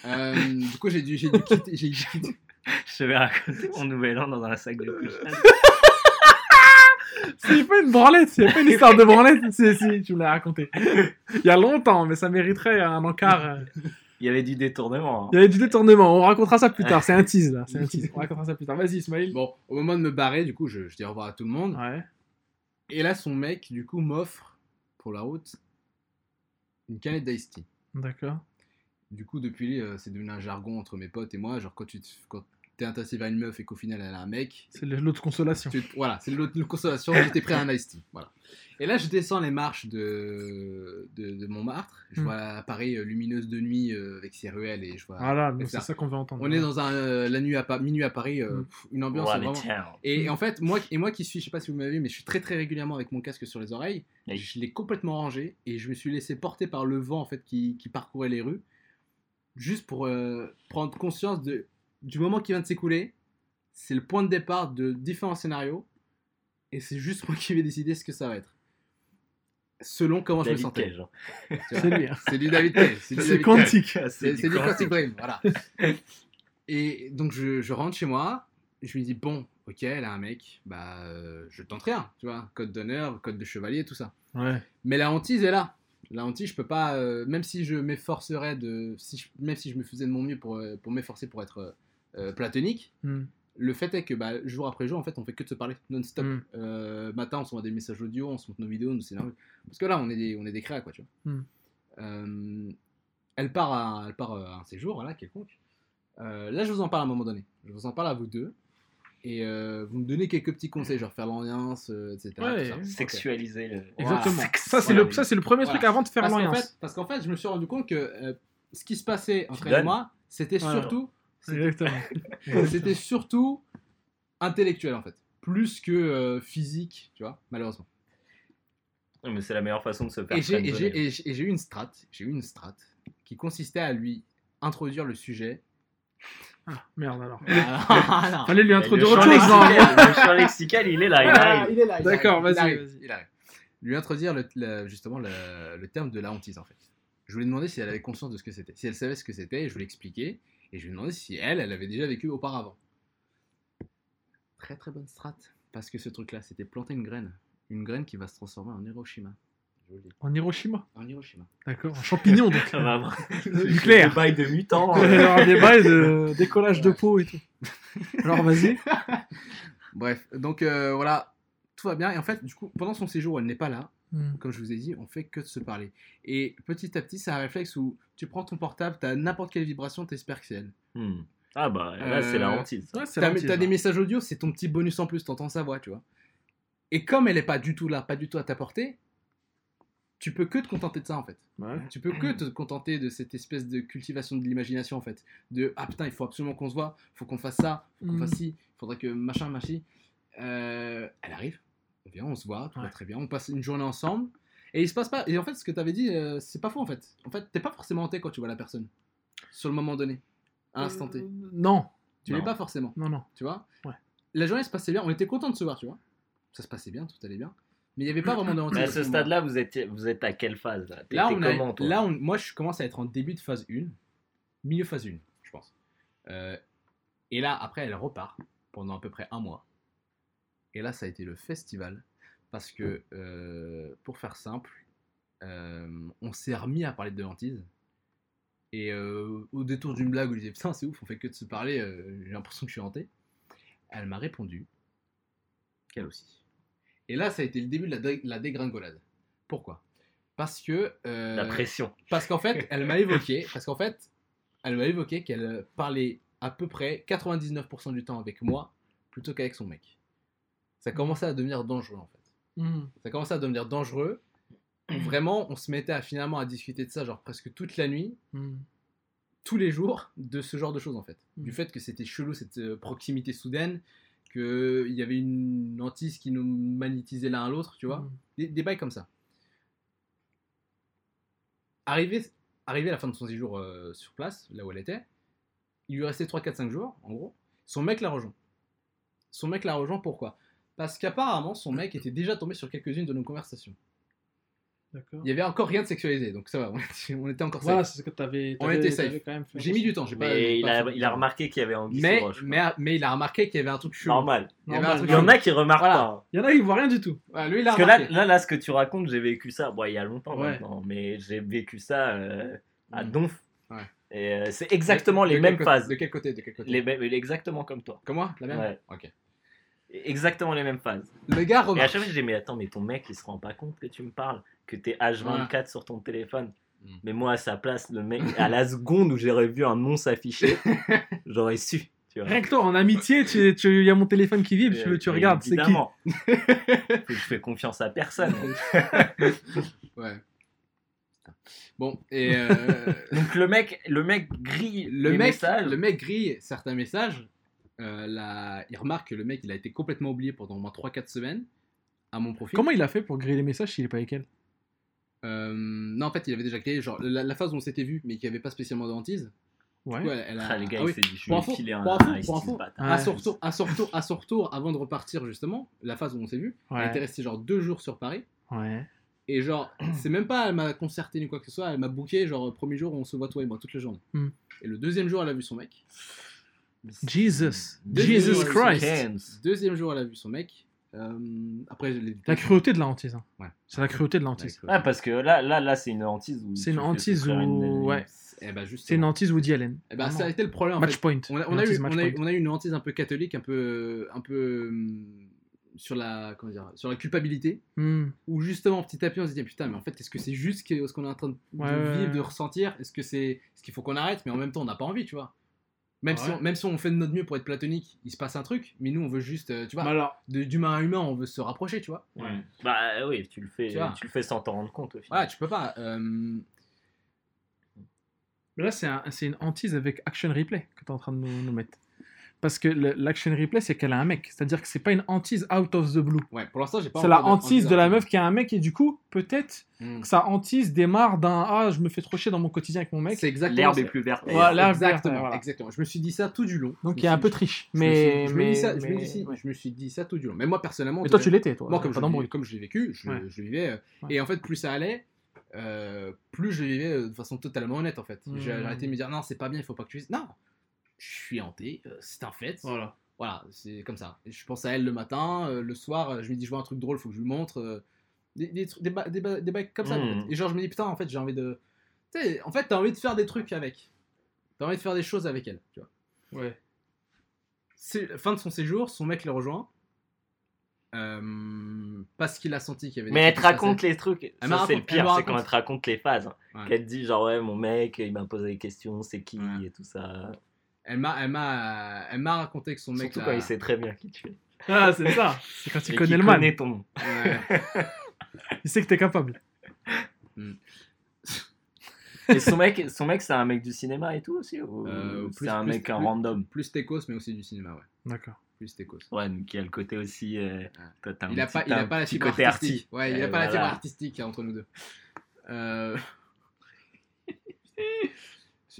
Euh, du coup, j'ai dû, j'ai dû quitter. J'ai dû quitter. Je vais raconter mon nouvel an dans un sac de couchage. C'est pas une branlette, c'est pas une histoire de branlette. Si, si, tu me l'as raconté. Il y a longtemps, mais ça mériterait un encart. Il y avait du détournement. hein. Il y avait du détournement, on racontera ça plus tard. C'est un tease là, c'est un tease. On racontera ça plus tard. Vas-y, Ismaël. Bon, au moment de me barrer, du coup, je, je dis au revoir à tout le monde. Ouais. Et là, son mec, du coup, m'offre pour la route une canette d'ice tea. D'accord. Du coup, depuis, euh, c'est devenu un jargon entre mes potes et moi. Genre, quand tu te- quand t'es intéressé vers une meuf et qu'au final elle a un mec, C'est l'autre consolation. tu- voilà, c'est l'autre consolation, j'étais prêt à un ice tea, voilà. Et là, je descends les marches de, de, de Montmartre, je Mm. vois Paris euh, lumineuse de nuit euh, avec ses ruelles et je vois. Voilà, et c'est ça. ça qu'on veut entendre. On est dans un, euh, la nuit à minuit à Paris, euh, Mm. pff, une ambiance vraiment. Et en fait, moi, et moi qui suis, je sais pas si vous m'avez vu, mais je suis très très régulièrement avec mon casque sur les oreilles. Oui. Je l'ai complètement rangé et je me suis laissé porter par le vent en fait qui, qui parcourait les rues, juste pour euh, prendre conscience de, du moment qui vient de s'écouler. C'est le point de départ de différents scénarios et c'est juste moi qui vais décider ce que ça va être. Selon comment je me sentais. Cage. hein. C'est lui. hein. C'est du David Cage. C'est du C'est David Cage. quantique. C'est c'est du quantique. Dream, voilà. Et donc je, je rentre chez moi, je lui dis bon, ok, elle a un mec, bah euh, je tente rien, tu vois, code d'honneur, code de chevalier, tout ça. Ouais. Mais la hantise est là. La hantise, je peux pas, euh, même si je m'efforcerais de, si je- même si je me faisais de mon mieux pour, euh, pour m'efforcer pour être euh, platonique, Hmm. le fait est que bah, jour après jour, en fait, on fait que de se parler non-stop. Mm. Euh, matin, on s'envoie des messages audio, on se montre nos vidéos, nos scénarios. Parce que là, on est des, on est des créas, quoi, tu vois. Mm. Euh, elle part à, elle part à un séjour, voilà, quelconque. Euh, là, je vous en parle à un moment donné. Je vous en parle à vous deux. Et euh, vous me donnez quelques petits conseils, genre faire l'alliance, euh, etc. Ouais, tout ça. Ok. Sexualiser le. Exactement. Voilà. Ça, c'est Voilà. le, ça, c'est le premier Voilà. truc avant de faire Parce qu'en l'alliance. fait, parce qu'en fait, je me suis rendu compte que euh, ce qui se passait entre elle et moi, c'était surtout, Exactement. c'était surtout intellectuel en fait, plus que euh, physique, tu vois, malheureusement. Mais c'est la meilleure façon de se faire. Et j'ai eu une strat, j'ai eu une strat qui consistait à lui introduire le sujet. Ah, merde alors. Ah, non. Fallait lui introduire le autre chose. lexical- Le champ lexical, il est là. il Ah, arrive. il est là. il D'accord, vas-y, il arrive. Lui introduire le- le- justement le, le terme de la hantise en fait. Je lui ai demandé si elle avait conscience de ce que c'était, si elle savait ce que c'était, et je lui ai expliqué, et je lui ai demandé si elle, elle avait déjà vécu auparavant. Très très bonne strat, parce que ce truc-là, c'était planter une graine, une graine qui va se transformer en Hiroshima. En Hiroshima. En Hiroshima. D'accord. En champignon donc. Ça va avoir Nucléaire. des bails de mutants. Y euh. des bails de décollage de peau et tout. Alors vas-y. Bref, donc euh, voilà, tout va bien. Et en fait, du coup, pendant son séjour, elle n'est pas là. Hmm. Comme je vous ai dit, on fait que de se parler. Et petit à petit, c'est un réflexe où tu prends ton portable, t'as n'importe quelle vibration, t'espères que c'est elle. Hmm. Ah bah là, c'est la Euh, hantise. Ouais, T'as des messages audio, c'est ton petit bonus en plus, t'entends sa voix, tu vois. Et comme elle est pas du tout là, pas du tout à ta portée, tu peux que te contenter de ça en fait. Ouais. Tu peux que te contenter de cette espèce de cultivation de l'imagination en fait. De ah putain, il faut absolument qu'on se voit, faut qu'on fasse ça, faut qu'on Mm. fasse ci, il faudrait que machin, machin. Euh, elle arrive, on vient, on se voit, tout va très bien, on passe une journée ensemble. Et il se passe pas. Et en fait, ce que tu avais dit, euh, c'est pas faux en fait. En fait, t'es pas forcément hanté quand tu vois la personne. Sur le moment donné, à l'instant T. Euh, Non. Tu l'es pas forcément, Non, non. tu vois. Ouais. La journée se passait bien, on était content de se voir, tu vois. Ça se passait bien, tout allait bien. Mais il n'y avait pas vraiment de Mais à ce stade-là, vous êtes, vous êtes à quelle phase Là, Là, on a- comment, toi? là on- moi, je commence à être en début de phase 1, milieu phase 1, je pense. Euh, et là, après, elle repart pendant à peu près un mois. Et là, ça a été le festival. Parce que, euh, pour faire simple, euh, on s'est remis à parler de hantise. Et euh, au détour d'une blague où je disais Putain, c'est ouf, on fait que de se parler, j'ai l'impression que je suis hanté. Elle m'a répondu qu'elle aussi. Et là, ça a été le début de la, dé- la dégringolade. Pourquoi? Parce que. La pression. parce qu'en fait, elle m'a évoqué, parce qu'en fait, elle m'a évoqué qu'elle parlait à peu près 99% du temps avec moi plutôt qu'avec son mec. Ça commençait à devenir dangereux en fait. Hmm. Ça commençait à devenir dangereux. où Vraiment, on se mettait à, finalement à discuter de ça, genre presque toute la nuit, Hmm. tous les jours, de ce genre de choses en fait. Du fait que c'était chelou cette euh, proximité soudaine, qu'il y avait une hantise qui nous magnétisait l'un à l'autre, tu vois Hmm. des, des bails comme ça. Arrivé, arrivé à la fin de son séjour euh, sur place, là où elle était, il lui restait 3, 4, 5 jours, en gros. Son mec l'a rejoint. Son mec l'a rejoint pourquoi? Parce qu'apparemment, son mec était déjà tombé sur quelques-unes de nos conversations. D'accord. Il y avait encore rien de sexualisé, donc ça va, on était, on encore Voilà, safe. c'est ce que t'avais. On t'avais- était safe. J'ai mis du temps, j'ai pas. j'ai Mais il pas a, fait- il a remarqué qu'il y avait Anguille mais, sous roche, quoi. mais, mais il a remarqué qu'il y avait un truc chelou. Normal. Il y avait un Normal. truc Il y en a qui remarquent Voilà. pas. hein. Il y en a qui voient rien du tout. Ouais, lui, il a Parce que là, là, là, ce que tu racontes, j'ai vécu ça. Bon, il y a longtemps Ouais. maintenant, mais j'ai vécu ça euh, à Mm. Donf. Ouais. Et euh, c'est exactement De les mêmes côté- phases. De quel côté, de quel côté Les exactement comme toi. Comme moi La même Ouais. Ok. Exactement les mêmes phases. Le gars Et à remarque. chaque fois, je dis, mais attends, mais ton mec, il se rend pas compte que tu me parles, que t'es H24 sur ton téléphone. Mm. Mais moi, à sa place, le mec, à la seconde où j'aurais vu un nom s'afficher, j'aurais su. Tu vois. Rien que toi, en amitié, tu, tu, y a mon téléphone qui vibre, tu, tu Euh, regardes, c'est qui je fais confiance à personne. Ouais. Bon, et euh, Donc le mec, le mec grille le, les mec, messages. le mec grille certains messages. Euh, là, il remarque que le mec, il a été complètement oublié pendant au moins 3-4 semaines à mon profil. Comment il a fait pour griller les messages s'il est pas avec elle? Euh, Non, en fait, il avait déjà créé genre, la, la phase où on s'était vu, mais qui avait pas spécialement de hantise. Ouais. Coup, elle, elle a- Ah, les gars, ah il oui. s'est dit, je vais filer un. À, son retour, à, son retour, à son retour, avant de repartir justement, la phase où on s'est vu, Ouais. elle était restée genre deux jours sur Paris. Ouais. Et genre, c'est même pas elle m'a concerté ni quoi que ce soit, elle m'a booké, genre, premier jour, on se voit toi et moi toute la journée. Hmm. Et le deuxième jour, elle a vu son mec. Jesus. Deuxième Jesus jour, Christ. Deuxième jour, elle a vu son mec. Euh, après, les La cruauté de la hantise. hein. Ouais. C'est la cruauté de la hantise. Euh, Ouais, parce que là, là, là c'est une hantise. où C'est une hantise une- où. Ouais. Eh ben, C'est une hantise Woody Allen. Eh ben, ça a été le problème. en Match fait. point. On a, on Une a eu, on, a eu, point. on a eu une hantise un peu catholique, un peu, un peu hum, sur la, comment dire, sur la culpabilité, Hmm. où justement petit à petit on se dit putain, mais en fait, est-ce que c'est juste ce qu'on est en train de, Ouais, vivre, ouais. de ressentir? Est-ce que c'est, ce qu'il faut qu'on arrête? Mais en même temps, on n'a pas envie, tu vois. Même, si on, même si on fait de notre mieux pour être platonique, il se passe un truc, mais nous on veut juste, euh, tu vois, Bah alors, de- d'humain à humain, on veut se rapprocher, tu vois. Ouais. Bah oui, tu le fais, Tu le fais sans t'en rendre compte au final. Voilà, tu peux pas. euh, Là, c'est un- c'est une hantise avec action replay que tu es en train de nous, nous mettre. Parce que l'action replay, c'est qu'elle a un mec. C'est-à-dire que c'est pas une hantise out of the blue. ouais, pour l'instant, j'ai pas. C'est la hantise de la meuf qui a un mec et du coup, peut-être Hmm. que sa hantise démarre d'un Ah, je me fais trop chier dans mon quotidien avec mon mec. C'est exactement. L'herbe ça. est plus verte. Voilà, l'herbe est exactement, verte, voilà. exactement. Je me suis dit ça tout du long. Donc il y a un peu triche. je me suis- Mais, je me mais, mais- je suis dit ça tout du long. Mais moi personnellement, Mais toi, tu l'étais, toi. moi comme pas je, l'ai- d'embrouille. comme je l'ai vécu, je, Ouais. je le vivais. euh. Et en fait, plus ça allait, euh, plus je vivais euh, de façon totalement honnête en fait. J'ai Mhm. arrêté de me dire non, c'est pas bien, il faut pas que tu dises. Non, je suis hanté, euh, c'est un fait. Voilà. Voilà, c'est comme ça. Je pense à elle le matin, euh, le soir, euh, je me dis je vois un truc drôle, faut que je lui montre. des, des, trucs- des, ba- des, ba- des comme ça. en fait. Et genre je me dis putain, en fait j'ai envie de. Tu sais, en fait t'as envie de faire des trucs avec. T'as envie de faire des choses avec elle, tu vois. Ouais. Fin de son séjour, son mec le rejoint. Euh, parce qu'il a senti qu'il y avait des Mais elle te raconte les trucs. Elle Ça, c'est le pire, c'est quand elle te raconte les phases. hein. Ouais. Qu'elle te dit genre ouais mon mec il m'a posé des questions, c'est qui Ouais. et tout ça. Elle m'a, elle m'a, elle m'a raconté que son mec. Surtout quand il sait très bien qui tu es. Ah, c'est ça. C'est quand Et il connaît le mal. connaît ton nom. Ouais. Il sait que t'es capable. Et son mec, son mec c'est un mec du cinéma et tout aussi ou Euh, plus- c'est un plus- mec un plus- random? Plus Técos, mais aussi du cinéma, ouais. D'accord. Plus Técos. Ouais, donc il y a le côté aussi. euh, toi, un Il a petit- pas, il a pas la fibre côté artistique. arty. Ouais, il Et a pas la fibre artistique entre nous deux.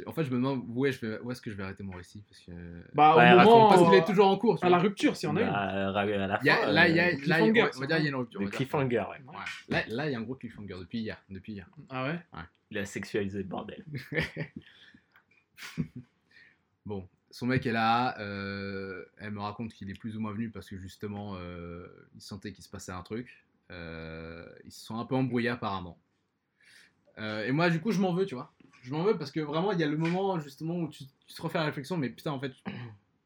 En fait, je me demande où, vais- est-ce que je vais arrêter mon récit parce que Bah, au moment. parce qu'il est toujours en cours. À la rupture, si on a une. Bah, à la Il y a- fin, là, il y a, euh, là, il y a- cliffhanger, on va ça. dire, il y a une rupture. le cliffhanger, ouais. Ouais. Là, là, il y a un gros cliffhanger depuis hier. Depuis hier. Ah ouais Il a sexualisé le bordel. Bon, son mec est là. euh, elle me raconte qu'il est plus ou moins venu parce que justement, euh, il sentait qu'il se passait un truc. Euh, ils se sont un peu embrouillés apparemment. Euh, et moi, du coup, je m'en veux, tu vois. Je m'en veux parce que vraiment, il y a le moment justement où tu, tu te refais la réflexion, mais putain, en fait,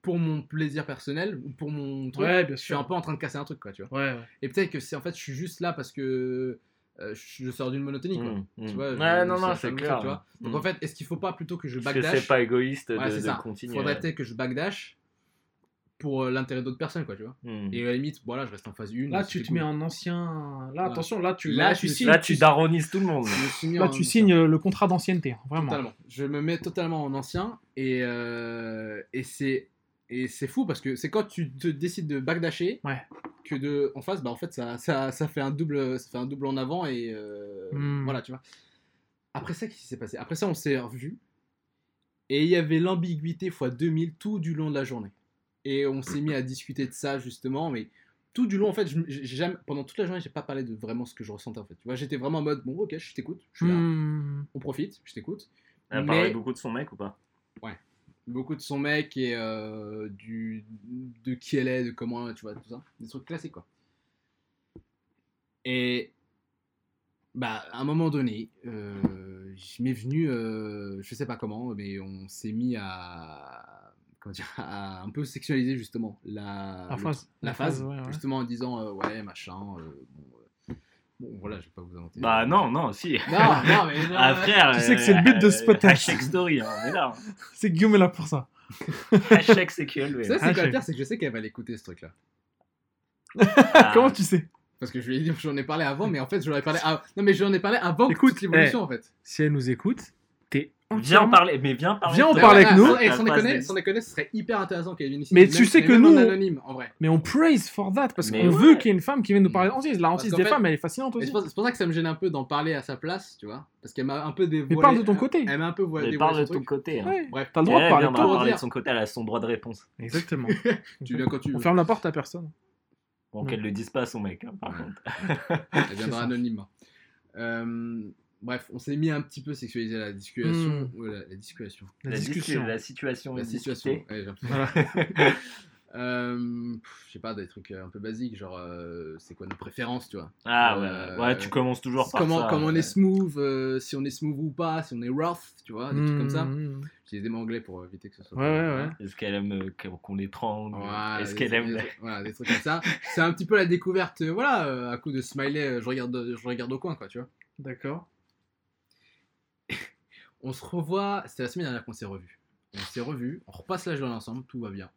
pour mon plaisir personnel ou pour mon truc, Ouais, bien je suis un sûr. peu en train de casser un truc, quoi, tu vois. Ouais, ouais. Et peut-être que c'est en fait, je suis juste là parce que euh, je sors d'une monotonie, quoi. Mm, mm. Tu vois, ouais, non, je- non, c'est clair. tu vois. Donc Mm. en fait, est-ce qu'il faut pas plutôt que je Parce que backdash c'est pas égoïste de, de ça. continuer. Faudrait peut-être que je backdash pour euh, l'intérêt d'autres personnes, quoi, tu vois. Mm. Et à la limite, voilà, je reste en phase 1. Là, tu te mets en ancien. Là, Ouais. attention, là, tu, Là, tu signes. Là, tu daronises tout le monde. Là, tu signes le contrat d'ancienneté, hein, vraiment. Totalement. Je me mets totalement en ancien et, euh, et c'est et c'est fou parce que c'est quand tu te décides de backdasher Ouais. que de en face bah en fait ça, ça, ça fait un double ça fait un double en avant et euh, Hmm. voilà tu vois. Après ça qu'est-ce qui s'est passé? Après ça on s'est revus et il y avait l'ambiguïté fois 2000 tout du long de la journée et on s'est mis à discuter de ça justement mais tout du long en fait je- j'ai jamais pendant toute la journée j'ai pas parlé de vraiment ce que je ressentais en fait tu vois j'étais vraiment en mode bon ok je t'écoute je suis là Hmm. on profite je t'écoute Elle Mais- parlait beaucoup de son mec ou pas? Beaucoup de son mec et euh, du, de qui elle est, de comment, tu vois, tout ça. Des trucs classiques, quoi. Et, bah, à un moment donné, euh, je m'est venu, euh, je sais pas comment, mais on s'est mis à, dire, à un peu sexualiser, justement, la, La phase. la phase, ouais, ouais. justement en disant, euh, ouais, machin, euh, bon, euh, Bon, voilà, je vais pas vous inventer. Bah non, non, si. Non, non, mais non. Ah frère, Tu sais que c'est le but de ce euh, podcast. Hashtag story, hein, est là. C'est Guillaume est là pour ça. Hashtag CQLV. Ça, c'est quoi pire, c'est que je sais qu'elle va l'écouter ce truc-là. Ah, Comment tu sais? Parce que je lui ai dit, j'en ai parlé avant, mais en fait, j'en ai parlé. av- Non, mais j'en ai parlé avant Écoute, toute l'évolution, en fait. Si elle nous écoute, Viens en parler, mais viens parler. Viens en parler avec nous. sans- La sans déconner, sans déconner, ce serait hyper intéressant qu'elle vienne ici. Mais Même- tu sais que nous- anonyme, en vrai. Mais on praise for that, parce qu'on ouais. veut qu'il y ait une femme qui vienne nous parler de hantise. La qu'en des fait- femmes, elle est fascinante Et aussi. C'est pour, ça que ça me gêne un peu d'en parler à sa place, tu vois. Parce qu'elle m'a un peu dévoilé. Mais parle de ton côté. Elle m'a un peu voile- Mais dévoilé parle de ton truc. côté. hein. Ouais. Bref, T'as le Et droit de elle parler de parler son côté, elle a son droit de réponse. Exactement. tu viens quand tu veux. On ferme la porte à personne. Bon, qu'elle le dise pas à son mec, hein, par contre. Elle viendra anonymement. Euh, bref, on s'est mis un petit peu sexualisé la discussion. Hmm. Ouais, la, la discussion. La, La discussion. dis- La situation. La situation. Ouais, j'ai-. Euh, je sais pas, des trucs euh, un peu basiques, genre euh, c'est quoi nos préférences, tu vois? Ah Euh, ouais, ouais, tu commences toujours par comment, ça. comment on ouais. est smooth, euh, si on est smooth ou pas, si on est rough, tu vois, des trucs comme ça. Mmh. J'utilise des mots anglais pour éviter que ce soit. Ouais, ouais, ouais. Est-ce qu'elle aime euh, qu'on- l'étrangle Voilà, Est-ce qu'elle aime des Voilà, des trucs comme ça. C'est un petit peu la découverte, voilà, euh, à coup de smiley, je regarde, je regarde au coin, quoi, tu vois. D'accord. On se revoit, c'était la semaine dernière qu'on s'est revus. On s'est revus, on repasse la journée ensemble, tout va bien.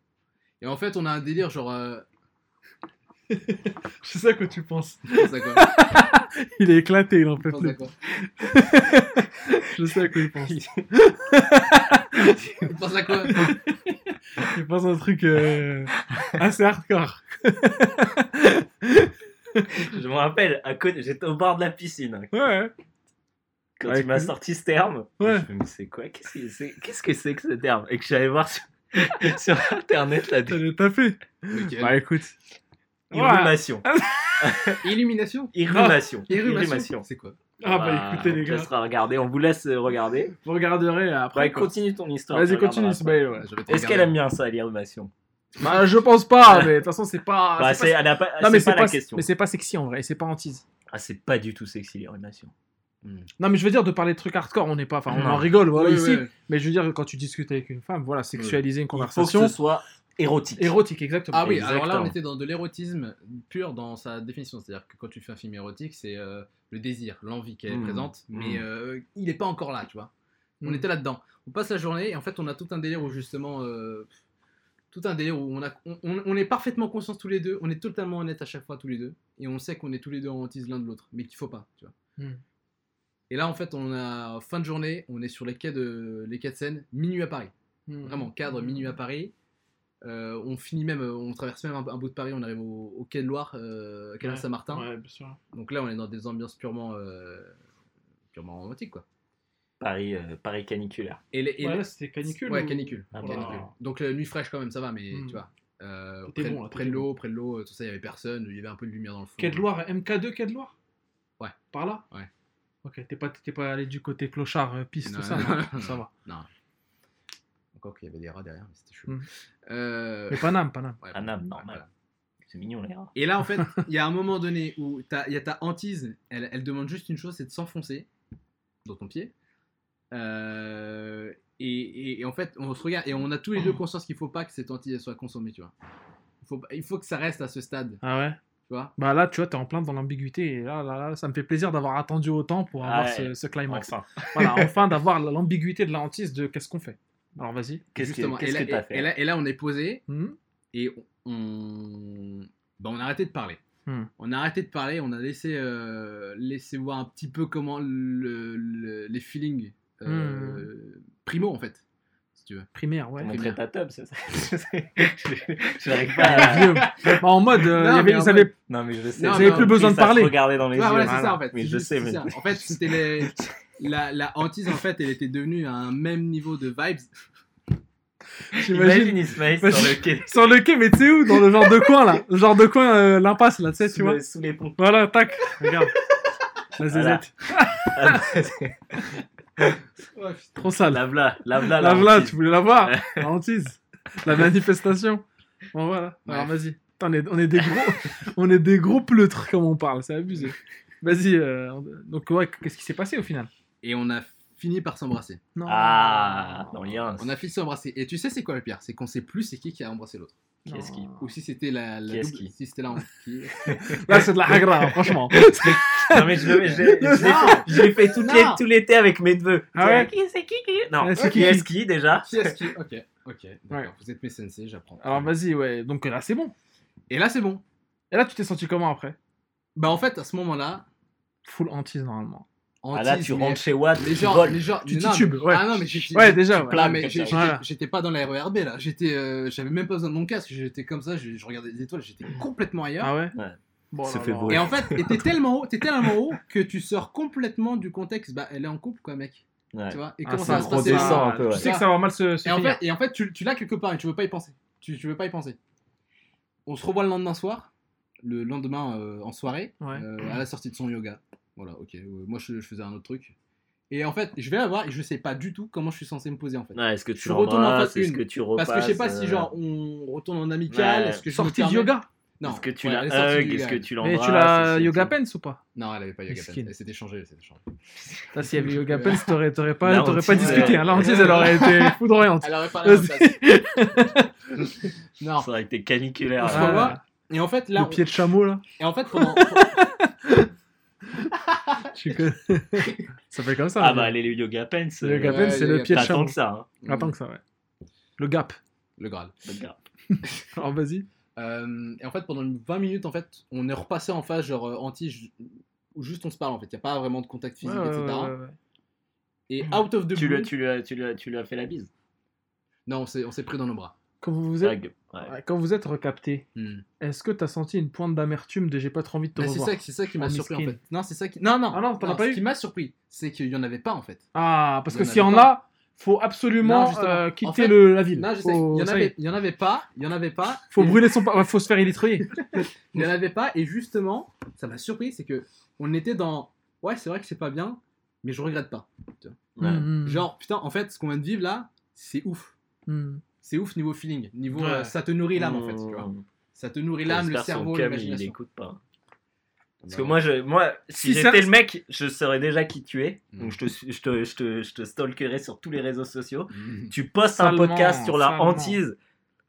Et en fait, on a un délire genre. euh, Je sais à quoi tu penses. à quoi Il est éclaté, il en peut penses plus. à quoi Je sais à quoi il pense. Tu penses à quoi? Il pense à un truc euh, assez hardcore. Je me rappelle, à côté, j'étais au bord de la piscine Ouais. Quand Ouais, tu m'as sorti ce terme. Ouais. Je me mais c'est quoi Qu'est-ce que c'est Qu'est-ce que c'est que ce terme? Et que suis allé voir sur, sur internet la T'as tapé. Lequel Bah écoute. irrumation. Illumination Irrumation. Irrumation C'est quoi? Ah bah écoutez les on gars. laissera regarder, on vous laisse euh, regarder. Vous regarderez après. Ouais, quoi. continue ton histoire. Vas-y, continue, Ismaël. ouais. Est-ce qu'elle aime bien ça, l'irrumation? Bah je pense pas, mais de toute façon c'est pas. Bah, c'est pas- Non mais pas pas, la question. mais c'est pas sexy en vrai, et c'est pas hantise. Ah, c'est pas du tout sexy, l'irrumation. Non mais je veux dire de parler de trucs hardcore, on n'est pas, enfin on Non. en rigole voilà ici. Mais je veux dire quand tu discutes avec une femme, voilà sexualiser une Il faut que conversation ce soit érotique. érotique exactement. Ah oui, alors là on était dans de l'érotisme pur dans sa définition. C'est-à-dire que quand tu fais un film érotique, c'est euh, le désir, l'envie qui est Mmh. présente, mais Mmh. euh, il n'est pas encore là, tu vois. On Mmh. était là-dedans. On passe la journée et en fait on a tout un délire où justement... euh, tout un délire où on, a, on, est parfaitement conscients tous les deux, on est totalement honnête à chaque fois tous les deux, et on sait qu'on est tous les deux en hantise l'un de l'autre, mais qu'il faut pas, tu vois. Et là en fait on a fin de journée, on est sur les quais de, les quais de Seine, minuit à Paris. Hmm. Vraiment, cadre, minuit à Paris. Euh, on finit même, euh, on traverse même un, un bout de Paris, on arrive au, au quai de Loire, euh, quai de Ouais, Saint-Martin. Ouais, bien sûr. Donc là, on est dans des ambiances purement, euh, purement romantiques, quoi. Paris, euh, Paris caniculaire. Et les, et Ouais, c'était canicule. Ouais, ou- canicule. Ah, Voilà. Donc la nuit fraîche quand même, ça va, mais Hmm. tu vois. Euh, C'était près, bon, là, près de l'eau, près de l'eau, tout ça, il y avait personne, il y avait un peu de lumière dans le fond. Quai de Loire, MK2 Quai de Loire? Ouais. Par là? Ouais. Ok, t'es pas, t'es pas allé du côté clochard, euh, piste, Non, tout ça, non, non non, ça va. Non. Encore qu'il y avait des rats derrière, mais c'était chaud. Hmm. Euh, Mais Paname, Paname. ouais, Paname, normal. voilà. C'est mignon, les rats. Et là, en fait, il y a un moment donné où t'as- il y a ta hantise, elle, elle demande juste une chose, c'est de s'enfoncer dans ton pied. Euh, et, et- et en fait, on se regarde et on a tous les deux conscience qu'il faut pas que cette hantise soit consommée, tu vois. Il faut, pas- il faut que ça reste à ce stade, Ah ouais? Tu vois. Bah là, tu vois, t'es en plein dans l'ambiguïté. Et là, là, là, ça me fait plaisir d'avoir attendu autant pour avoir Ouais. ce, ce climax. Enfin, Voilà, enfin d'avoir l'ambiguïté de la hantise de qu'est-ce qu'on fait. Alors vas-y. qu'est-ce que Justement. qu'est-ce et, là, que fait et là, et là, on est posé Hmm et on, bah, on a arrêté de parler. Hmm. On a arrêté de parler, on a laissé, euh, laissé voir un petit peu comment le- le- les feelings euh, primo en fait, tu veux. Primaire, ouais. Montrer ta tub, c'est ça Je- n'arrive pas Ah, à... vieux. Bah, en mode, euh, Non, il y avait- mais en ils avaient- Non, mais je sais. Compris, plus besoin de parler. regarder dans les Ouais, yeux. voilà, c'est ça en fait. C'est je sais, mais-. En fait, c'était les... la, la hantise en fait, elle était devenue à un même niveau de vibes. J'imagine. Imagine Ismaël sur le quai. Sur le quai, mais tu sais où? Dans le genre de coin là. Le genre de coin, euh, l'impasse là, tu sais, tu vois. le- sous les ponts. Voilà, tac. Regarde. La Voilà. Trop sale. Lave-la, lave-la. tu voulais la voir La hantise. La manifestation. Bon, voilà. Alors, Bref. vas-y. On est, on est des gros, on est des gros pleutres comme on parle, c'est abusé. Vas-y. euh, donc, ouais, qu'est-ce qui s'est passé au final? Et on a fini par s'embrasser. Non. Ah, dans Liens. On a fini par s'embrasser. Et tu sais c'est quoi le pire? C'est qu'on sait plus c'est qui qui a embrassé l'autre. Qui est-ce qui? Ou si c'était la, la Qui est-ce double- qui? si c'était la Là, c'est de la hagra, franchement. Non, mais je, l'ai- je je je l'ai fait tout l'été avec mes neveux. Ah ouais? Qui c'est qui qui? Non, c'est qui qui? est-ce qui déjà? Qui est-ce qui? Ok, ok. D'accord. Ouais. Vous êtes mes sensei, j'apprends. Alors, vas-y, ouais. Donc là, c'est bon. Et là, c'est bon. Et là, tu t'es senti comment après? Bah en fait, à ce moment-là, Full hantise, normalement. Ah là, tu rentres chez Watt, Les tu gens, voles. les gens, Tu mais non, titubes, ouais. Ah non, mais j'ai- Ouais, déjà, ouais. mais ça, j'étais voilà. pas dans la RERB là. J'étais, euh, j'avais même pas besoin de mon casque. J'étais comme ça, je, je regardais les étoiles. J'étais complètement ailleurs. Ah ouais Ouais. Bon, fait là. voler. Et en fait, t'es tellement haut, t'es tellement haut que tu sors complètement du contexte. Bah, elle est en couple, quoi, mec. Ouais. Tu vois Et Ah, comment ça ça va se passer? un peu. Tu sais que ça va mal se, se Et en finir. fait, et en fait, tu, tu l'as quelque part et tu veux pas y penser. Tu, tu veux pas y penser. On se revoit le lendemain soir, le lendemain euh, en soirée, Ouais. euh, à la sortie de son yoga. Voilà, ok. euh, moi, je, je faisais un autre truc. Et en fait, je vais la voir et je sais pas du tout comment je suis censé me poser en fait. Ouais, est-ce que tu Je retourne en Est-ce une. que tu repasses Parce que je sais pas euh, si genre on retourne en amical, Ouais. est-ce que je me Sortie du yoga Non. Est-ce que tu ouais, elle sortie hug Est-ce que tu Mais l'embrasses tu l'as yoga pants ou pas Non, elle avait pas yoga pants. Elle s'était changée, elle s'était changée. Là, s'il y avait yoga pants, t'aurais t'aurais La pas, t'aurais pas discuté. hein. La hantise, elle aurait été foudroyante. Elle aurait pas la même. Non. Ça aurait été caniculaire. On Ah. Et en fait, là, Le on- pied de chameau, là. et en fait, pendant, Tu connais. ça fait comme ça. Ah bah les yoga pants. Le yoga euh, pants, c'est le pied de chameau. que ça. Hein. Attends que ça, ouais. Le gap. le Graal. Regarde. Alors, vas-y. Euh, et en fait, pendant 20 minutes, en fait, on est repassé en phase genre euh, anti, où juste on se parle en fait. Il n'y a pas vraiment de contact physique, Ouais, etc. ouais, ouais. Et out of the Tu blue, lui, tu, lui as, tu, lui as, tu lui as fait la bise non, on s'est, on s'est pris dans nos bras. Quand vous vous êtes. Ouais. quand vous êtes recapté, Hmm. est-ce que t'as senti une pointe d'amertume de j'ai pas trop envie de te Bah, c'est revoir ça, c'est ça qui m'a surpris en fait. Non, c'est ça qui. Non, non. Ah non, as pas Ce eu qui m'a surpris, c'est qu'il y en avait pas en fait. Ah, parce que s'il y en a, faut absolument Non, euh, En quitter fait- le, la ville. Non, je sais. Il y en avait, il y en avait pas. Il y en avait pas. Faut et- brûler son, faut se faire électroyer. Il y en avait pas. Et justement, ça m'a surpris, c'est que on était dans. Ouais, c'est vrai que c'est pas bien, mais je regrette pas. Ouais. Mm, Genre, putain, en fait, ce qu'on vient de vivre là, c'est ouf. mm. C'est ouf niveau feeling, niveau Ouais. euh, ça te nourrit l'âme en fait, tu vois. Ça te nourrit l'âme, le cerveau, cum, il l'imagination. écoute pas. Parce que moi, je, moi si, Si j'étais ça- le mec, je saurais déjà qui tu es. Mm. Donc je te, je, te, je, te, je te stalkerai sur tous les réseaux sociaux. Mhm. Tu postes un podcast sur la salement. hantise.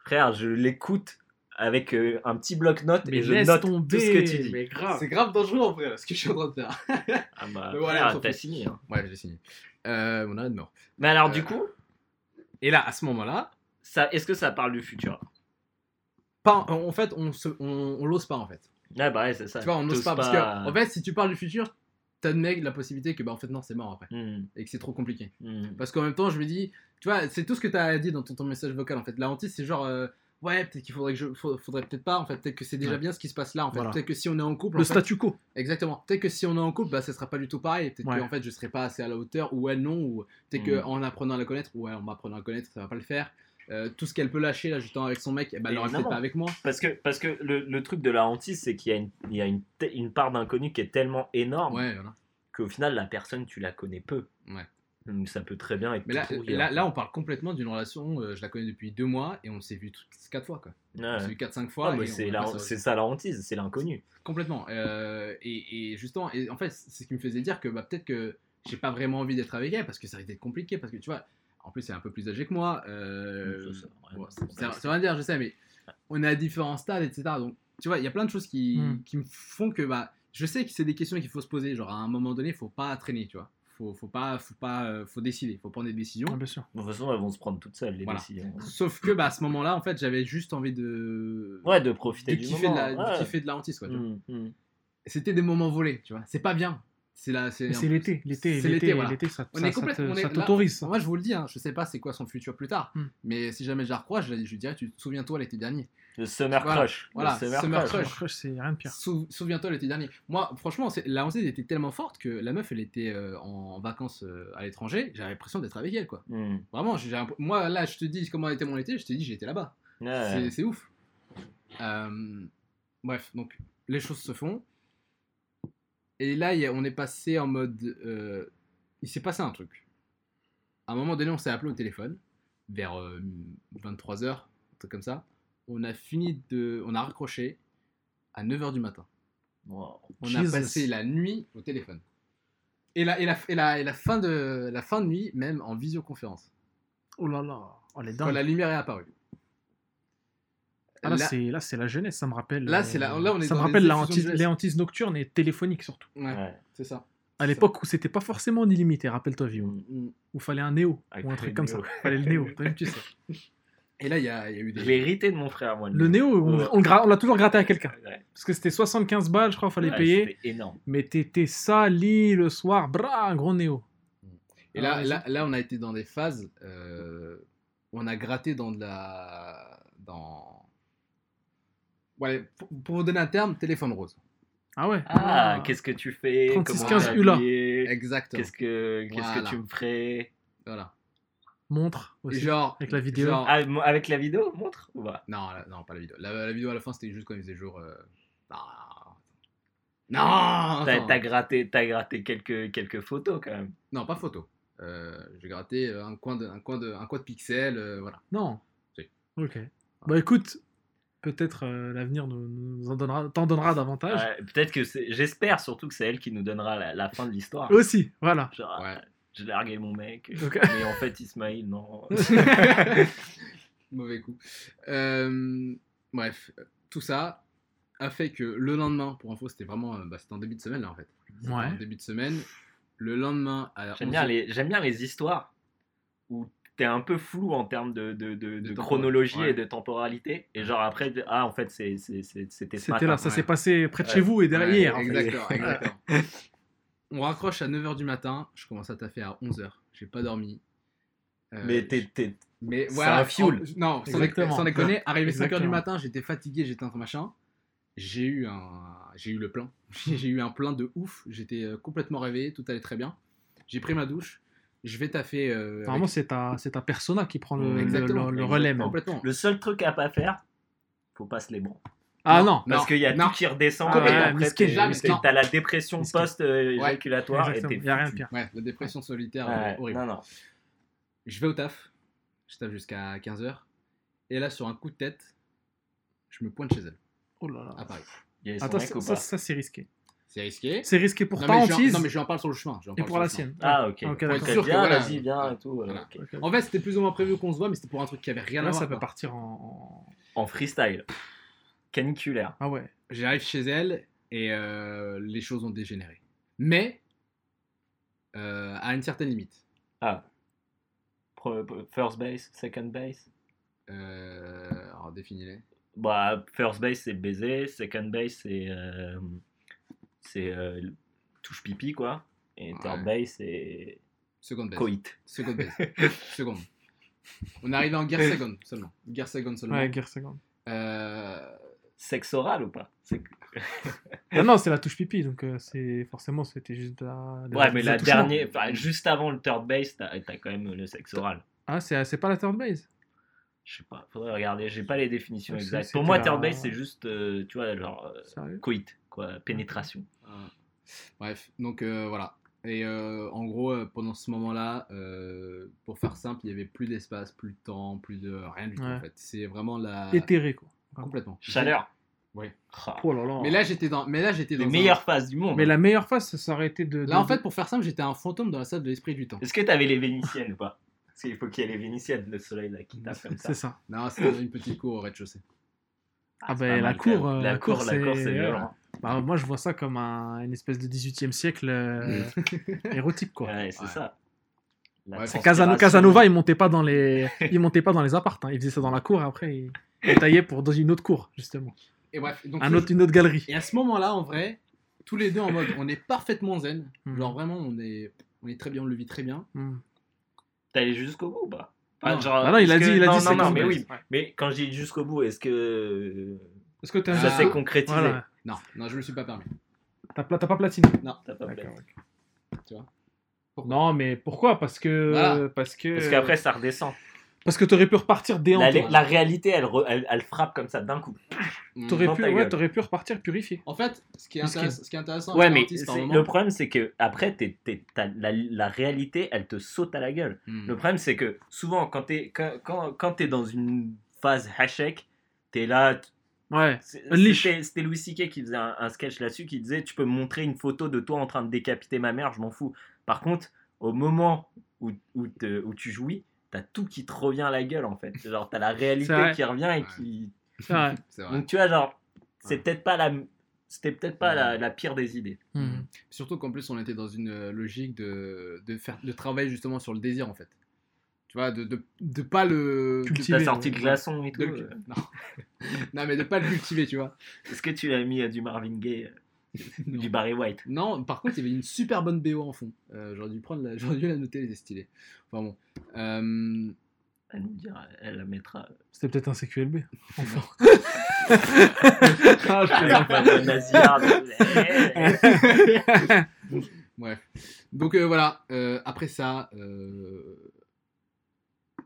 Frère, je l'écoute avec euh, un petit bloc-notes et je note tomber, tout ce que tu dis. C'est grave dangereux en vrai, là, ce que je suis en train de faire. Ah bah, Mais voilà, t'as signé. hein. Ouais, j'ai signé. Euh, on arrête de mort. Mais alors, Euh, du coup, Et là, à ce moment-là, ça, est-ce que ça parle du futur? Pas, en fait, on, se, on, on l'ose pas en fait. Ah bah ouais, c'est ça. Tu vois, on n'ose T'oses pas, parce que en fait, si tu parles du futur, t'admets la possibilité que bah en fait non, c'est mort après Hmm, et que c'est trop compliqué. hmm. Parce qu'en même temps, je me dis, tu vois, c'est tout ce que tu as dit dans ton, ton message vocal en fait. La hantise, c'est genre, euh, ouais, peut-être qu'il faudrait que je, faudrait peut-être pas en fait, peut-être que c'est déjà Ouais. bien ce qui se passe là en fait. Voilà. Peut-être que si on est en couple, Le en fait- statu quo. exactement. Peut-être que si on est en couple, bah ça sera pas du tout pareil. Peut-être Ouais. que en fait, je serai pas assez à la hauteur ou elle non, ou peut-être Mm. que en apprenant à la connaître, ou ouais, en m'apprenant à la connaître, ça va pas le faire. Euh, tout ce qu'elle peut lâcher là, justement avec son mec, eh ben, elle l'aura peut-être pas avec moi. Parce que, parce que le, le truc de la hantise, c'est qu'il y a une, il y a une, une part d'inconnu qui est tellement énorme Ouais, voilà. qu'au final, la personne, tu la connais peu. Ouais. Donc ça peut très bien être Mais là, tout pourri, là, hein. là, on parle complètement d'une relation, euh, je la connais depuis deux mois et on s'est vu toutes- quatre fois quoi. Ouais. On s'est vu 4-5 fois. Ah, la- c'est ça la hantise, c'est l'inconnu. Complètement. Euh, et, et justement, et en fait, c'est ce qui me faisait dire que bah, peut-être que j'ai pas vraiment envie d'être avec elle parce que ça risque d'être compliqué. Parce que tu vois, en plus, c'est un peu plus âgé que moi. euh, c'est- rien à dire, je sais, mais on est à différents stades, etc. Donc, tu vois, il y a plein de choses qui, Mm. qui me font que bah, je sais que c'est des questions qu'il faut se poser. Genre, à un moment donné, il faut pas traîner, tu vois. Faut, faut pas, faut pas, euh, faut décider, faut prendre des décisions. Ah, bien sûr. De toute façon, elles vont se prendre toutes seules, les Voilà. décisions. Sauf que bah, à ce moment-là, en fait, j'avais juste envie de, Ouais, de de profiter du kiffer, de moment. la, de ouais. kiffer de la hantise, quoi. tu vois. Mm, mm. C'était des moments volés, tu vois. C'est pas bien. C'est c'est l'été, l'été, C'est l'été, l'été, voilà. l'été, ça, On ça, est complètement. ça t'autorise. Moi, je vous le dis, hein, je sais pas c'est quoi son futur plus tard. Hmm. Mais si jamais je la recroise, je, je lui dirais tu te souviens-toi l'été dernier. Le Summer Voilà. Crush. Voilà, Le Summer, Summer Crush. Crush. Crush, crush, c'est rien de pire. Sou- Souviens-toi l'été dernier. Moi, franchement, la hantise était tellement forte que la meuf, elle était euh, en vacances euh, à l'étranger. J'avais l'impression d'être avec elle, quoi. Mm. Vraiment, moi, là, je te dis comment était mon été, je te dis j'étais là-bas. Ouais. C'est- C'est ouf. Euh, bref, donc les choses se font. Et là, on est passé en mode. euh, il s'est passé un truc. À un moment donné, on s'est appelé au téléphone, vers 23h, un truc comme ça. On a fini de. On a raccroché à 9h du matin. Wow. On Jesus. a passé la nuit au téléphone. Et la, et la, et la, et la, fin, de, la fin de nuit, même en visioconférence. Oh là là, oh les Quand la lumière est apparue. Ah, là, Là- c'est là, c'est la jeunesse, ça me rappelle. Là, euh, c'est la- là, on est ça me rappelle la hantise- les hantises nocturnes et téléphoniques surtout. Ouais, Ouais. c'est ça. À l'époque où c'était pas forcément en illimité, rappelle-toi, Vio. Mm. Où fallait un néo Avec ou un truc comme Néo. ça. Fallait le néo, toi-même tu sais. Et là, il y a, il y a eu Je des. l'ai hérité de mon frère, moi. Le néo, on, Ouais. on gra- on l'a toujours gratté à quelqu'un. Ouais. Parce que c'était 75 balles, je crois, fallait Ouais, payer. C'était énorme. Mais t'étais sali le soir, bra, un gros néo. Et là, Ah, là, là, on a été dans des phases. euh, on a gratté dans de la. Dans. Ouais, pour, pour vous donner un terme, téléphone rose. Ah ouais Ah, qu'est-ce que tu fais? 36, Comment 15 t'es Hula. habillé? Exactement. Qu'est-ce que, qu'est-ce Voilà. que tu me ferais? Voilà. Montre aussi. genre. avec la vidéo. genre- Ah, Avec la vidéo, montre ou pas? Non, la- non, pas la vidéo. La, la vidéo à la fin, c'était juste quand il faisait jour. euh, Non. Non T'as gratté, t'as gratté quelques, quelques photos quand même. Non, pas photo. Euh, J'ai gratté euh, un coin de, un coin de, un coin de pixel, euh, voilà. Non. Si. Ok. Bah écoute, peut-être euh, l'avenir nous, nous en donnera, t'en donnera davantage. Ouais, Peut-être que c'est. J'espère surtout que c'est elle qui nous donnera la, la fin de l'histoire. Aussi, voilà. Genre, Ouais. j'ai largué mon mec. Ok. Mais en fait, Ismaïl, non. Mauvais coup. Euh, bref, tout ça a fait que le lendemain, pour info, c'était vraiment. euh, Bah, c'était en début de semaine là en fait. C'était Ouais. En début de semaine. Le lendemain, à J'aime 11 bien, les, j'aime bien les histoires où t'es un peu flou en termes de, de, de, de tempora- chronologie ouais. et de temporalité. Et genre après, ah, en fait, c'est, c'est, c'est- c'était ce C'était matin. là, ça ouais. s'est passé près de Ouais. chez vous et derrière. Ouais, en fait. exactement, exactement. On raccroche à 9h du matin, je commence à taffer à 11h, j'ai pas dormi. Euh, Mais t'es, t'es- mais c'est voilà, un fuel. en- non, sans, Exactement. sans déconner, arrivé 5h du matin, j'étais fatigué, j'étais en machin. J'ai eu un j'ai eu le plein. j'ai eu un plein de ouf, j'étais euh, complètement réveillé, tout allait très bien. J'ai pris ma douche, je vais taffer euh, Normalement, c'est ta, c'est ta persona qui prend le, le- Exactement, le- le relais. exactement. même. complètement. Le seul truc à pas faire, faut pas se les branler. Ah Non. non, Parce qu'il y a non. tout qui redescend. Ah et ouais, après, t'as la dépression post-éjaculatoire et exactement. t'es Y a rien de pire. Ouais, la dépression solitaire Ouais, euh, horrible. non, non. Je vais au taf, je taffe jusqu'à 15h. Et là, sur un coup de tête, je me pointe chez elle, Oh là là. à Paris. Attends, ça, ça, ça, c'est risqué. C'est risqué. C'est risqué pour non, ta mais je lui en- hantise non, mais je en parle sur le chemin. et parle pour la sienne. Ah, ok. Sûr que bien, voilà. vas-y, viens et tout. En fait, c'était plus ou moins prévu qu'on se voit, mais c'était pour un truc qui avait rien Là, à voir. ça peut partir en. En freestyle. Caniculaire. Ah ouais. J'arrive chez elle et euh, les choses ont dégénéré. Mais euh, à une certaine limite. Ah. Pro- First base, second base? Euh, alors définis-les. Bah, first base c'est baiser, second base c'est euh, c'est euh, touche pipi quoi, et third Ouais. base c'est Seconde base. coït. Seconde base. seconde. On est arrivé en guerre seconde seulement. Guerre seconde seulement. Ouais, guerre seconde. Euh, Sexe oral ou pas? Ah non, c'est la touche pipi, donc euh, c'est forcément c'était juste de la. de Ouais, mais la dernière, enfin, juste avant le third base, t'as as quand même le sexe oral. Ah, c'est c'est pas la third base? Je sais pas, faudrait regarder, j'ai pas les définitions exactes. Pour moi, la- third base c'est juste, euh, tu vois, genre euh, Sérieux? coït, quoi, pénétration. euh, bref, donc euh, voilà. Et euh, en gros, euh, pendant ce moment-là, euh, pour faire simple, il y avait plus d'espace, plus de temps, plus de rien du tout Ouais. en fait. C'est vraiment la Éthéré, quoi. complètement. Chaleur. Ouais. Ah. Oh là là. Mais là, j'étais dans. Mais là, j'étais dans. Les un- meilleures phases du monde. Mais la meilleure face, ça aurait été de. de- Là, en fait, pour faire simple, j'étais un fantôme dans la salle de l'esprit du temps. Est-ce que t'avais les vénitiennes ou pas? Parce qu'il faut qu'il y ait les vénitiennes, le soleil là qui tape comme ça. c'est ça. Non, c'était dans une petite cour au rez-de-chaussée. Ah, c'est ben, la cour, euh, la la cour, cour, la cour, c'est- c'est violent. Bah, moi, je vois ça comme un- une espèce de 18e siècle euh, érotique, quoi. Ouais, c'est Ouais. ça. Ouais, C'est Casano-. Casanova, il montait pas dans les, il montait pas dans les appartes. hein. Il faisait ça dans la cour et après il, il taillait pour dans une autre cour justement, Et bref, donc. un autre, une autre galerie. Et à ce moment-là, en vrai, tous les deux en mode, on est parfaitement zen. Mhm. Genre vraiment, on est, on est très bien, on le vit très bien. Hmm. T'es allé jusqu'au bout ou pas? Enfin, Non. genre, Ah non, il a dit- que- il a non, dit non, non, mais oui. Mais quand j'ai dit jusqu'au bout, est-ce que Est-ce que t'as Ah. ça Ah. s'est concrétisé Voilà. Non, non, je me suis pas permis. T'as pla- pas platiné. Non. T'as pas ok. Tu vois? Non, mais pourquoi? Parce que Voilà. parce que Parce qu'après, ça redescend. parce que t'aurais pu repartir déhanté. La, la réalité, elle, re- elle, elle frappe comme ça d'un coup. T'aurais dans pu, ouais, t'aurais pu repartir purifié. En fait, ce qui est, intéress- ce qui est intéressant Ouais, mais moment- le problème, c'est que après, t'es- t'es- t'as- la, la réalité, elle te saute à la gueule. Hmm. Le problème, c'est que souvent, quand t'es quand, quand, quand t'es dans une phase hachek, t'es là. Ouais. C'était c'était Louis C.K. qui faisait un, un sketch là-dessus qui disait Tu peux me montrer une photo de toi en train de décapiter ma mère, je m'en fous. Par contre, au moment où, où, te- où tu jouis, t'as tout qui te revient à la gueule en fait. Genre, t'as la réalité qui revient et qui. C'est vrai. C'est vrai. Donc tu vois, genre, c'est Ouais. peut-être pas la. C'était peut-être pas la, la pire des idées. Mhm. Surtout qu'en plus, on était dans une euh, logique de, de, faire, de travailler justement sur le désir, en fait. Tu vois, de, de, de pas le. Cultiver. T'as sorti le glaçon et tout. de euh. non. non, mais de pas le cultiver, tu vois. Est-ce que tu l'as mis à du Marvin Gaye, euh, du Barry White? Non, par contre, il y avait une super bonne BO en fond. Euh, j'aurais dû prendre la... j'aurais dû la noter, elle était stylée. Enfin bon. Euh, Elle nous dira, elle la mettra. C'était peut-être un CQLB. Enfin. Ah, je. Bref. Donc euh, voilà, euh, après ça, euh,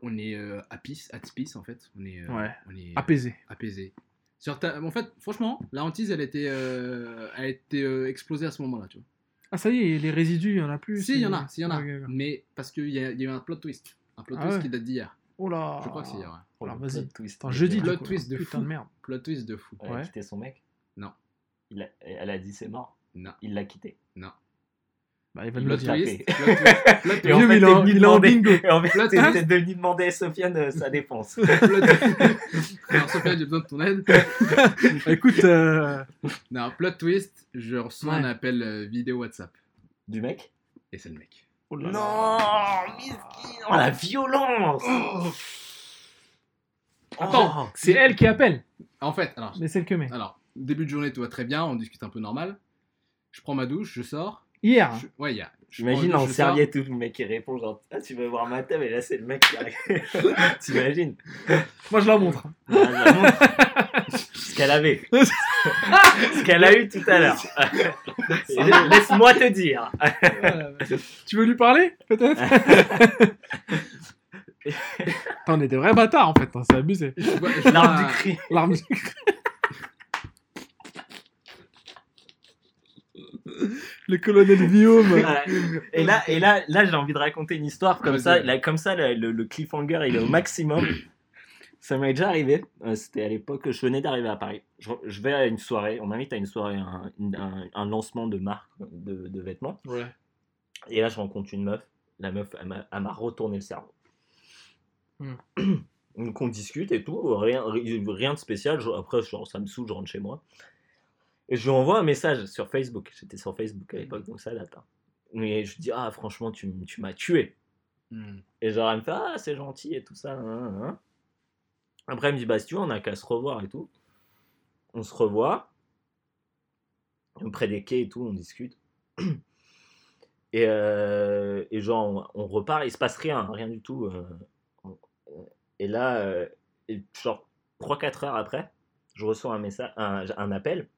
on est euh, à peace, at peace en fait. On est, euh, Ouais. on est Apaisé. apaisé. Sur ta- En fait, franchement, la hantise, elle était, euh, elle a été euh, explosée à ce moment-là, tu vois. Ah, ça y est, les résidus, il y en a plus. Si, il y en a, si, il y en a. Mais parce qu'il y, a- il y a eu un plot twist. Un plot Ah twist ouais. qui date d'hier. Oh là. Je crois que c'est hier, ouais. Oh là, vas-y. plot twist. Attends, jeudi, Plot twist de Putain fou. de merde. Plot twist de fou. Elle a Ouais. quitté son mec? Non. Il a- Elle a dit c'est mort? Non. Il l'a quitté? Bah, il va nous Plot le dire. twist. Plot twist. Plot Et en fait, il t'es est en- venu il est en demander- à Sofiane euh, sa défense. Plot- Alors, Sophia, j'ai besoin de ton aide. Écoute, euh, Non, plot twist, je reçois un Ouais. appel euh, vidéo WhatsApp. Du mec Et c'est le mec. oh là. Non, miskin. Oh, la violence Attends, Oh. c'est elle qui appelle. En fait, alors, Mais c'est le que met. alors, début de journée, tout va très bien, on discute un peu normal. Je prends ma douche, je sors. Hier. Je- Ouais, J'imagine en serviette où le mec il répond genre ah, tu veux voir ma table et là c'est le mec qui arrive. T'imagines? Moi, je la montre. Ah, je la montre. Ce qu'elle avait. Ce qu'elle a eu tout à l'heure. Laisse-moi te dire. tu veux lui parler Peut-être? On est des vrais bâtards en fait, hein, c'est abusé. L'arme du cri. L'arme du- Le colonel Guillaume. Voilà. Et là, et là, là j'ai envie de raconter une histoire comme ça. Là, comme ça, le, le- cliffhanger il est au maximum. Ça m'est déjà arrivé. euh, C'était à l'époque, je venais d'arriver à Paris. Je, je vais à une soirée. On m'invite à une soirée, un, un- un lancement de marque de, de vêtements. Ouais. Et là, je rencontre une meuf. La meuf, elle m'a elle m'a retourné le cerveau. Hmm. Donc, on discute et tout. Rien, rien de spécial. Je- après, genre, ça me saoule, je rentre chez moi. Et je lui envoie un message sur Facebook. J'étais sur Facebook à l'époque, donc ça date. hein. Et je lui dis, ah, franchement, tu, tu m'as tué. Hmm. Et genre, elle me fait, ah, c'est gentil et tout ça. hein, hein. Après, elle me dit, bah, si tu veux, on a qu'à se revoir et tout. On se revoit. Près des quais et tout, on discute. Et, euh, et genre, on, on repart, il se passe rien, rien du tout. euh, et là, euh, et genre, 3-4 heures après, je reçois un message, un, un appel,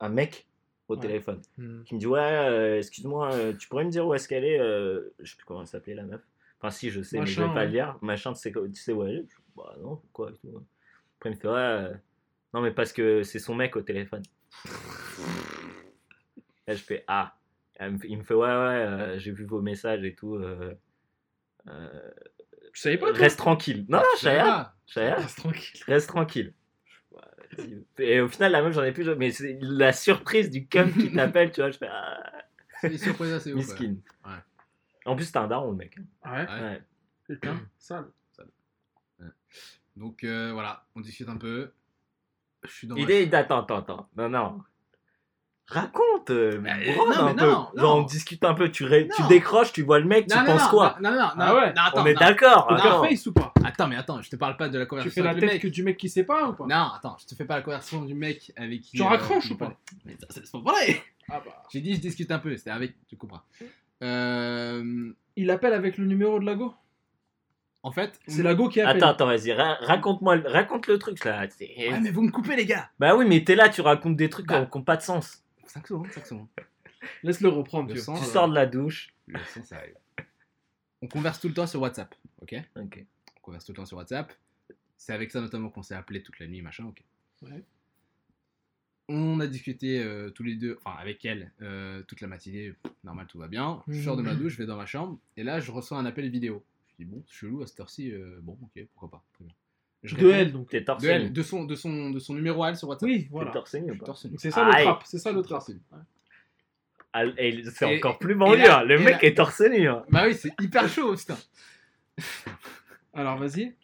un mec au Ouais. téléphone Hmm. qui me dit ouais euh, excuse-moi euh, tu pourrais me dire où est-ce qu'elle est euh, je sais plus comment elle s'appelait la meuf enfin si je sais mais je vais pas ouais. le dire machin tu sais, quoi- tu sais où elle est? Je bah non pourquoi et tout. après il me fait ouais euh, non mais parce que c'est son mec au téléphone là je fais ah il me fait ouais ouais j'ai vu vos messages et tout Je savais pas, toi? reste tranquille non non je savais Ah. Reste tranquille. Reste tranquille. Et au final, la meuf, j'en ai plus. Mais c'est la surprise du cum qui t'appelle, tu vois. Je fais ah, c'est des surprises assez ouf. ouais. miskin. Ouais. En plus, c'était un daron, le mec. Ah ouais Ouais. Putain, sale. Donc euh, voilà, on discute un peu. Je suis dans ma Idée, attends, attends, attends. Non, non. Raconte. euh, Bah, brode non, un mais peu. non, Genre, on non. discute un peu. Tu, ré- tu Non. décroches, tu vois le mec, tu Non, non, penses non, quoi? Non, non, non, Ah non, ouais. non, attends, On est non. d'accord. On Non. te attends. face ou pas? Attends, mais attends, je te parle pas de la Tu conversation fais la tête mec. que du mec qui sait pas ou pas? Non, attends, je te fais pas la conversation du mec avec qui. Tu raccroches qui ou pas? Mais ça, c'est pas vrai Ah bah. J'ai dit je discute un peu, c'était avec, tu comprends. Euh, Il appelle avec le numéro de Lago? en fait, C'est Lago qui appelle. Attends, attends, vas-y. ra- Raconte-moi, le- raconte le truc là. Ouais, mais vous me coupez les gars Bah oui, mais t'es là, tu racontes des trucs Bah. qui n'ont pas de sens. 5 secondes, 5 secondes. Laisse-le reprendre, Le tu sang, Tu euh, sors de la douche. le son, ça arrive. On converse tout le temps sur WhatsApp, ok? Ok. On converse tout le temps sur WhatsApp. C'est avec ça notamment qu'on s'est appelé toute la nuit, machin, ok. Ouais. On a discuté euh, tous les deux, enfin avec elle, euh, toute la matinée, pff, normal, tout va bien. Je sors de ma douche, je vais dans ma chambre, et là je reçois un appel vidéo. Je dis bon, c'est chelou à cette heure-ci, euh, bon, ok, pourquoi pas, très bien. Je De elle, donc. T'es torse de elle, de son, de son, de son numéro à elle sur WhatsApp. Oui, T'es voilà. torse nu ou pas torse nu. C'est ça le trap. C'est ça le trap. Torse nu. Ah, et C'est encore plus banlieue. là- hein. Le et mec là- est torse nu. hein. Bah oui, c'est hyper chaud, putain. Alors vas-y.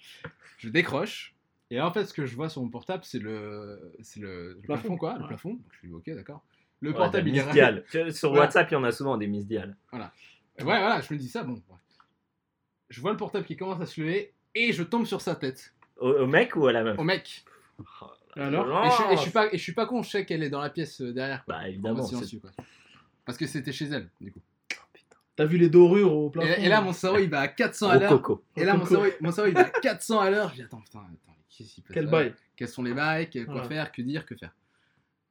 Je décroche, Et là, en fait, ce que je vois sur mon portable, c'est le, c'est le, le plafond, plafond, quoi, le plafond. Donc, je suis ok, d'accord. Le Ouais, portable, il est Sur Voilà. WhatsApp, il y en a souvent des Miss Dial. Ouais, voilà, je me dis ça, bon. ouais. Je vois le portable qui commence à se lever et je tombe sur sa tête. Au, au mec ou à la meuf Au mec. Alors Et je, et je suis pas, et je suis pas con, je sais qu'elle est dans la pièce euh, derrière. quoi. Bah En évidemment. silencieux, quoi. Parce que c'était chez elle, du coup. T'as vu les dorures au plafond Et, et là, mon cerveau, il va à 400 à l'heure. Et là, mon cerveau, mon cerveau, il va à 400 à l'heure. Je dis, attends, putain, attends, qu'est-ce qui passe Quel bail Quels sont les bails Quoi Ouais. faire Que dire Que faire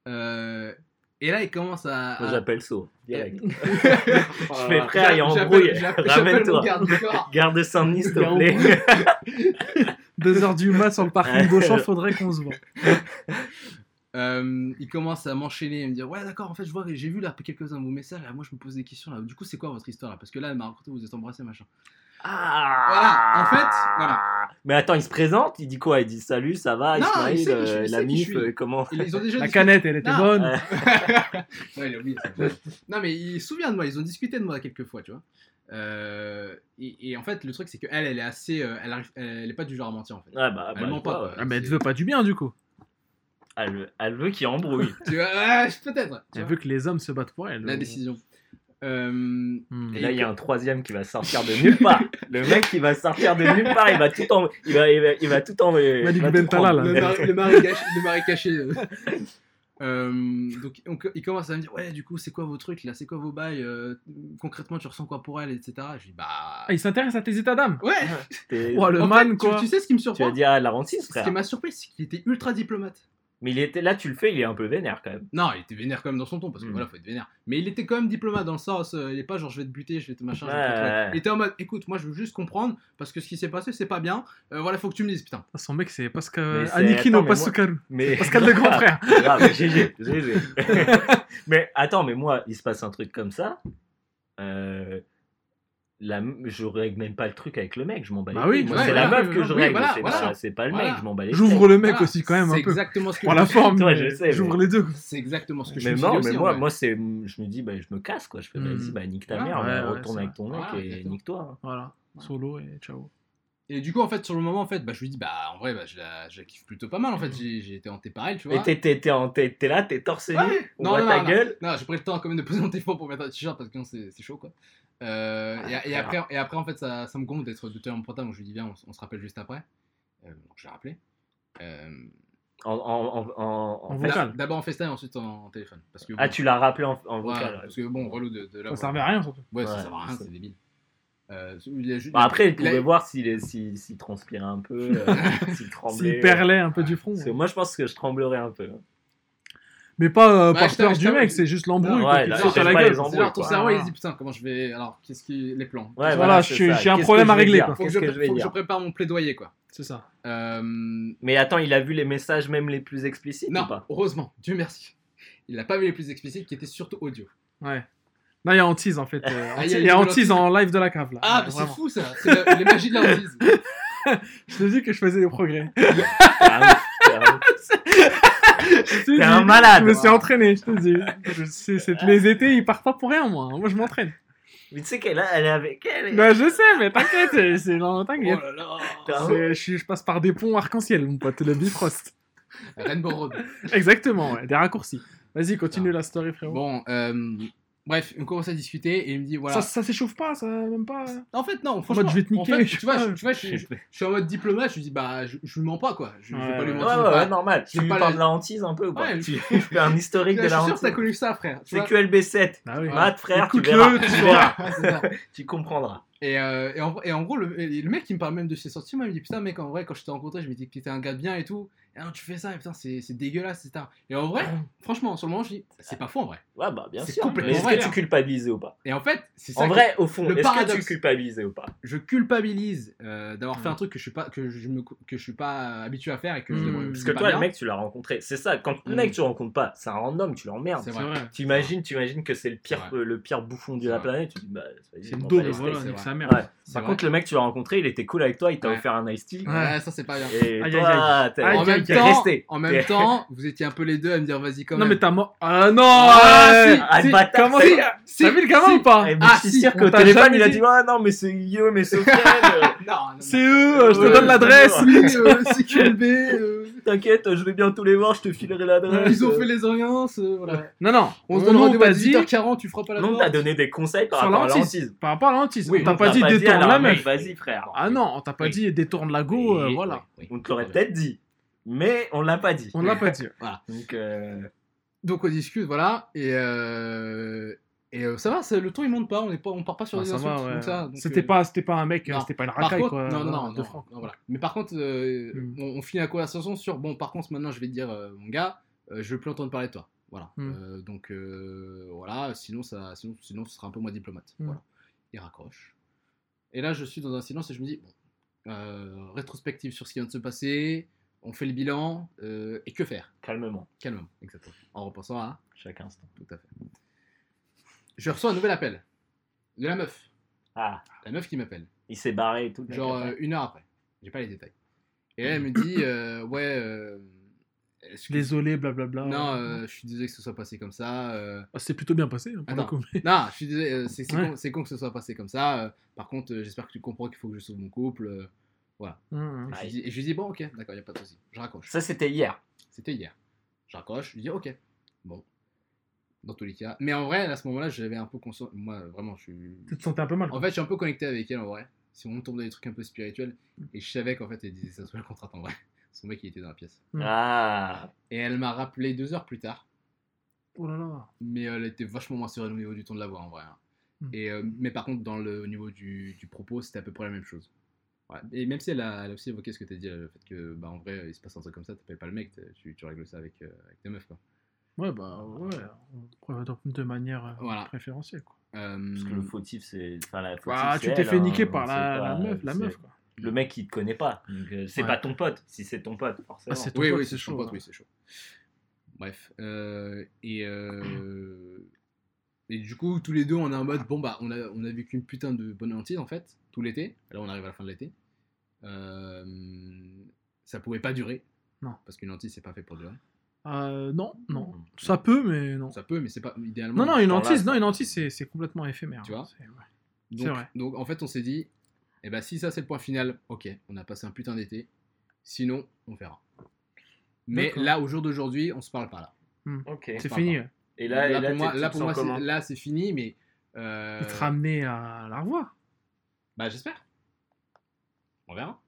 Euh, Et là, il commence à. Moi à- j'appelle So, direct. Oh Je fais frère, il y a embrouille. Ramène-toi. garde du corps. Garde Saint-Denis, s'il te plaît. 2h du mat sur le parking d'Auchan, faudrait qu'on se voit. Euh, il commence à m'enchaîner et me dire Ouais, d'accord, en fait, je vois j'ai vu là quelques-uns de vos messages. Là, moi, je me pose des questions là. Du coup, c'est quoi votre histoire là? Parce que là, elle m'a raconté, vous êtes embrassés, machin. Ah Voilà, en fait, voilà. Mais attends, il se présente, il dit quoi? Il dit salut, ça va, Non, Ismaël, il euh, il la mif, euh, comment? Ils, ils ont déjà La discuté- canette, elle était Non. bonne. Ouais. Ouais, il a oublié ça. non, mais il se souvient de moi, ils ont discuté de moi quelques fois, tu vois. Euh, et, et en fait, le truc, c'est qu'elle, elle est assez. euh, elle, arrive, elle, elle est pas du genre à mentir, en fait. Ouais, bah, Elle bah, ment pas, quoi. Ah, mais elle te veut pas du bien, du coup. Elle, veut- elle veut qu'il embrouille. Tu vois, ouais, peut-être. tu Elle vois. veut que les hommes se battent pour elle. La décision. Euh, Hmm. Et là, il y a un troisième qui va sortir de nulle part. Le mec qui va sortir de nulle part, il va tout en, il va, il va, il va tout en, il Malik va tout Bentala, prendre. là. le, mari, le mari caché. Le mari caché euh. Donc on- il commence à me dire ouais du coup c'est quoi vos trucs là? C'est quoi vos bails euh, concrètement tu ressens quoi pour elle etc je dis bah Ah, il s'intéresse à tes états d'âme. ouais Oh, le En man, fait, quoi. tu, tu sais ce qui me Tu surprend? vas dire à la rentise, ce frère. qui m'a surpris c'est qu'il était ultra diplomate Mais il était là, tu le fais, il est un peu vénère quand même. Non, il était vénère quand même dans son ton, parce que Mm. voilà, faut être vénère. Mais il était quand même diplomate dans le sens, euh, il est pas genre je vais te buter, je vais te machin, je vais te Ouais, contrôler. ouais. Il était en mode, écoute, moi je veux juste comprendre, parce que ce qui s'est passé, c'est pas bien. Euh, voilà, faut que tu me dises, putain. Ah, Son mec, c'est Pascal. Anikino, attends, mais pas moi- Sukaru. Mais Pascal le grand frère. Grave, GG, GG. mais attends, mais moi, il se passe un truc comme ça. Euh, la, je règle même pas le truc avec le mec, je m'en bats les Bah oui, couilles. Moi, ouais, c'est la meuf que je oui, règle, voilà, c'est voilà. pas, le Voilà. mec, je m'en bats les J'ouvre le mec Voilà. aussi, quand même, un C'est peu. exactement ce que Pour je la forme, j'ouvre les deux. C'est exactement ce que je Mais non, mais moi, moi c'est, je me dis, bah, je me casse, quoi. Je fais, Mm. vas-y, bah, nique ta Voilà. mère, Ouais, ouais, retourne avec ton mec et nique-toi. hein. Voilà. Solo et ciao. Et du coup, en fait, sur le moment, en fait, bah, je lui dis, bah, en vrai, bah, je, la, je la kiffe plutôt pas mal, en fait. J'ai j'ai été hanté par elle, tu vois. Et t'es, t'es, t'es, en- t'es, t'es là, t'es torse nu, Ouais. on Non, voit non, ta non, gueule. Non, j'ai pris le temps quand même de poser mon téléphone pour mettre un t-shirt parce que sinon c'est chaud quoi. Euh, et, et après, et après, en fait, ça, ça me gonfle d'être de mon portable, donc je lui dis, viens, on, se rappelle juste après. Euh, donc je l'ai rappelé. Euh, En, en, en, en- En vocal. D'abord en FaceTime, ensuite en, en téléphone. Parce que, Ah, bon, tu l'as rappelé en, en ouais, vocal. ouais. Parce que bon, relou de, de la Ça servait à rien, surtout. Ouais, ça sert à rien, c'est débile. Euh, il a juste- Bah, après, il pouvait voir s'il, s'il, s'il transpirait un peu, euh, s'il tremblait. S'il perlait un peu du front. Parce que moi, je pense que je tremblerais un peu. Mais pas euh, Ouais, par peur du mec, c'est juste l'embrouille. Ouais, quoi, qui là, je à la gueule. les C'est embrouilles, genre ton quoi. cerveau, il se dit, putain, comment je vais. Alors, qu'est-ce qui. Les plans. Ouais, Voilà, j'ai- un Qu'est-ce problème à régler, quoi. Faut que, je, que je vais faut que je dire prépare mon plaidoyer, quoi. C'est ça. Mais attends, il a vu les messages même les plus explicites Non, ou pas? heureusement, Dieu merci. Il n'a pas vu les plus explicites qui étaient surtout audio. Ouais. Non, il y a Antise en fait. euh, Ah, il y a il y a Antise en live de la cave là. Ah, Ouais, c'est fou ça, c'est la- les magies de la hantise. Je te dis que je faisais des progrès. Ah, t'es un- malade. Je me suis entraîné, je te dis. Je les étés, ils partent pas pour rien, moi. Moi, je m'entraîne. Mais tu sais qu'elle a- elle est avec elle. Bah, je sais, mais t'inquiète. c'est- Non, t'inquiète. Oh Je, passe par des ponts arc-en-ciel, mon pote, le Bifrost. Rainbow Road. Exactement, ouais, des raccourcis. Vas-y, continue la story, frérot. Bon, euh, bref, on commence à discuter et il me dit voilà. Ça, ça s'échauffe pas, ça, même pas. En fait, non, mode, franchement. je vais te en niquer, fait, je tu vois, je, pas. tu vois, je, je- je suis en mode diplomate, je lui dis bah, je, je lui mens pas quoi. Je, je vais Ouais, pas lui ouais. Ouais, mentir. ouais, je ouais, normal. Tu lui parles la- de la hantise un peu ou pas Ouais, Tu je- tu fais un historique Je de suis la sûr que t'as hantise. connu ça, frère. C'est vois. QLB7. Bah oui. Frère, tu Écoute-le, verras. tu Tu verras. Ouais. Tu comprendras. Et, euh, et, en, et en gros, le, mec qui me parle même de ses sentiments, il me dit Putain, mec, en vrai, quand je t'ai rencontré, je me dis que t'étais un gars bien et tout. Et non, tu fais ça, et putain, c'est c'est dégueulasse, etc. Et en vrai, franchement, sur le moment, je dis C'est pas faux en vrai. Ouais, bah bien C'est sûr. complètement Mais est-ce vrai, que tu hein. culpabilisais ou pas? Et en fait, c'est ça. En que- vrai, au fond, le est-ce que paradoxe. tu culpabilisais ou pas? Je culpabilise euh, d'avoir fait Mm. un truc que je suis pas que je me que je suis pas habitué à faire et que je Mm. devrais- Parce que toi, bien. le mec, tu l'as rencontré. C'est ça. Quand le Mm. mec, tu le rencontres pas, c'est un random, tu l'emmerdes. Vrai. vrai. T'imagines, t'imagines que c'est le pire, C'est vrai. le pire bouffon de la vrai. planète. Tu dis, bah, C'est une daube, voilà, c'est sa mère. Par contre, le mec, tu l'as rencontré, il était cool avec toi, il t'a offert un iced tea. Ouais. Ça c'est pas bien. Et toi, t'es- resté. en même temps, vous étiez un peu les deux à me dire vas-y quand Non, même. mais t'as mort. Ah non Ah, ouais. si, bâtard, Comment ça Si, T'as vu le gamin si. ou pas Eh, Ah, je suis si, sûr qu'au téléphone, il a dit. Ah non, mais c'est Guillaume et Sofiane. euh, Non, non, non. C'est eux, euh, je te donne l'adresse. c'est euh, CQLB, euh, T'inquiète, je vais bientôt les voir, je te filerai l'adresse. ils ont fait les alliances, voilà. Non, non. On se donne rendez-vous à t'a dit 18h40, tu feras pas la Non, porte. t'as donné des conseils par rapport à la hantise. Par rapport à la hantise. On t'a pas dit détourne la meuf. Vas-y, frère. Ah non, on t'a pas dit détourne la go, voilà. On te l'aurait peut-être dit, mais on l'a pas dit. On l'a pas dit. Donc, euh, Donc on discute, voilà, et, euh, et euh, ça va, le ton il monte pas, on, est pas, on part pas sur Ah, des ça insultes. va, ouais. donc ça, donc, C'était euh, pas, c'était pas un mec, non. c'était pas une Par racaille, contre, quoi. non, non, non, de non, francs. non, voilà. Mais par contre, euh, Hmm. on, on finit la conversation sur bon, par contre, maintenant je vais te dire, euh, mon gars, euh, je veux plus entendre parler de toi. Voilà. Euh, donc euh, voilà, sinon, ça, sinon, sinon ce sera un peu moins diplomate. Hmm. Voilà. Il raccroche. Et là, je suis dans un silence et je me dis, bon, euh, rétrospective sur ce qui vient de se passer, on fait le bilan, euh, et que faire? Calmement, Calmement, exactement. En repensant à chaque instant. tout à fait. Je reçois un nouvel appel de la meuf. Ah, La meuf qui m'appelle. il s'est barré et tout. le Genre euh, une heure après. J'ai pas les détails. Et là, elle me dit euh, Ouais. euh, que- Désolé, blablabla. Non, euh, je suis désolé que ce soit passé comme ça. euh, Ah, C'est plutôt bien passé, hein, Attends. Non, je suis désolé. euh, c'est Ouais. con, c'est con que ce soit passé comme ça. euh, Par contre, euh, j'espère que tu comprends qu'il faut que je sauve mon couple. Euh, Voilà. Hum, hum. Et je lui dis- Et je lui dis Bon, ok, d'accord, y a pas de souci. Je raccroche. Ça, c'était hier. C'était hier. Je raccroche, je lui dis ok. Bon. Dans tous les cas. Mais en vrai, à ce moment-là, j'avais un peu conscience. Moi, vraiment, je suis. Tu te sentais un peu mal. En quoi. fait, je suis un peu connecté avec elle en vrai. Si on tombe dans des trucs un peu spirituels. Et je savais qu'en fait, elle disait ça sur le contrat en vrai. Son mec, il était dans la pièce. Mm. Ah, Et elle m'a rappelé deux heures plus tard. Oh là là. Mais elle était vachement moins sereine au niveau du ton de la voix en vrai. hein. Et, euh, mais par contre, dans le, au niveau du, du propos, c'était à peu près la même chose. Ouais. Et même si elle a, elle a aussi évoqué ce que tu as dit, le fait que, bah, en vrai, il se passe un truc comme ça, t'appelles pas le mec, tu, tu règles ça avec, euh, avec tes meufs. Quoi. Ouais, bah ouais. on- De, de manière euh, Voilà. préférentielle, quoi. Euh, parce que le fautif, c'est. Enfin, la fautive, c'est tu t'es fait hein, niquer par c'est la, meuf, la meuf, quoi. Le mec, il te connaît pas. Euh, c'est Ouais. pas ton pote. Si c'est ton pote, forcément. Ah, c'est ton oui, pote, oui, c'est chaud, chaud. hein. oui, c'est chaud. Bref. euh, et, euh, et du coup, tous les deux, on est en mode bon, bah, on a, on a vécu une putain de bonne hantise en fait, tout l'été. Là, on arrive à la fin de l'été. Euh, ça pouvait pas durer. Non. Parce qu'une hantise, c'est pas fait pour durer. Euh, non, non. Ça peut, mais non. Ça peut, mais c'est pas idéalement. Non, non, une hantise, non, une hantise, c'est c'est complètement éphémère. Tu vois c'est- ouais. donc, vrai. Donc, en fait, on s'est dit, eh ben, si ça c'est le point final, ok, on a passé un putain d'été. Sinon, on verra. Mais là, au jour d'aujourd'hui, on se parle pas là. Ok. C'est fini. Et là, là, et là, pour moi, là, pour moi, c'est- comment là, c'est fini, mais. euh, Et te ramener à la revoir. Bah, j'espère. On verra.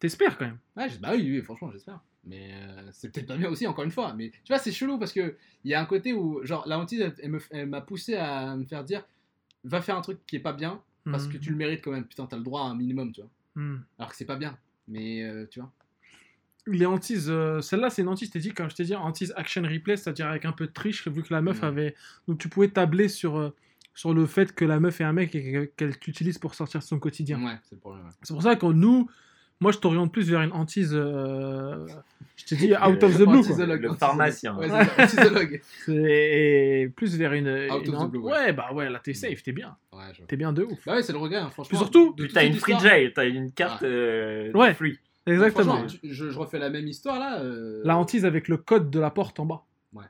T'espères quand même. Ouais, bah oui, oui, franchement, j'espère. Mais euh, c'est peut-être pas bien aussi, encore une fois. Mais tu vois, c'est chelou parce que il y a un côté où, genre, la hantise, elle, m'a poussé à me faire dire va faire un truc qui est pas bien parce que Mhm. tu le mérites quand même. Putain, t'as le droit à un minimum, tu vois. Hmm. Alors que c'est pas bien. Mais euh, tu vois. Les hantises, euh, celle-là, c'est une hantise, t'ai dit, comme je t'ai dit, hantise action replay, c'est-à-dire avec un peu de triche, vu que la meuf Mhm. avait. Donc tu pouvais tabler sur, sur le fait que la meuf est un mec et que- qu'elle t'utilise pour sortir de son quotidien. Ouais, c'est le problème. ouais. C'est pour ça que nous, moi, je t'oriente plus vers une hantise. euh, je t'ai dit out of the blue. quoi. Le pharmacien. Ouais, c'est plus vers une. Out une of the blue, ouais. ouais. bah ouais, là t'es safe, t'es bien. Ouais, je. T'es bien de ouf. Bah ouais, c'est le regret, hein, franchement. Puis surtout, t'as une free jail, t'as une carte euh, Ouais. free. Exactement. Franchement, tu- je, je refais la même histoire là. euh, La hantise avec le code de la porte en bas. Ouais.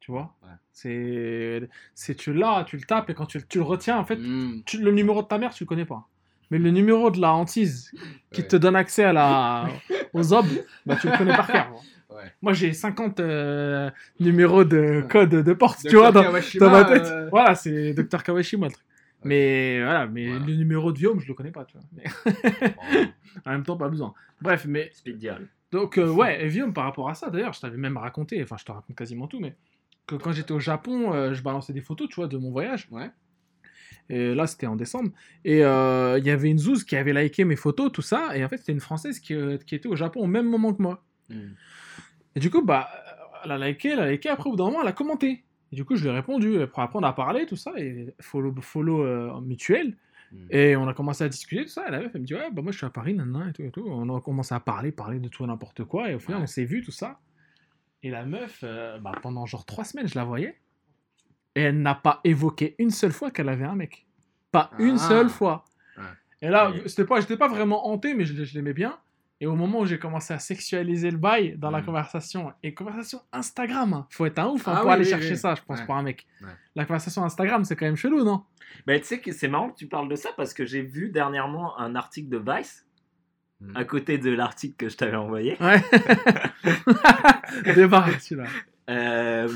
Tu vois? Ouais. C'est. C'est tu l'as, tu le tapes et quand tu, tu le retiens, en fait, hmm, tu- le numéro de ta mère, tu le connais pas. Mais le numéro de la hantise qui Ouais. te donne accès à la, aux obs, bah, tu le connais par cœur. Ouais. Moi, j'ai 50 euh, numéros de code de porte, Dr. tu vois, dans, dans ma tête. euh, Voilà, c'est Dr. Kawashima, le truc. Mais voilà, mais Voilà. le numéro de Viome, je le connais pas, tu vois. Mais en même temps, pas besoin. Bref, mais Speed donc, euh, ouais, et Viome, par rapport à ça, d'ailleurs, je t'avais même raconté, enfin, je te raconte quasiment tout, mais que quand j'étais au Japon, euh, je balançais des photos, tu vois, de mon voyage. Ouais. Et là, c'était en décembre. Et euh, il y avait une zouze qui avait liké mes photos, tout ça. Et en fait, c'était une Française qui, euh, qui était au Japon au même moment que moi. hmm. Et du coup, bah, elle a liké, elle a liké. Après, au bout d'un moment, elle a commenté. Et du coup, je lui ai répondu. Après, après, on a parlé, tout ça. Et follow, follow mutuel. Hmm. Et on a commencé à discuter, tout ça. Et la meuf, elle me dit, ouais, bah moi je suis à Paris, nanana, et tout, et tout. On a commencé à parler, parler de tout et n'importe quoi. Et au final, Ouais. on s'est vu, tout ça. Et la meuf, euh, bah, pendant genre trois semaines, je la voyais. Et elle n'a pas évoqué une seule fois qu'elle avait un mec. Pas une Ah. seule fois. Ouais. Et là, Ouais. c'était pas, j'étais pas vraiment hanté, mais je, je l'aimais bien. Et au moment où j'ai commencé à sexualiser le bail dans la Mm. conversation, et conversation Instagram, hein. faut être un ouf hein, Ah pour oui, aller oui, chercher oui. ça, je pense, Ouais. pour un mec. Ouais. La conversation Instagram, c'est quand même chelou, non? Mais tu sais que c'est marrant que tu parles de ça parce que j'ai vu dernièrement un article de Vice. À côté de l'article que je t'avais envoyé Ouais. Débarque celui-là. euh,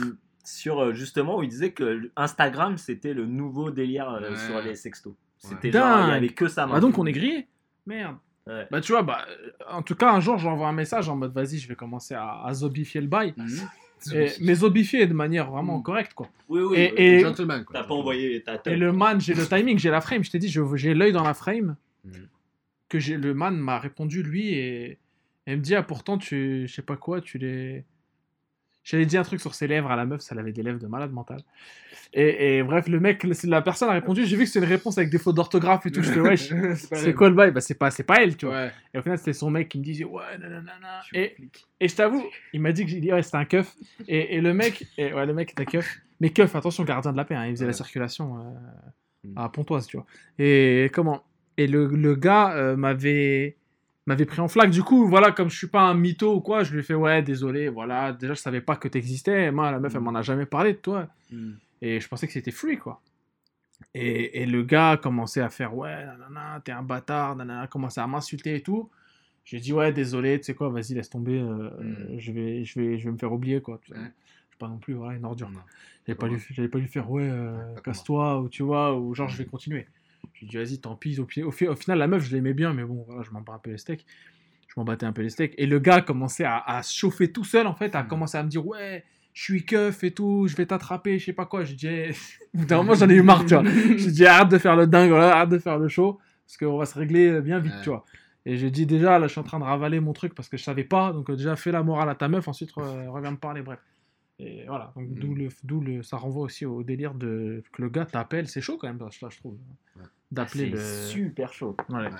sur euh, justement où il disait que Instagram c'était le nouveau délire euh, Ouais. sur les sextos. Ouais. C'était genre, il y Dingue. avait que ça. Ah donc on est grillé Merde. Ouais. Bah tu vois, bah, en tout cas, un jour, j'envoie un message en mode vas-y, je vais commencer à, à zobifier le bail. Mhm. Et- mais zobifier de manière vraiment Mm. correcte, quoi. Oui, oui. Et- et- Gentleman, quoi. T'as pas envoyé ta Et le man, j'ai le timing, j'ai la frame. Je t'ai dit, j'ai l'œil dans la frame. Mhm. Que j'ai le man m'a répondu lui et, il me dit ah pourtant tu je sais pas quoi tu les j'avais dit un truc sur ses lèvres à la meuf ça avait des lèvres de malade mental. Et, et bref le mec la personne a répondu j'ai vu que c'est une réponse avec des fautes d'orthographe et tout je fais wesh c'est quoi le bail? Bah c'est pas c'est pas elle tu vois. Ouais. et au final c'était son mec qui me disait ouais nanana. Et, et je t'avoue il m'a dit que j'ai dit ouais c'était un keuf. Et, et le mec et, ouais le mec était keuf. Mais keuf attention gardien de la paix hein, il faisait la circulation euh, Mm. à Pontoise tu vois. Et comment? Et le, le gars euh, m'avait m'avait pris en flaque du coup voilà comme je suis pas un mytho ou quoi je lui ai fait ouais désolé voilà déjà je savais pas que t'existais moi la meuf elle m'en a jamais parlé de toi Mm. et je pensais que c'était free, quoi. Et, et le gars commençait à faire Ouais, nanana, t'es un bâtard, nanana, commençait à m'insulter et tout. J'ai dit Ouais, désolé, tu sais quoi, vas-y, laisse tomber, euh, Mm. je, vais, je, vais, je vais me faire oublier, quoi. Je suis pas non plus voilà, une ordure. J'allais pas, lui- pas lui faire Ouais, euh, casse-toi, ou tu vois, ou genre, je vais continuer. J'ai dit Vas-y, tant pis. Au, au, fi- au final, la meuf, je l'aimais bien, mais bon, voilà, je m'en bats un peu les steaks. Je m'en battais un peu les steaks. Et le gars commençait à, à se chauffer tout seul, en fait, à Mm. commencer à me dire Ouais, je suis keuf et tout, je vais t'attraper, je sais pas quoi. J'ai dit, au bout d'un moment, j'en ai eu marre, tu vois. J'ai dit, arrête de faire le dingue, voilà, arrête de faire le show, parce qu'on va se régler bien vite, Ouais. tu vois. Et j'ai dit, déjà, là, je suis en train de ravaler mon truc parce que je savais pas, donc euh, déjà, fais la morale à ta meuf, ensuite, re- reviens me parler, bref. Et voilà, donc d'où Mm. le, d'où le, ça renvoie aussi au délire de que le gars t'appelle, c'est chaud quand même, ça, je trouve. Ouais. D'appeler Ah, C'est le. super chaud. Ouais. Ouais.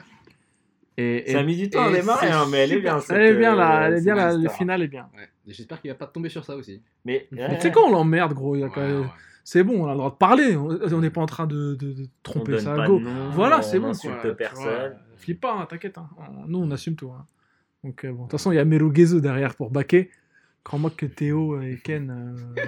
Et, et- Ça a mis du temps à et démarrer, c'est hein, mais elle est bien. elle est bien euh, là, elle est bien cette là, le final est bien. Ouais. J'espère qu'il va pas tomber sur ça aussi. Mais, Mais tu sais quoi, on l'emmerde, gros. il y a quand Ouais, même- ouais. C'est bon, on a le droit de parler. On on n'est pas en train de, de- de on tromper ça. pas Go. nom, Voilà, on c'est bon. quoi, tu vois. personne. Flippe pas, hein, t'inquiète. hein. On- Nous, on assume tout. hein. Donc, euh, bon. De toute façon, il y a Merugezo derrière pour baquer. Crois-moi que Théo et Ken, euh,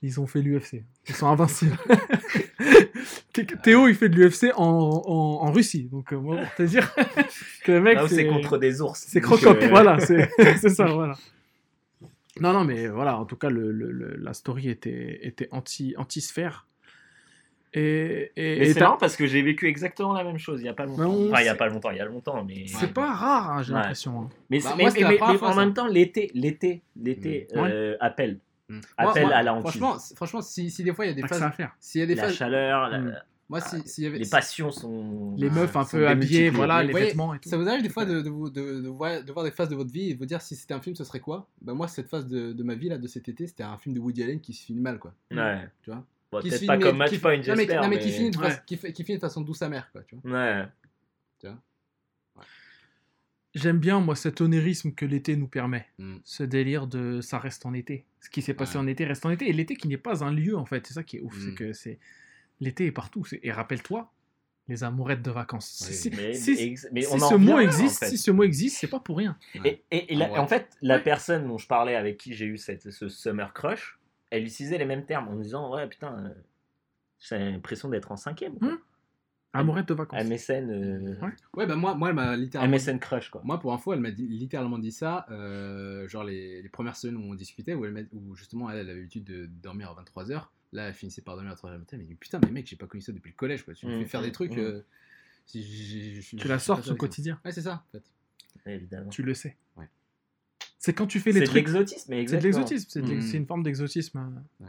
ils ont fait l'UFC. Ils sont invincibles. Théo, il fait de l'UFC en, en, en Russie. Donc, euh, moi, pour te dire que le mec. C'est contre des ours. C'est Donc, crococ, euh, voilà, c'est ça, voilà. Non, non, mais voilà, en tout cas, le, le- le- la story était, était anti, anti-sphère. Et, et, Mais et c'est marrant parce que j'ai vécu exactement la même chose il y a pas longtemps. Mais on Enfin, il y a pas longtemps, il y a longtemps, mais. c'est pas rare, hein, j'ai Ouais. l'impression. hein. Mais, Bah, moi, mais- mais- en même temps, l'été, l'été, l'été Mm. euh, appelle. Mm. Appel Moi- à la hantise. Franchement, si, si des fois il y a des Pas phases. faire. S'il y a des La phases. chaleur, la- Mm. Moi, si- s'il y avait. les si- passions sont. Les meufs un peu habillées, voilà, les voyez, vêtements et tout. Ça vous arrive des fois de, de, vous- de, de voir, de voir des phases de votre vie et de vous dire si c'était un film, ce serait quoi? Bah, moi, cette phase de, de ma vie là, de cet été, c'était un film de Woody Allen qui se finit mal, quoi. Ouais. Tu vois? Bon, Peut-être pas comme qui- Match Point, non, mais, j'espère. non, mais qui finit de, Ouais. façon, qui, fait- qui finit de façon douce amère, quoi. Tu vois Ouais. J'aime bien, moi, cet onérisme que l'été nous permet. Mm. Ce délire de ça reste en été. Ce qui s'est passé Ouais. en été reste en été. Et l'été qui n'est pas un lieu, en fait. C'est ça qui est ouf. C'est Mm. que c'est. L'été est partout. C'est- Et rappelle-toi, les amourettes de vacances. Oui. Si- Mais, si- ex- mais si on en ce mot existe, en fait. si ce mot existe, c'est pas pour rien. Et, et- et la- Ah ouais. en fait, la Ouais. personne dont je parlais, avec qui j'ai eu cette, ce summer crush, elle utilisait les mêmes termes en me disant Ouais, putain, euh, j'ai l'impression d'être en cinquième. quoi. Hmm. Amourette de vacances. MSN, euh, Ouais. Ouais, bah moi, moi elle m'a littéralement. MSN crush, quoi. Moi, pour info, elle m'a dit- littéralement dit ça, euh, genre les, les premières semaines où on discutait, où, elle m'a- où justement elle, elle avait l'habitude de dormir à 23h. Là, elle finissait par dormir à 3h du matin. Elle m'a dit Putain, mais mec, j'ai pas connu ça depuis le collège. Quoi. Tu me fais faire des trucs. mm. euh, Tu la sors ça. quotidien. Ouais, c'est ça, en fait. Évidemment. Tu le sais. Ouais. C'est quand tu fais les trucs. l'exotisme, C'est de l'exotisme. C'est de l'ex- Mm. c'est une forme d'exotisme. hein. Ouais.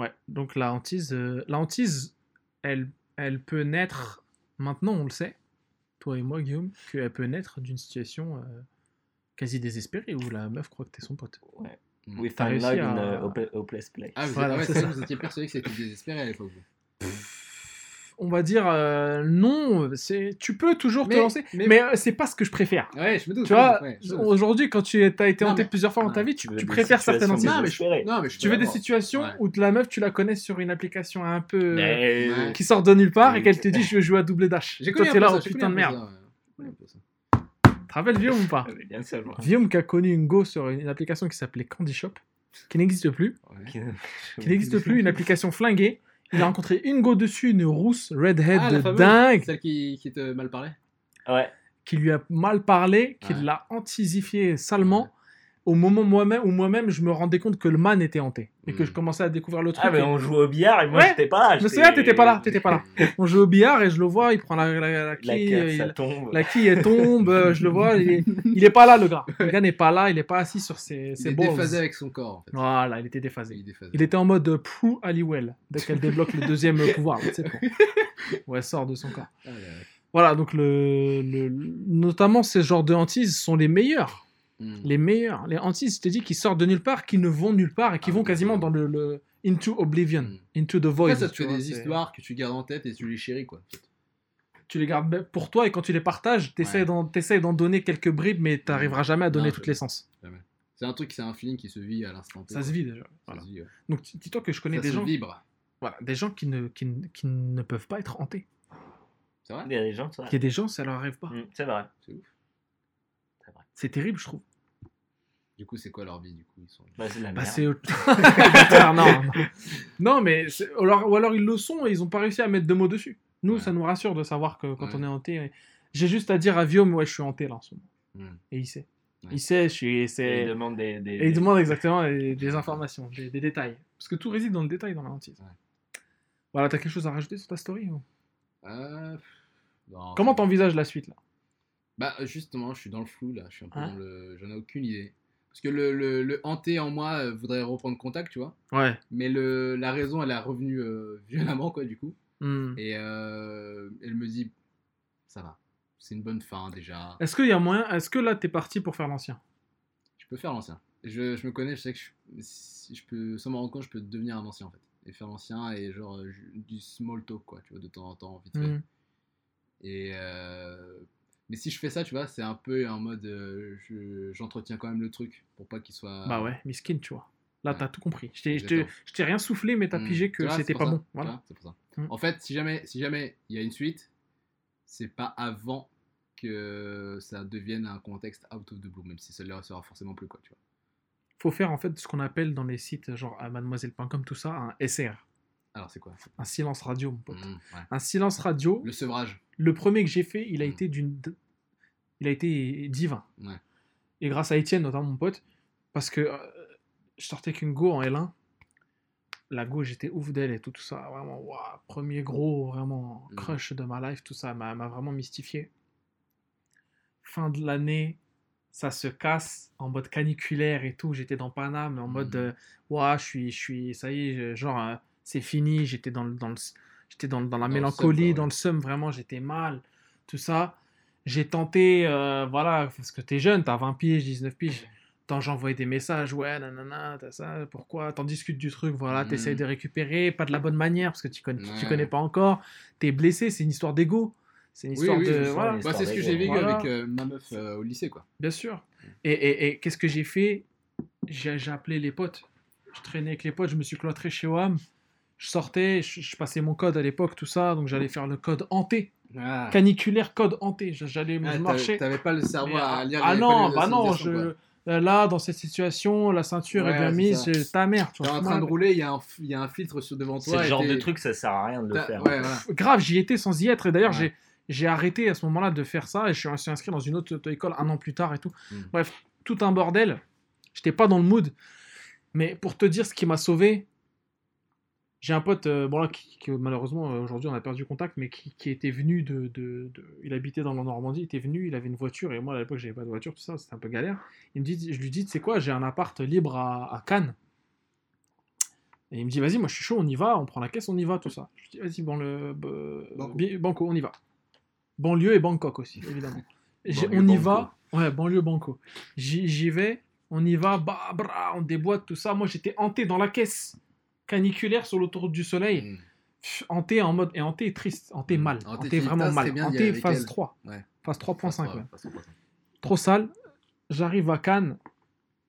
Ouais. Donc la hantise, euh, la hantise, elle, elle peut naître. Maintenant, on le sait, toi et moi, Guillaume, qu'elle peut naître d'une situation euh, quasi désespérée où la meuf croit que t'es son pote. Mm. We réussi love in a hope- hopeless place. Ah, vous, Voilà, ouais, ça. vous étiez persuadé que c'était désespéré à l'époque. On va dire euh, non. C'est, tu peux toujours te Mais- lancer, mais- mais, euh, c'est pas ce que je préfère. Ouais, je me doute. Tu vois, ouais, aujourd'hui, quand tu as été hanté mais- plusieurs fois dans ta vie, tu tu, tu préfères certaines. Non, mais je- désespérées. Non, mais je Tu veux des situations Ouais. où la meuf, tu la connais sur une application un peu. Ouais. qui sort de nulle part et qu'elle te dit je veux jouer à double dash. J'ai Toi connu un t'es là, ça, oh putain de merde. ça. rappelles ou pas? Bien sûr, qui a connu une go sur une application qui s'appelait Candy Shop, qui n'existe plus, qui n'existe plus, une application flinguée. Il a rencontré une go dessus, une rousse redhead Ah, la de fameuse, dingue, Celle qui, qui te mal parlait Ouais. qui lui a mal parlé, qui Ouais. l'a antisifié salement. Au moment moi-même où moi-même je me rendais compte que le man était hanté et que je commençais à découvrir le truc. Ah, mais et- on jouait au billard et moi Ouais, j'étais pas là. Je souviens, t'étais pas là, t'étais pas là. On joue au billard et je le vois, il prend la, la, la La quille, il- ça tombe. la quille elle tombe, euh, je le vois, il est, il est pas là le gars. Le gars n'est pas là, il est pas assis sur ses, Il ses est balls. déphasé avec son corps en fait. Voilà, il était déphasé. Il déphasé. Il était en mode euh, Prue Halliwell dès qu'elle débloque le deuxième pouvoir. tu sais, elle sort de son corps. Ah, là, là. Voilà, donc le, le- notamment ces genres de hantises sont les meilleurs. Hmm. Les meilleurs. Les t'ai dit, qui sortent de nulle part, qui ne vont nulle part et qui Ah, vont quasiment dans le, le Into Oblivion, Mm. Into the Void. Après, ça te tu fait vois, des histoires que tu gardes en tête et tu les chéris quoi. tu les gardes pour toi et quand tu les partages, t'essaies Ouais. d'en, donner quelques bribes, mais t'arriveras jamais à donner Non, toute l'essence. C'est un truc, c'est un feeling qui se vit à l'instant T. Ça se vit déjà. Ça Voilà. se vit, ouais. Donc dis-toi que je connais Ça des se gens, vibre. voilà, des gens qui ne, qui, ne- qui ne peuvent pas être hantés. C'est vrai? Il y a des gens, ça. Il y a des gens, ça leur arrive pas. C'est vrai. C'est ouf. C'est terrible, je trouve. Du coup, c'est quoi leur vie du coup ils sont... Bah, c'est la Bah, merde. non, non. Non, mais ou alors, ou alors ils le sont et ils ont pas réussi à mettre de mots dessus. Nous, Ouais. ça nous rassure de savoir que quand Ouais. on est hanté, j'ai juste à dire à Viom, ouais, je suis hanté là en ce moment. Hmm. Et il sait. Ouais. Il sait, je suis. Et c'est- ils demandent des. des- Et il demande exactement des, des informations, des, des détails. Parce que tout réside dans le détail dans la hantise. Ouais. Voilà, t'as quelque chose à rajouter sur ta story ou Euh, non, Comment t'envisages la suite là? Bah justement, je suis dans le flou là. Je suis un peu Hein dans le. J'en ai aucune idée. Parce que le, le, le hanté en moi euh, voudrait reprendre contact, tu vois. Ouais. Mais le, la raison, elle est revenue euh, violemment, quoi, du coup. Hmm. Et euh, elle me dit, ça va. C'est une bonne fin déjà. Est-ce qu'il y a moyen Est-ce que là t'es parti pour faire l'ancien? Je peux faire l'ancien. Je, je me connais, je sais que je, si je peux, sans m'en rendre compte, je peux devenir un ancien en fait. Et faire l'ancien et genre euh, du small talk, quoi, tu vois, de temps en temps, vite fait. Hmm. Et euh, mais si je fais ça, tu vois, c'est un peu en mode, euh, je- j'entretiens quand même le truc pour pas qu'il soit. Bah ouais, miskin, tu vois. Là, Ouais. t'as tout compris. Je t'ai- rien soufflé, mais t'as Hmm. pigé que c'était pas ça, bon. Voilà. vois, c'est pour ça. Hmm. En fait, si jamais, si jamais il y a une suite, c'est pas avant que ça devienne un contexte out of the blue, même si ça ne le sera forcément plus quoi, tu vois. Faut faire en fait ce qu'on appelle dans les sites genre à mademoiselle.com, tout ça, un SR. Alors c'est quoi Un silence radio, mon pote. Ouais. Un silence radio. Le sevrage. Le premier que j'ai fait, il a Mm. été d'une, il a été divin. Ouais. Et grâce à Étienne, notamment mon pote, parce que euh, je sortais qu'une go en L1. La go, j'étais ouf d'elle et tout, tout ça. Vraiment, waouh, premier gros, vraiment Mm. crush de ma life, tout ça m'a vraiment mystifié. Fin de l'année, ça se casse en mode caniculaire et tout. J'étais dans Paname en mode, euh, waouh, je suis, je suis, ça y est, genre, euh, c'est fini. J'étais dans, le- dans, le, j'étais dans, dans la Dans le seum, mélancolie, dans le seum, vraiment, j'étais mal, tout ça. J'ai tenté, euh, voilà, parce que t'es jeune, t'as 20 piges, 19 piges. Tant j'envoyais des messages, ouais, nanana, t'as ça, pourquoi? T'en discutes du truc, voilà, Mhm. t'essayes de récupérer, pas de la bonne manière, parce que tu connais, tu connais pas encore. T'es blessé, c'est une histoire d'ego. C'est une histoire oui, de. voilà. Bah, c'est ce que j'ai vécu Voilà. avec euh, ma meuf euh, au lycée, quoi. Bien sûr. Et, et- et qu'est-ce que j'ai fait? J'ai, j'ai appelé les potes. Je traînais avec les potes, je me suis cloîtré chez WAM. Je sortais, je, je passais mon code à l'époque, tout ça, donc j'allais faire le code hanté. Ah. Caniculaire, code hanté. J'allais, Ah, je t'avais- pas le cerveau à lire ah les non, bah non, signalisation, je, quoi. euh, là, dans cette situation, la ceinture est bien c'est mise, j'ai- ta mère. Tu T'es vois, en train de rouler, il y, a un f- il y a un filtre sur devant toi. C'est le genre de truc, ça sert à rien de le faire. Ouais, voilà. Grave, j'y étais sans y être. Et d'ailleurs, Ouais. j'ai, j'ai arrêté à ce moment-là de faire ça et je suis inscrit dans une autre auto-école un an plus tard et tout. Mm. Bref, tout un bordel. J'étais pas dans le mood. Mais pour te dire ce qui m'a sauvé, j'ai un pote, euh, bon là, qui, qui, malheureusement euh, aujourd'hui on a perdu contact, mais qui, qui était venu de, de- de- Il habitait dans la Normandie, il était venu, il avait une voiture et moi à l'époque j'avais pas de voiture, tout ça, c'était un peu galère. Il me dit, je lui dis, tu sais quoi, j'ai un appart libre à, à Cannes. Et il me dit, vas-y, moi je suis chaud, on y va, on prend la caisse, on y va, tout ça. Je lui dis, vas-y, bon, le, Banco. on y va. Banlieue et Bangkok aussi, évidemment. Banlieue, on y Banco. va, ouais, banlieue Banco. J'y j'y vais, on y va, bah, bra, on déboîte, tout ça. Moi j'étais hanté dans la caisse caniculaire sur l'autoroute du soleil. Mm. Pff, Hanté en mode. Et hanté triste, hanté Mm. mal, Hanté, vraiment ça, mal. Hanté phase elle. 3. Ouais. Phase 3.5. ouais. Façon, façon. Trop sale. J'arrive à Cannes.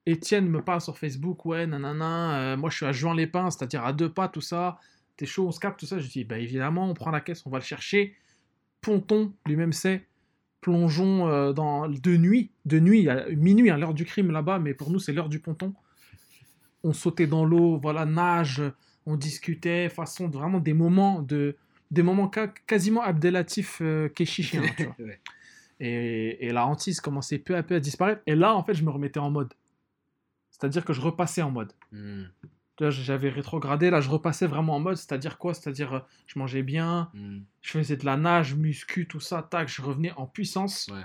Étienne me parle sur Facebook, ouais, nanana, euh, moi je suis à Juan-les-Pins, c'est-à-dire à deux pas, tout ça. T'es chaud, on se capte, tout ça. Je dis, bah évidemment, on prend la caisse, on va le chercher. Ponton, lui-même sait. plongeons euh, dans, de nuit, de nuit, à minuit, à l'heure du crime là-bas, mais pour nous, c'est l'heure du ponton. On sautait dans l'eau, voilà, nage, on discutait, façon, vraiment des moments, de, des moments ca- quasiment Abdelatif euh, Keshishi, tu vois. Ouais. Et, et la hantise commençait peu à peu à disparaître. Et là, en fait, je me remettais en mode. C'est-à-dire que je repassais en mode. Vois, J'avais rétrogradé, là, je repassais vraiment en mode. C'est-à-dire quoi? C'est-à-dire, euh, je mangeais bien, Hmm. je faisais de la nage, muscu, tout ça, tac, je revenais en puissance. Ouais.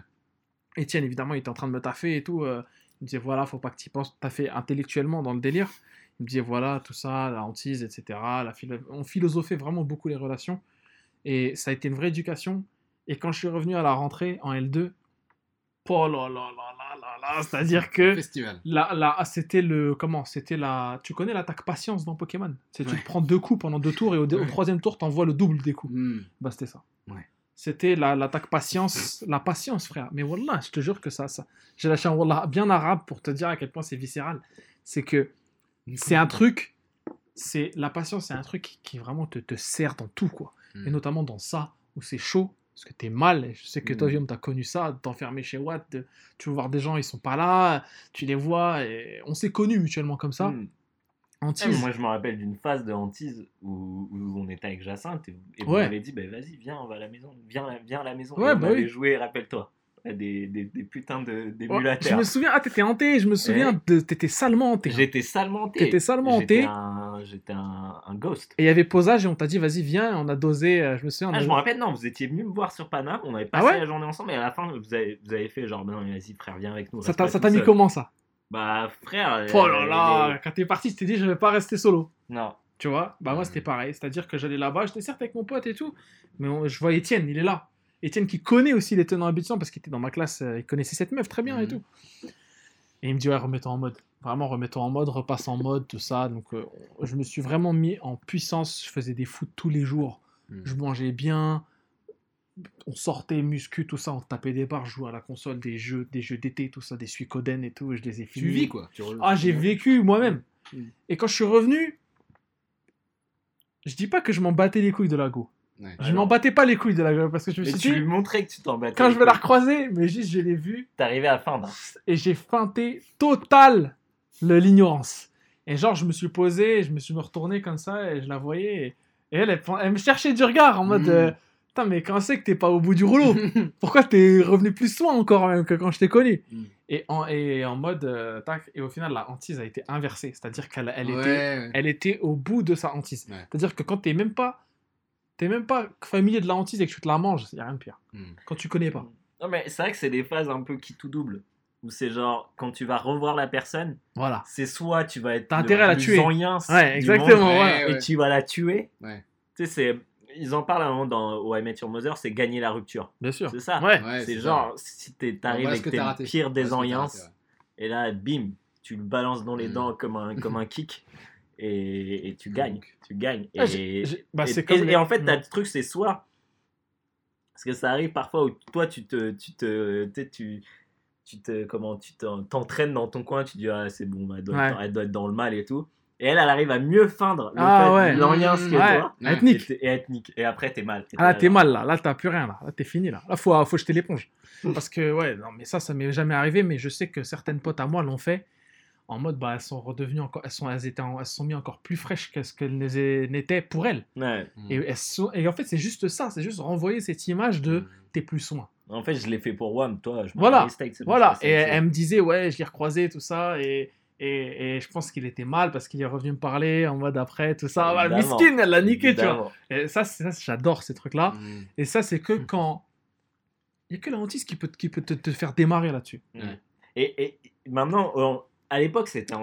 Etienne, évidemment, il était en train de me taffer et tout. euh, il me disait, voilà, faut pas que tu penses taffer intellectuellement dans le délire. Il me disait, voilà, tout ça, la hantise, etc. La philo- On philosophait vraiment beaucoup les relations. Et ça a été une vraie éducation. Et quand je suis revenu à la rentrée en L2, oh là là là là là là, c'est-à-dire que Festival. Là, là, c'était le. Comment C'était la. Tu connais l'attaque patience dans Pokémon? C'est tu te prends deux coups pendant deux tours et au, troisième tour, t'envoies le double des coups. Hmm. Bah, c'était ça. Ouais. C'était la- l'attaque patience. La patience, frère. Mais Wallah, je te jure que ça. ça... J'ai lâché un Wallah bien arabe pour te dire à quel point c'est viscéral. C'est que c'est un truc. C'est La patience, c'est un truc qui, qui vraiment te, te sert dans tout, quoi. Hmm. Et notamment dans ça, où c'est chaud. Parce que t'es mal, et je sais que toi, Mm. Guillaume, t'as connu ça, t'enfermer chez Watt, de- tu veux voir des gens, ils sont pas là, tu les vois, et on s'est connus mutuellement comme ça. Hmm. Hantise. Moi, je me rappelle d'une phase de hantise où, où on était avec Jacinthe et, et vous Ouais. m'avez dit bah, vas-y, viens, on va à la maison. Viens, à- viens à la maison. Ouais, Et on bah oui. joué, rappelle-toi, des, des, des putains de Ouais, je me souviens, ah, t'étais hanté, je me souviens, de, t'étais salement hanté. hein. J'étais salement hanté. T'étais salement hanté. J'étais un, ghost. Et il y avait posage, et on t'a dit, vas-y, viens, on a dosé, euh, je me souviens. Ah, je me rappelle, non, vous étiez venu me voir sur Paname, on avait Ah passé ouais la journée ensemble et à la fin, vous avez, vous avez fait genre, bah mais vas-y, frère, viens avec nous. ça t'a mis seul. comment ça? Bah, frère. Oh euh, là là, les- quand t'es parti, t'es dit, je vais pas rester solo. Non. Tu vois? Bah moi c'était pareil, c'est-à-dire que j'allais là-bas, j'étais certes avec mon pote et tout, mais on- je vois Étienne, il est là. Étienne qui connaît aussi les tenants aboutissants parce qu'il était dans ma classe, euh, il connaissait cette meuf très bien et Mhm. tout. Et il me dit ouais, remets-toi en mode. Vraiment, remets-toi en mode, repasse en mode, tout ça. Donc euh, je me suis vraiment mis en puissance, je faisais des foot tous les jours, Mhm. je mangeais bien, on sortait muscu, tout ça, on tapait des barres, je jouais à la console, des jeux, des jeux d'été, tout ça, des Suikoden et tout, et je les ai Tu finis. vis quoi. Tu Ah, j'ai vécu moi-même. Et quand je suis revenu, je dis pas que je m'en battais les couilles de la go. Ouais. Je m'en battais pas les couilles de la go parce que je me Mais suis tu dit, lui montrais que tu t'en battais. quand je vais la recroiser, mais juste je l'ai vue T'arrivais à feindre. et j'ai feinté total l'ignorance. Et genre, je me suis posé, je me suis retourné comme ça et je la voyais. Et, et elle, elle, elle me cherchait du regard en mode. Mm. euh, Putain, mais quand c'est que t'es pas au bout du rouleau? Pourquoi t'es revenu plus soin encore même que quand je t'ai connu? Mm. et, en, et en mode. euh, tac, et au final, la hantise a été inversée. C'est-à-dire qu'elle elle Ouais, était ouais. elle était au bout de sa hantise. Ouais. C'est-à-dire que quand t'es même pas t'es même pas familier de la hantise et que tu te la manges, il y a rien de pire. Hmm. Quand tu connais pas. Non, mais c'est vrai que c'est des phases un peu qui tout double. Où c'est genre, quand tu vas revoir la personne, Voilà. c'est soit tu vas être. T'as intérêt à la tuer. Ouais, du exactement. monde, Et tu vas la tuer. Ouais. Tu sais, c'est. Ils en parlent à un moment dans au I Met Your Mother, c'est gagner la rupture. Bien sûr. C'est ça. Ouais. Ouais, c'est genre, si t'es- t'arrives que t'es t'as le raté. pire Voilà des ce que t'as enyences, raté, ouais. et là, bim, tu le balances dans les Mm. dents comme un, comme un kick, et, et tu gagnes. Donc. Tu gagnes. Ah, Et, bah, et- comme et en fait, t'as Mm. le truc, c'est soit. Parce que ça arrive parfois où toi, tu te. Tu te. Tu tu. Tu te, comment, tu t'en- t'entraînes dans ton coin, tu dis ah c'est bon, elle doit, être, Ouais. elle doit être dans le mal et tout. Et elle, elle arrive à mieux feindre le Ah fait ouais. de l'enyen que Ouais. toi. À être Ouais. nique. Et, ethnique. Et après, t'es mal. Ah là, t'es mal là. Là, t'as plus rien là. Là, t'es fini là. Là, faut, faut jeter l'éponge. Parce que, ouais, non, mais ça, ça m'est jamais arrivé. Mais je sais que certaines potes à moi l'ont fait. En mode, bah, elles sont redevenues encore. Elles, sont, elles, étaient en- elles se sont mis encore plus fraîches que ce qu'elles n'étaient- pour elles. Ouais. Et, elles sont- et en fait, c'est juste ça. C'est juste renvoyer cette image de Hmm. t'es plus soin. En fait, je l'ai fait pour WAM, toi. Je Voilà. Voilà, et elle me disait, ouais, je l'ai recroisé, tout ça, et, et, et je pense qu'il était mal parce qu'il est revenu me parler en mode après, tout ça. Évidemment. Miskin, elle l'a niqué, tu vois. Et ça, j'adore ces trucs-là. Hmm. Et ça, c'est que quand. Il n'y a que la hantise qui peut, qui peut te, te faire démarrer là-dessus. Mm. Et, et maintenant, on- à l'époque, c'était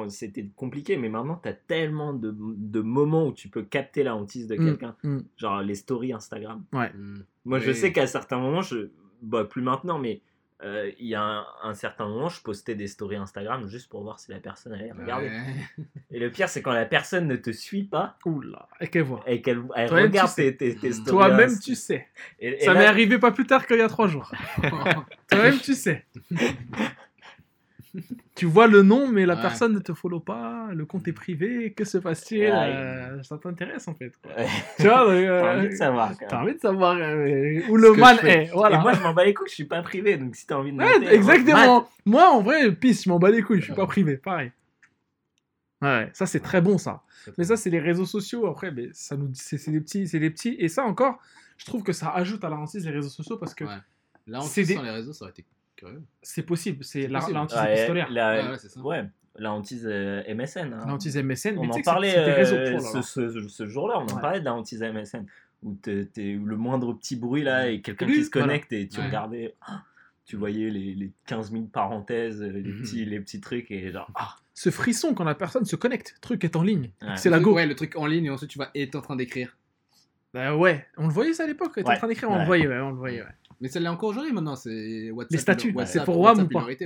compliqué, mais maintenant, tu as tellement de, de moments où tu peux capter la hantise de Mm, quelqu'un. mm. Genre les stories Instagram. Moi, je sais qu'à certains moments, je... bah, plus maintenant, mais euh, il y a un, un certain moment, je postais des stories Instagram juste pour voir si la personne allait regarder. Ouais. Et le pire, c'est quand la personne ne te suit pas Oula, et qu'elle voit. et qu'elle regarde tes, tes, tes stories. Toi-même, Inst- tu sais. Et, et Ça là- m'est arrivé pas plus tard qu'il y a trois jours. Toi-même, tu sais. Tu vois le nom, mais la Ouais. personne ne te follow pas, le compte est privé, que se passe-t-il Ouais. Euh, Ça t'intéresse en fait. quoi. Ouais. Tu vois, donc, euh, T'as envie de savoir. T'as envie de savoir euh, où le man est. Voilà. Et moi, je m'en bats les couilles, je suis pas privé, donc si t'as envie de exactement. Moi, en vrai, pisse, je m'en bats les couilles, je suis pas privé, pareil. Ouais, ça c'est très bon ça. Mais ça, c'est les réseaux sociaux. Après, mais ça nous, c'est c'est des petits, c'est des petits. Et ça encore, je trouve que ça ajoute à la hantise les réseaux sociaux parce que. Là, en plus, des- sans les réseaux, ça aurait été curieux. c'est possible. C'est la, possible. la hantise Ouais, épistolaire. la, Ouais, ouais, ça. ouais, la hantise euh, MSN. hein. La hantise MSN. On mais en parlait euh, ce, ce- ce jour-là, on en Ouais. parlait de la hantise MSN. Où, t'es- t'es- où le moindre petit bruit là et quelqu'un qui se voilà. connecte et tu Ouais. regardais, ah, tu voyais les, les 15 000 parenthèses, euh, les, Mhm. petits, les petits trucs et genre, ah, Ce frisson quand la personne se connecte, truc est en ligne. Ouais. C'est la Le go. Ouais, le truc en ligne et ensuite tu vas et t'es en train d'écrire. Bah ouais, on le voyait ça à l'époque. T'es en Ouais. train d'écrire, on Ouais. le voyait, ouais, on le voyait. Mais ça l'est encore aujourd'hui maintenant, c'est WhatsApp. Les statuts, c'est pour WAM ou pas ouais.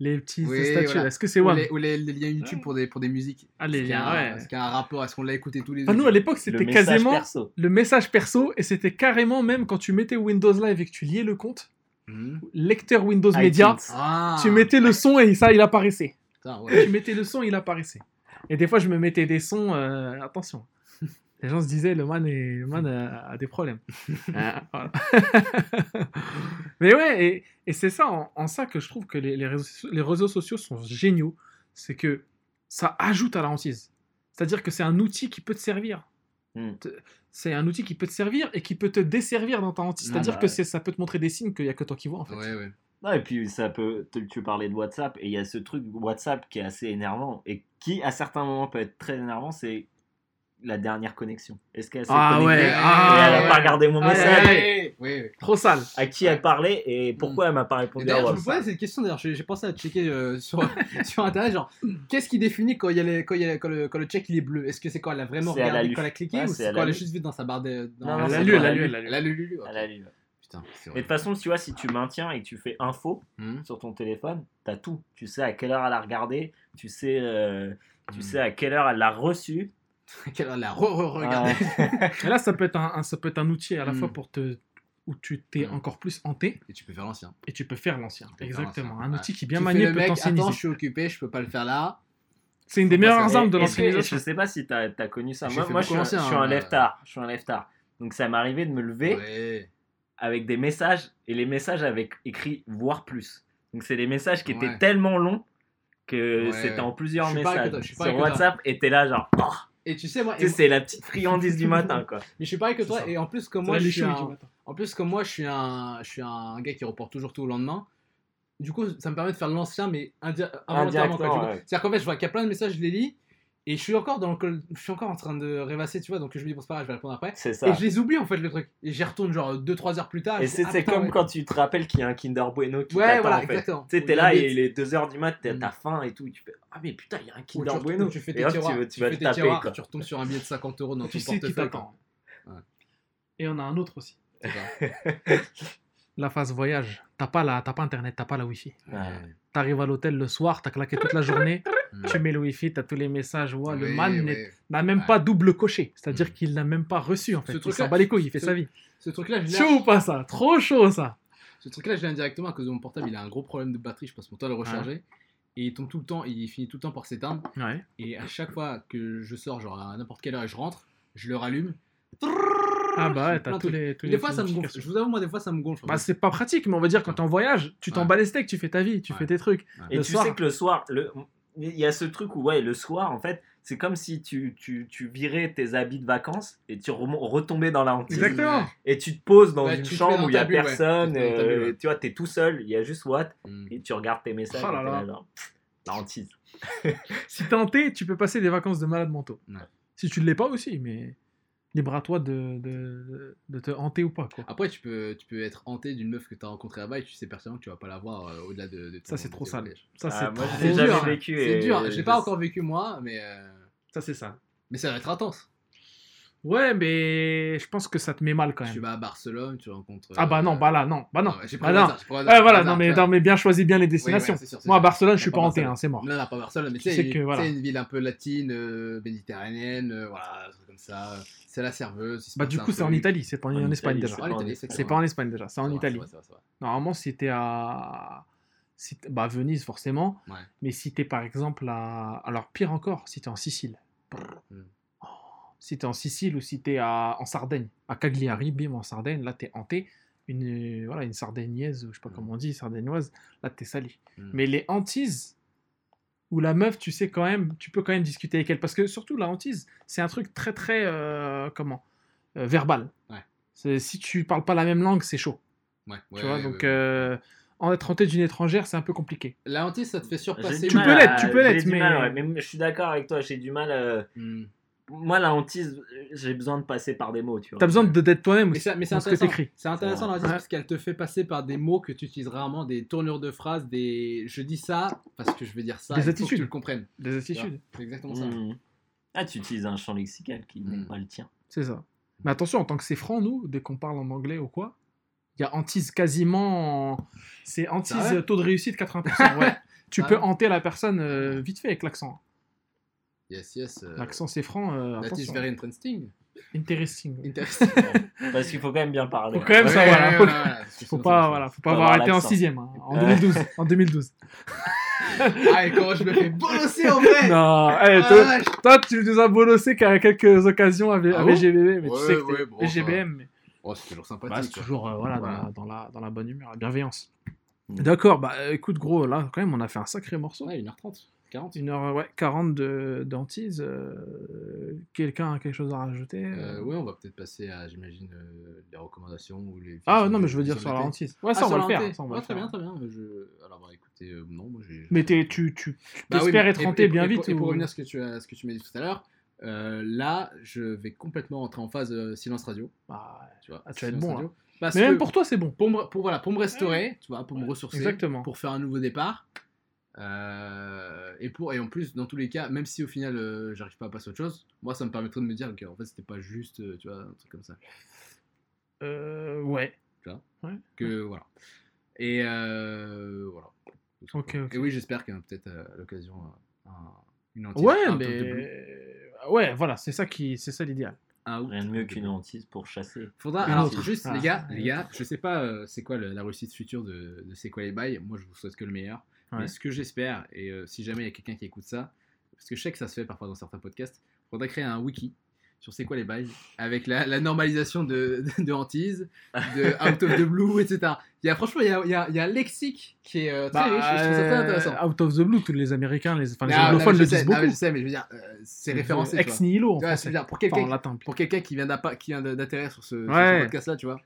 Les petits Oui, statuts. voilà. Est-ce que c'est Ou WAM les, ou les- les liens YouTube pour des, pour des musiques. Ah, les a liens, un- ouais. Est-ce qu'il y a un rapport Est-ce qu'on l'a écouté tous les Enfin, deux nous, à l'époque, c'était message quasiment perso. le message perso et c'était carrément même quand tu mettais Windows Live et que tu liais le compte, Mhm. lecteur Windows iTunes. Media, Ah tu mettais le son et ça, il apparaissait. Putain, ouais. tu mettais le son, il apparaissait. Et des fois, je me mettais des sons, euh, attention. Les gens se disaient, le man, est, le man a, a des problèmes. Voilà. Mais ouais, et, et c'est ça, en, en ça que je trouve que les, les réseaux, sociaux- les réseaux sociaux sont géniaux. C'est que ça ajoute à la hantise. C'est-à-dire que c'est un outil qui peut te servir. Hmm. C'est un outil qui peut te servir et qui peut te desservir dans ta hantise. Ah C'est-à-dire bah que ouais. ça peut te montrer des signes qu'il n'y a que toi qui vois, en fait. Ouais, ouais. Non, et puis ça peut, tu parlais de WhatsApp, et il y a ce truc WhatsApp qui est assez énervant, et qui à certains moments peut être très énervant, c'est la dernière connexion. Est-ce qu'elle s'est Ah connectée ouais, et ah elle a ouais. pas regardé mon Ah message ouais. Ouais, ouais. Trop sale. À qui elle parlait et pourquoi elle m'a pas répondu à D'ailleurs, je me posais cette question, d'ailleurs, j'ai pensé à checker euh, sur, sur internet, genre, qu'est-ce qui définit quand, il y a les- quand, il y a- quand le, quand le check il est bleu? Est-ce que c'est quand elle a vraiment regardé, quand elle a cliqué, Ouais, ou c'est quand elle a lu. juste vu dans sa barre de. Dans Non, Elle a lu, elle a elle lu, a elle a lu. Elle a lu. Putain, Mais de toute façon, tu vois, si tu maintiens et que tu fais info Mhm. sur ton téléphone, t'as tout. Tu sais à quelle heure elle a regardé, tu sais, euh, tu Mhm. sais à quelle heure elle l'a reçu. Qu'elle a la re-re-regardé. Ouais. Et là, ça peut être un, un- ça peut être un outil à la Mm. fois pour te où tu t'es Mm. encore plus hanté Et tu peux faire l'ancien. et tu peux faire l'ancien. Exactement. Un ouais. outil qui bien tu manié fais le peut mec, attends, je suis occupé, je peux pas le faire là. C'est une des meilleures armes de l'anciennisation. Je sais pas si t'as as connu ça. Moi, moi, je, beaucoup suis, un- l'ancien, je suis un lève euh. tard. Je suis un lève tard. Donc ça m'est arrivé de me lever Ouais. avec des messages et les messages avec écrit voir plus. Donc c'est des messages qui étaient Ouais. tellement longs que Ouais, c'était en plusieurs messages sur. WhatsApp et t'es là genre oh, Et tu sais, moi, tu et- sais, c'est la petite friandise du matin quoi. mais je suis pareil que toi, ça. et en plus, comme moi, je suis un... En plus, comme moi, je suis un, je suis un gars qui reporte toujours tout au lendemain. Du coup, ça me permet de faire l'ancien, mais indi- involontairement. ouais. C'est-à-dire qu'en fait, je vois qu'il y a plein de messages, je les lis, et je suis encore dans le col- je suis encore en train de rêvasser, tu vois. Donc je me dis bon, c'est pas grave, je vais répondre après. C'est ça. Et je les oublie en fait le truc. Et j'y retourne genre 2-3 heures plus tard. Et c'est ah, comme ouais. quand tu te rappelles qu'il y a un Kinder Bueno qui Ouais, t'attend voilà, en fait. Tu sais, t'es là et il est 2h du mat, t'as Mm. faim et tout. et tu fais Ah, mais putain, il y a un Kinder tu, Bueno. tu fais Et tes hop, tiroirs, tu, vas- tu tu vas fais tes taper tiroirs, quoi. tu retombes sur un billet de 50 euros dans ton portefeuille. Ouais. Et on a un autre aussi. La phase voyage. T'as pas, la, pas internet, t'as pas la wifi. Ouais. T'arrives à l'hôtel le soir, t'as claqué toute la journée. Tu mets le wifi, t'as tous les messages. Ouais, le man oui. n'a même Ouais. pas double coché. C'est-à-dire Mm. qu'il n'a même pas reçu en fait. Ce Il s'en bat les couilles, il fait ce- sa vie. Ce truc-là, Chaud ou pas ça? Trop chaud ça Ce truc-là, je l'ai indirectement à cause de mon portable. Il a un gros problème de batterie. Je passe mon temps à le recharger. Et il tombe tout le temps, il finit tout le temps par s'éteindre. Ouais. Et à chaque fois que je sors, genre à n'importe quelle heure et je rentre, je le rallume. Ah bah t'as de tous les. tous Des les fois, ça me gonfle. Je vous avoue, moi, des fois, ça me gonfle. Bah c'est pas pratique, mais on va dire quand t'es en voyage, tu t'en Ouais. bats les steaks, tu fais ta vie, tu Ouais. fais tes trucs. Et Le tu soir. sais que le soir, le... il y a ce truc où, ouais, le soir, en fait, c'est comme si tu, tu, tu virais tes habits de vacances et tu retombais dans la hantise. Exactement. Et tu te poses dans une chambre où il y a ouais. personne, Tu euh, ouais. tu vois, t'es tout seul, il y a juste Watt, Mm. et tu regardes tes messages. Oh là là. genre, la hantise. Si t'es hanté, tu peux passer des vacances de malade mentaux. Ouais. Si tu ne l'es pas aussi, mais libre à toi de, de, de te hanter ou pas. Quoi. Après, tu peux, tu peux être hanté d'une meuf que tu as rencontrée là-bas et tu sais pertinemment que tu vas pas la voir euh, au-delà de, de Ça, c'est trop sale. Ça, Ah, c'est trop dur. C'est dur. Je l'ai pas encore vécu moi, mais, euh, Ça, c'est ça. mais ça va être intense. Ouais, mais je pense que ça te met mal quand Tu même. vas à Barcelone, tu rencontres. Ah bah euh, non, bah là, non, bah non. ah ouais, j'ai Bah non. hasard, Ouais, voilà, non mais, tu non, mais bien choisi bien les Oui, ouais, destinations. sûr, Moi, à. Barcelone, je suis pas pas hanté, hein, c'est mort. Non, non, pas Barcelone, mais Tu tu sais, que, voilà. tu une ville un peu latine, euh, méditerranéenne, euh, voilà, comme ça. C'est la serveuse. Bah, du coup, c'est en. Italie, c'est pas en, Espagne déjà. c'est pas en Espagne déjà, c'est en Italie. Normalement, à. Si t- bah, Venise, forcément. Mais si t'es par exemple à. Alors, pire encore, si t'es en Sicile. Mm. Si t'es en Sicile ou si t'es à... en Sardaigne, à Cagliari, bim, en Sardaigne, là, t'es hanté. Une, voilà, une sardaignaise, ou je sais pas Mm. comment on dit, sardaignoise, là, t'es sali. Mm. Mais les hantises, où la meuf, tu sais quand même, tu peux quand même discuter avec elle. Parce que surtout, la hantise, c'est un truc très, très. euh, comment Euh, Verbal. Ouais. Si tu parles pas la même langue, c'est chaud. Ouais, tu vois, ouais, donc. ouais, ouais. euh, en être hanté d'une étrangère, c'est un peu compliqué. La hantise, ça te fait surpasser. Tu peux l'être, tu peux l'être, mais- mal, ouais, mais je suis d'accord avec toi, j'ai du mal. euh, Hmm. Moi, la hantise, j'ai besoin de passer par des mots, tu vois. T'as besoin de d'être toi-même Mais aussi. c'est mais c'est dans ce que intéressant. C'est intéressant la hantise Ouais. parce qu'elle te fait passer par des mots que tu utilises rarement, des tournures de phrases, des. Je dis ça parce que je veux dire ça. Des faut que attitudes. tu le comprennes. Des attitudes. C'est exactement ça. Mmh. Ah, tu utilises un champ lexical qui n'est Mm. pas le tien. C'est ça. Mais attention, en tant que c'est franc, nous, dès qu'on parle en anglais ou quoi, il y a hantise quasiment. en- C'est hantise euh, taux de réussite 80%. Ouais. tu Ah peux ouais. hanter la personne euh, vite fait avec l'accent. Yes, yes. euh, L'accent c'est franc. euh, That is very interesting. Interesting. Interesting. Parce qu'il faut quand même bien parler. Faut quand même Ouais, hein. ouais, Faut, voilà, faut pas, voilà, faut pas faut avoir avoir arrêté en l'accent. sixième. hein, en Ouais. 2012. en 2012. Ah, et comment je me fais bolosser en vrai Non, eh, Ah, toi, toi, tu nous as bolossé qu'à quelques occasions avec, Ah avec mais Ouais, tu sais que bon, GBM, mais Oh, c'est toujours bah, sympathique. c'est quoi. toujours euh, voilà, Voilà. Dans, la, dans, la, dans la bonne humeur, la bienveillance. Mm. D'accord, bah écoute gros, là quand même on a fait un sacré morceau. Ouais, 1h30, 40. 1h ouais, 40 de d'antise. Quelqu'un a quelque chose à rajouter Euh, euh? ouais, on va peut-être passer à, j'imagine, euh, les recommandations ou les. Ah non, mais je veux dire sur la hantise. Ouais, Ah, ça on va le faire. hantée. ça, on va Ouais, le très bien, très bien. Je... Alors, bah, écoutez, euh, non, moi j'ai. Mais t'es- tu, tu, Bah oui, mais- être et- hanté et- bien et vite pour- Et pour ou- revenir à ce que tu as, ce que tu m'as dit tout à l'heure, euh, là, je vais complètement rentrer en phase euh, silence radio. Bah, Tu vois, Ah, tu vas être bon. Parce Mais même pour toi c'est bon. pour me, pour, voilà, pour me restaurer, tu vois, pour me ressourcer, exactement. pour faire un nouveau départ. Euh, et, pour, et en plus, dans tous les cas, même si au final euh, j'arrive pas à passer à autre chose, moi ça me permettrait de me dire que en fait c'était pas juste, euh, tu vois, un truc comme ça. Euh, ouais. Que voilà. Et euh, voilà. Et oui, j'espère qu'il y a peut-être euh, à l'occasion euh, un- une hantise Ouais, blue. mais ouais, voilà, c'est ça qui, c'est ça l'idéal. Un out Rien de mieux qu'une hantise pour chasser. Faudra, Une alors autre. juste Ah. les gars, les gars, je sais pas euh, c'est quoi le- la réussite future de, de C'est quoi les bails, moi je vous souhaite que le meilleur. Ouais. Mais ce que j'espère, et euh, si jamais il y a quelqu'un qui écoute ça, parce que je sais que ça se fait parfois dans certains podcasts, faudra créer un wiki sur C'est quoi les bails, avec la, la normalisation de, de, de hantise, de Out of the Blue, etc. Il y a, franchement, il y a, il y a- il y a un lexique qui est euh, très riche, et je trouve ça très intéressant. Bah, Out of the blue, tous les Américains, les, enfin, les Non, non, anglophones le sais, disent non, beaucoup. je sais, mais je veux dire, euh, c'est référencé. Ex nihilo en je veux dire, pour quelqu'un en qui vient qui d'atterrir sur Ouais. ce podcast-là, tu vois,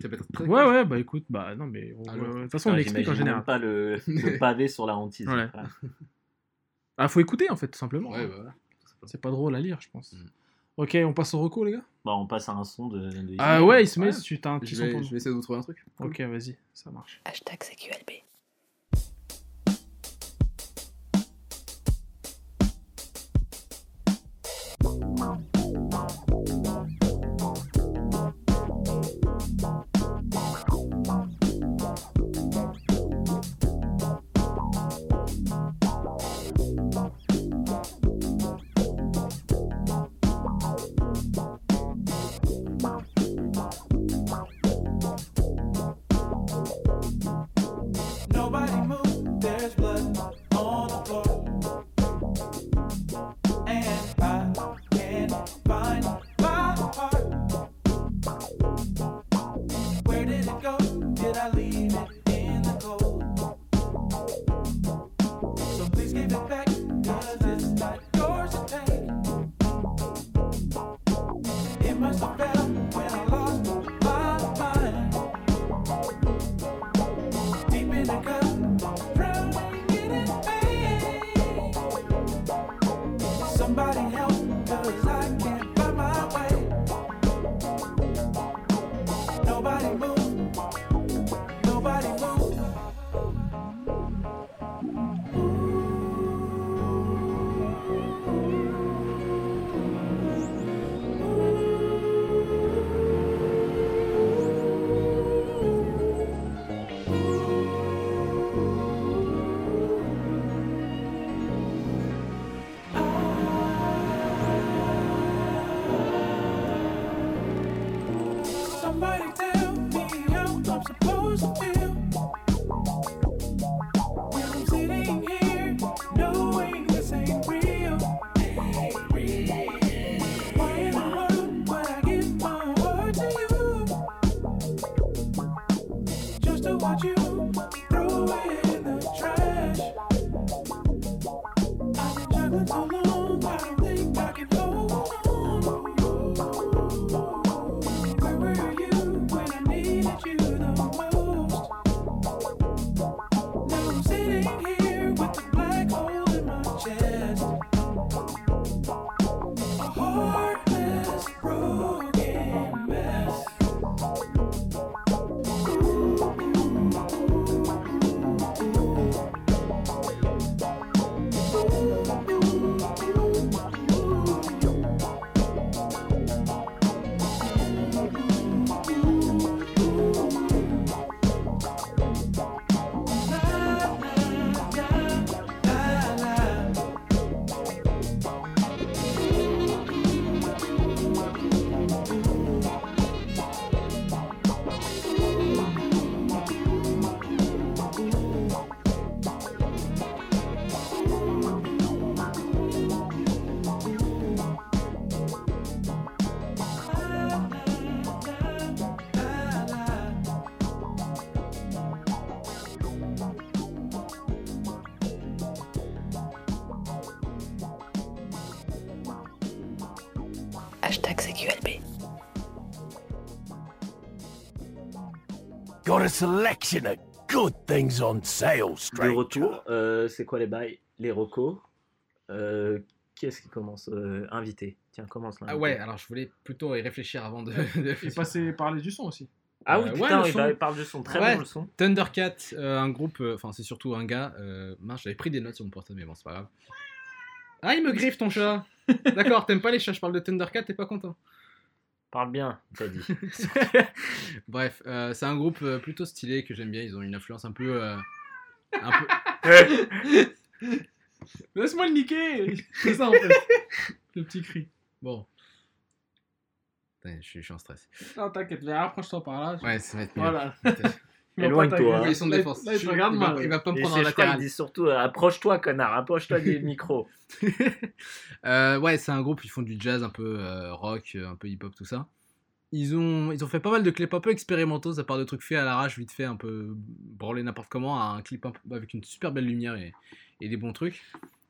ça peut être très Ouais, cool. ouais, bah écoute, bah non, mais on- Ah, euh, de toute façon, on Ah, l'explique en j'imagine général. pas le, le pavé sur la hantise. Ouais. Voilà. Ah, faut écouter en fait, tout simplement. Ouais, bah, voilà. C'est pas drôle à lire, je pense. Mm. Ok, on passe au recours, les gars? Bah, on passe à un son de. de Ah ouais, il se met, Ouais. si tu as un petit Je son vais, pour je vais essayer de vous trouver un truc. Ok, vas-y, ça marche. Hashtag CQLB. Selection of good things on sale, De stranger. retour, euh, c'est quoi les bails Les recos. Euh, qui est-ce qui commence Euh, Invité? Tiens, commence là. Ah ouais, alors je voulais plutôt y réfléchir avant de. de- Et passer parler du son aussi. Ah oui, Euh, putain, ouais, il parle du son. Très Ouais. bon le son. Thundercat, euh, un groupe, euh, enfin c'est surtout un gars. Euh, mince, j'avais pris des notes sur mon portable, mais bon, c'est pas grave. Ah, il me griffe ton chat D'accord, t'aimes pas les chats, je parle de Thundercat, t'es pas content Parle bien, t'as dit. Bref, euh, c'est un groupe euh, plutôt stylé que j'aime bien, ils ont une influence un peu. euh, un peu... Laisse-moi le niquer C'est ça en fait. le petit cri. Bon. Putain, je, suis, je suis en stress. Non, t'inquiète, viens, rapproche-toi par là. Ouais, ça va être mieux. Voilà. Et Éloigne-toi. Ils sont de Là, défense. là, il regarde il va, il va pas me prendre qu'il latéral. dit surtout euh, approche-toi, connard, approche-toi du micro. Euh, ouais, c'est un groupe, ils font du jazz un peu euh, rock, un peu hip-hop, tout ça. Ils ont, ils ont fait pas mal de clips un peu expérimentaux, ça part de trucs faits à l'arrache, vite fait, un peu branlé n'importe comment, à un clip un peu- avec une super belle lumière et, et des bons trucs.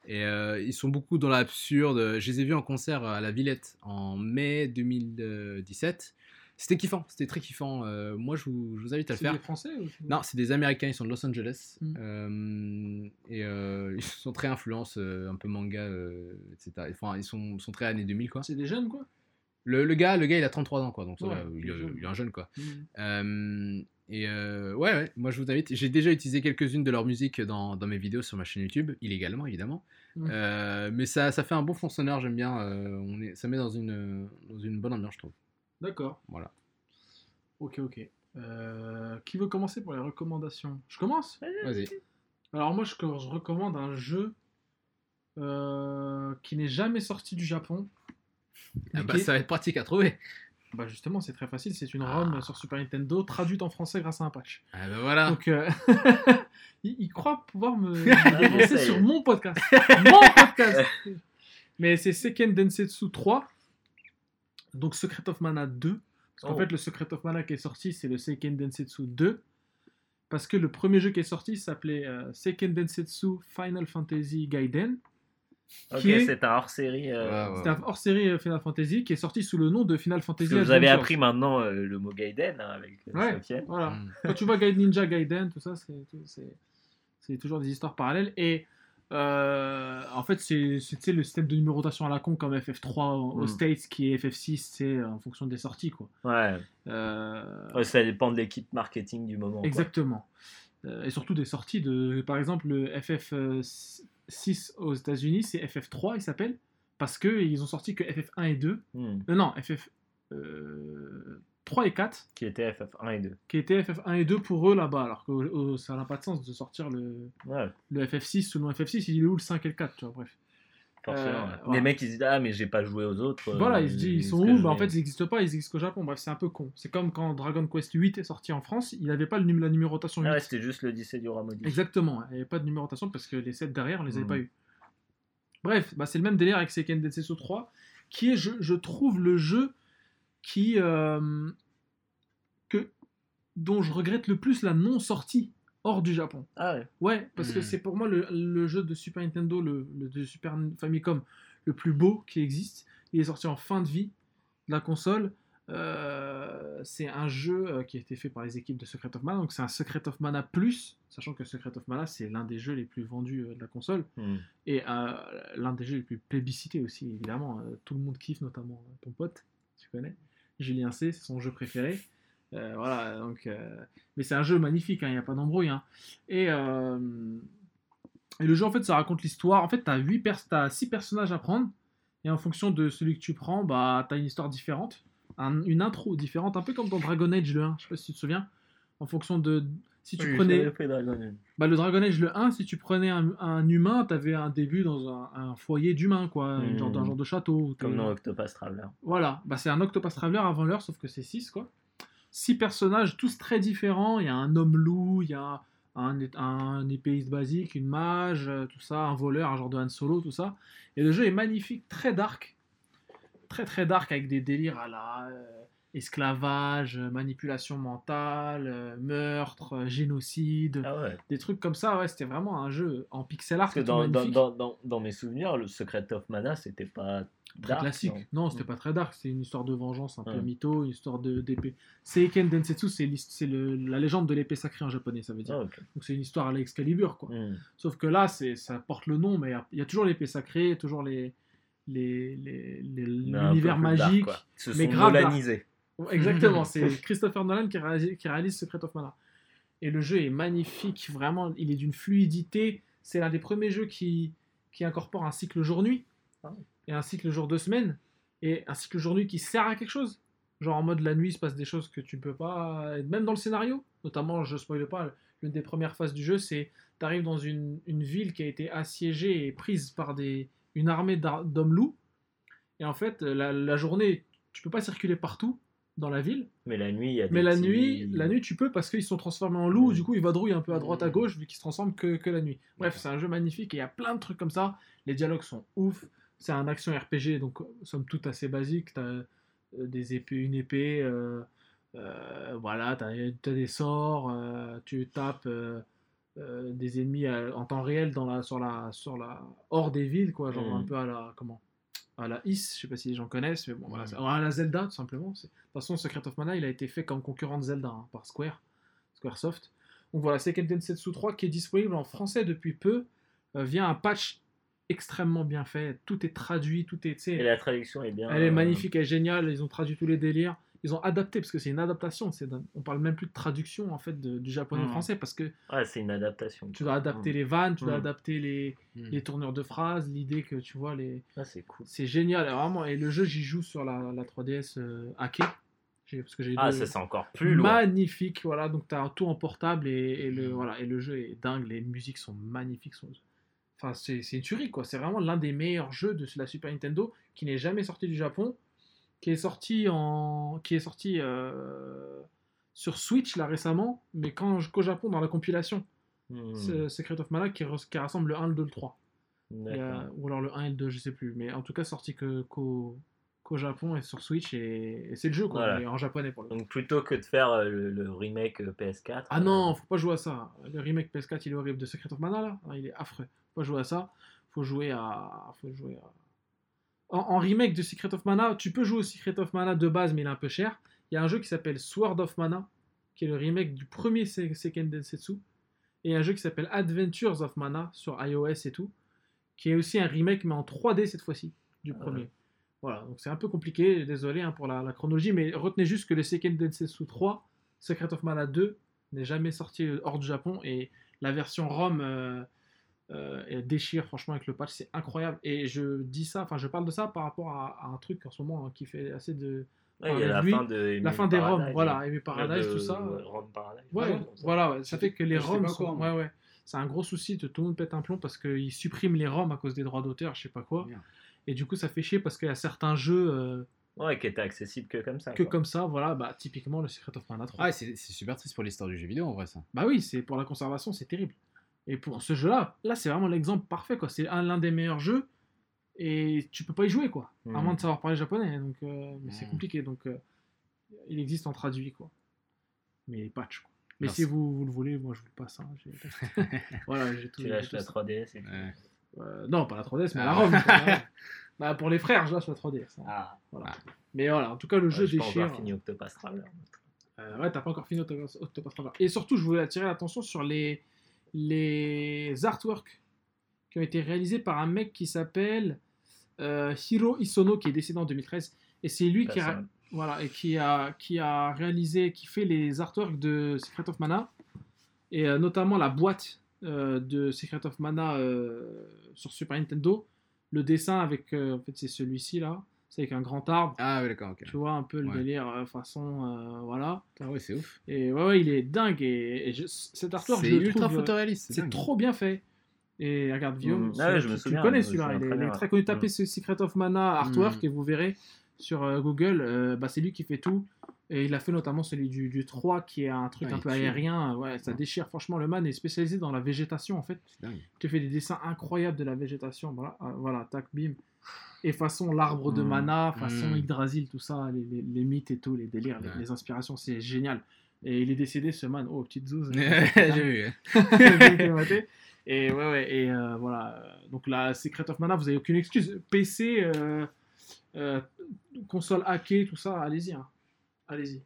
Et euh, ils sont beaucoup dans l'absurde. Je les ai vus en concert à la Villette en mai 2017. C'était kiffant, c'était très kiffant. Euh, moi, je vous, je vous invite à le C'est faire. des Français ou c'est- Non, c'est des Américains, ils sont de Los Angeles. Mm. Euh, et euh, ils sont très influence, un peu manga, etc. Enfin, ils sont, sont très années 2000, quoi. C'est des jeunes quoi? Le, le gars, le gars, il a 33 ans, quoi. Donc, Ouais, il, il est un jeune, quoi. Mm. Et ouais, ouais, moi je vous invite. J'ai déjà utilisé quelques-unes de leur musique dans, dans mes vidéos sur ma chaîne YouTube, illégalement évidemment. Mm. Mais ça, ça fait un bon fond sonore, j'aime bien. on est, ça met dans une, dans une bonne ambiance, je trouve. D'accord. Voilà. Ok, ok. Euh, qui veut commencer pour les recommandations? Je commence? Vas-y. Alors moi, je, je recommande un jeu euh, qui n'est jamais sorti du Japon. Ah bah, est- ça va être pratique à trouver. Bah justement, c'est très facile. C'est une ROM sur Super Nintendo traduite en français grâce à un patch. Ah bah voilà. Donc, euh, il, il croit pouvoir me, me Ah, sur mon podcast. mon podcast Mais c'est Seiken Densetsu 3. Donc Secret of Mana 2. Parce qu'en Oh. fait, le Secret of Mana qui est sorti, c'est le Seiken Densetsu 2. Parce que le premier jeu qui est sorti s'appelait euh, Seiken Densetsu Final Fantasy Gaiden. Ok, Qui est- c'est un hors-série. euh, Ouais, ouais. C'était un hors-série euh, Final Fantasy qui est sorti sous le nom de Final Fantasy vous avez appris maintenant euh, le mot Gaiden hein, avec Ouais. Voilà. Mm. Quand tu vois Guide Ninja Gaiden, tout ça, c'est- c'est c'est toujours des histoires parallèles. Et euh, en fait, c'est le système de numérotation à la con comme FF3 aux Mm. States qui est FF6, c'est en fonction des sorties. Quoi. Ouais. Euh, Ouais, ça dépend de l'équipe marketing du moment. quoi. exactement. Euh, et surtout des sorties de. Par exemple, le FF6 aux États-Unis, c'est FF3, il s'appelle. Parce qu'ils ont sorti que FF1 et 2. Hmm. Euh, non, FF. euh, 3 et 4 Qui était FF1 et 2. qui était FF1 et 2 pour eux là-bas, alors que euh, ça n'a pas de sens de sortir le, Ouais, le FF6 selon FF6, il est où le 5 et le 4, tu vois, bref. forcément. Euh, ouais. Les mecs ils se disent Ah, mais j'ai pas joué aux autres. voilà, euh, ils se disent, ils sont où? je bah, En fait, ils n'existent pas, ils existent qu'au Japon, bref, c'est un peu con. C'est comme quand Dragon Quest 8 est sorti en France, il n'avait pas le la numérotation 8. Ah ouais, c'était juste le 17 du Ramodi. Exactement, il n'y avait pas de numérotation parce que les 7 derrière, on les avait Mhm. pas eu. Bref, bah, c'est le même délire avec Seiken Densetsu 3, qui est, je, je trouve, le jeu qui. euh, que dont je regrette le plus la non-sortie hors du Japon. Ah ouais. Ouais, parce que Hmm. c'est pour moi le, le jeu de Super Nintendo, le, le de Super Famicom le plus beau qui existe. Il est sorti en fin de vie de la console. Euh, c'est un jeu euh, qui a été fait par les équipes de Secret of Mana, donc c'est un Secret of Mana Plus, sachant que Secret of Mana c'est l'un des jeux les plus vendus euh, de la console Hmm. et euh, l'un des jeux les plus plébiscités aussi, évidemment. Euh, tout le monde kiffe, notamment euh, ton pote, tu connais, Julien C, c'est son jeu préféré. Euh, voilà, donc, euh, mais c'est un jeu magnifique, hein, il n'y a pas d'embrouille. hein. Et, euh, et le jeu, en fait, ça raconte l'histoire. En fait, tu as, 6 personnages à prendre, et en fonction de celui que tu prends, bah, tu as une histoire différente, un- une intro différente, un peu comme dans Dragon Age le 1, je sais pas si tu te souviens. En fonction de. Si tu Oui, prenais. Bah, le Dragon Age le 1, si tu prenais un, un humain, t'avais un début dans un, un foyer d'humains, quoi, Hmm. genre, d'un genre de château. Comme dans Octopus Traveler. Voilà, bah, c'est un Octopus Traveler avant l'heure, sauf que c'est 6, quoi. 6 personnages, tous très différents. Il y a un homme loup, il y a un, un épéiste basique, une mage, tout ça, un voleur, un genre de Han Solo, tout ça. Et le jeu est magnifique, très dark. Très très dark avec des délires à la euh, esclavage, euh, manipulation mentale, euh, meurtre, euh, génocide, Ah ouais. des trucs comme ça. Ouais, c'était vraiment un jeu en pixel art. Parce que dans, dans, magnifique. dans, dans, dans mes souvenirs, le Secret of Mana, c'était pas Très dark, classique. non Non, c'était pas très dark. C'est une histoire de vengeance un peu mytho, une histoire de- d'épée. Seiken Densetsu, c'est la légende de l'épée sacrée en japonais, ça veut dire. Ah. Donc c'est une histoire à l'Excalibur, quoi. Hmm. Sauf que là, ça porte le nom, mais il y a- il y, a toujours l'épée sacrée, toujours les les- les- les- Mais un peu l'univers dark, magique. mais grave Exactement, c'est Christopher Nolan qui réalise, qui réalise Secret of Mana. Et le jeu est magnifique, vraiment, il est d'une fluidité. C'est l'un des premiers jeux qui, qui incorpore un cycle jour-nuit Ah. et un cycle jour-deux-semaines et un cycle jour-nuit qui sert à quelque chose. Genre en mode la nuit, il se passe des choses que tu ne peux pas. Même dans le scénario, notamment, je spoile pas, l'une des premières phases du jeu, c'est tu arrives dans une, une ville qui a été assiégée et prise par des, une armée d'hommes loups. Et en fait, la, la journée, tu peux pas circuler partout dans la ville. Mais la nuit, il y a des Mais la petits- nuit, la nuit, tu peux parce qu'ils sont transformés en loups. Mm. Du coup, ils vadrouillent un peu à droite, à gauche, vu qu'ils se transforment que, que la nuit. Bref, c'est un jeu magnifique et il y a plein de trucs comme ça. Les dialogues sont ouf. C'est un action RPG, donc somme toute assez basique. T'as euh, des épées, une épée, euh, euh, voilà, t'as as des sorts, euh, tu tapes des ennemis en temps réel dans la, sur la, sur la hors des villes, quoi, genre Mm. un peu à la comment à la Is, je sais pas si les gens connaissent, mais bon, voilà, c'est- à la Zelda tout simplement. c'est- De toute façon, Secret of Mana, il a été fait comme concurrent de Zelda hein, par Square, Squaresoft. Donc voilà, Seiken Densetsu 3 qui est disponible en français depuis peu, euh, via un patch extrêmement bien fait. Tout est traduit, tout est, Et la traduction est bien. elle est euh, magnifique, elle est géniale. Ils ont traduit tous les délires. Ils ont adapté parce que c'est une adaptation. C'est on parle même plus de traduction en fait de- du japonais au Mhm. français parce que Ouais, c'est une adaptation. tu dois adapter les vannes, tu dois Mhm. adapter les, les tournures de phrases, l'idée que tu vois les. Ah, c'est cool. C'est génial, vraiment. Et le jeu, j'y joue sur la, la 3DS euh, hackée. Parce que j'ai Ah, ça, c'est encore plus lourd. magnifique. Voilà, donc tu as tout en portable et, et le voilà et le jeu est dingue. Les musiques sont magnifiques. sont- Enfin, c'est c'est une tuerie quoi. C'est vraiment l'un des meilleurs jeux de la Super Nintendo qui n'est jamais sorti du Japon, qui est sorti en qui est sorti euh, sur Switch là récemment, mais quand qu'au Japon dans la compilation c'est Secret of Mana qui, rassemble le 1, le 2, le 3. Il y a- D'accord. ou alors le 1 et le 2, je sais plus. Mais en tout cas, sorti que- qu'au Japon et sur Switch. Et, et c'est le jeu, quoi. Voilà. en japonais pour le. Donc plutôt que de faire euh, le, le remake euh, PS4. Ah non, faut pas jouer à ça. Le remake PS4, il est horrible de Secret of Mana, là. Il est affreux. Faut pas jouer à ça. Faut jouer à. Faut jouer à. En, en remake de Secret of Mana, tu peux jouer au Secret of Mana de base, mais il est un peu cher. Il y a un jeu qui s'appelle Sword of Mana, qui est le remake du premier Se- Seiken Densetsu. Et un jeu qui s'appelle Adventures of Mana sur iOS et tout, qui est aussi un remake, mais en 3D cette fois-ci, du premier. Voilà, donc c'est un peu compliqué, désolé hein, pour la, la chronologie, mais retenez juste que le Seiken Densetsu 3, Secret of Mana 2, n'est jamais sorti hors du Japon, et la version ROM euh, euh, elle déchire franchement avec le patch, c'est incroyable. Et je dis ça, enfin je parle de ça par rapport à, à un truc en ce moment hein, qui fait assez de... Ouais, il y a la lui. fin de la Amy fin des ROM, Paradise, voilà, hein. Amy Paradise, De- tout ça. Rome Paradise. Ouais, voilà, ouais, ça fait que les Je sais ROM pas sont... encore, moi. Ouais, ouais. C'est un gros souci, de tout le monde pète un plomb parce qu'ils suppriment les ROM à cause des droits d'auteur, je sais pas quoi. Et du coup, ça fait chier parce qu'il y a certains jeux euh, Ouais, qui était accessible que comme ça. que quoi. comme ça, voilà, bah typiquement le Secret of Mana 3. Ah, c'est c'est super triste pour l'histoire du jeu vidéo en vrai ça. Bah oui, c'est pour la conservation, c'est terrible. Et pour ce jeu-là, là, c'est vraiment l'exemple parfait, quoi. C'est un- l'un des meilleurs jeux et tu peux pas y jouer, quoi. À Mhm. moins de savoir parler japonais, donc euh, mais c'est Mhm. compliqué. Donc, euh, il existe en traduit, quoi. mais patch. quoi. Mais Merci. si vous, vous le voulez, moi je vous le passe. hein, voilà, j'ai tout. Tu lâches la ça. 3DS et tout. Ouais. Euh, non, pas la 3DS, mais la Ah. ROM. quoi, voilà. bah, pour les frères, je lâche la 3DS. hein. Ah, Voilà. Mais voilà, en tout cas, le jeu je pense déchire. avoir fini Octopath Traveler. Euh, ouais, t'as pas encore fini Octopath Octopath Traveler. Et surtout, je voulais attirer l'attention sur les, les artworks qui ont été réalisés par un mec qui s'appelle euh, Hiro Isono, qui est décédé en 2013. Et c'est lui qui a, voilà, et qui, a, qui a réalisé, qui fait les artworks de Secret of Mana, et euh, notamment la boîte euh, de Secret of Mana sur Super Nintendo. Le dessin avec, en fait, c'est celui-ci là, c'est avec un grand arbre. Ah, oui, d'accord, ok. Tu vois un peu le Ouais. délire euh, façon, euh, voilà. Ah ouais, c'est ouf. Et ouais, ouais, il est dingue. Et, et je- cet artwork, C'est je le ultra trouve, euh, photoréaliste, c'est trop bien fait. Et regarde, Guillaume, Mm. celui-là, Ah ouais, tu- me tu, connais celui-là. Il, est- souviens il est très connu. Tapez ce Secret of Mana artwork Mm. et vous verrez sur euh, Google. euh, bah, c'est lui qui fait tout. Et il a fait notamment celui du, du 3 qui est un truc Ah, un peu tue. aérien. Ouais, ça déchire. Franchement, le man est spécialisé dans la végétation en fait. Tu fais des dessins incroyables de la végétation. Voilà, euh, voilà tac, bim. Et façon l'arbre de Mm. mana, façon Mm. Yggdrasil, tout ça, les, les- les mythes et tout, les délires, les, les inspirations, c'est génial. Et il est décédé ce man. Oh, petite zouze. J'ai vu. Maté. Et ouais, ouais, et euh, voilà. Donc la Secret of Mana, vous avez aucune excuse. PC, euh, euh, console hackée, tout ça, allez-y. hein. Allez-y.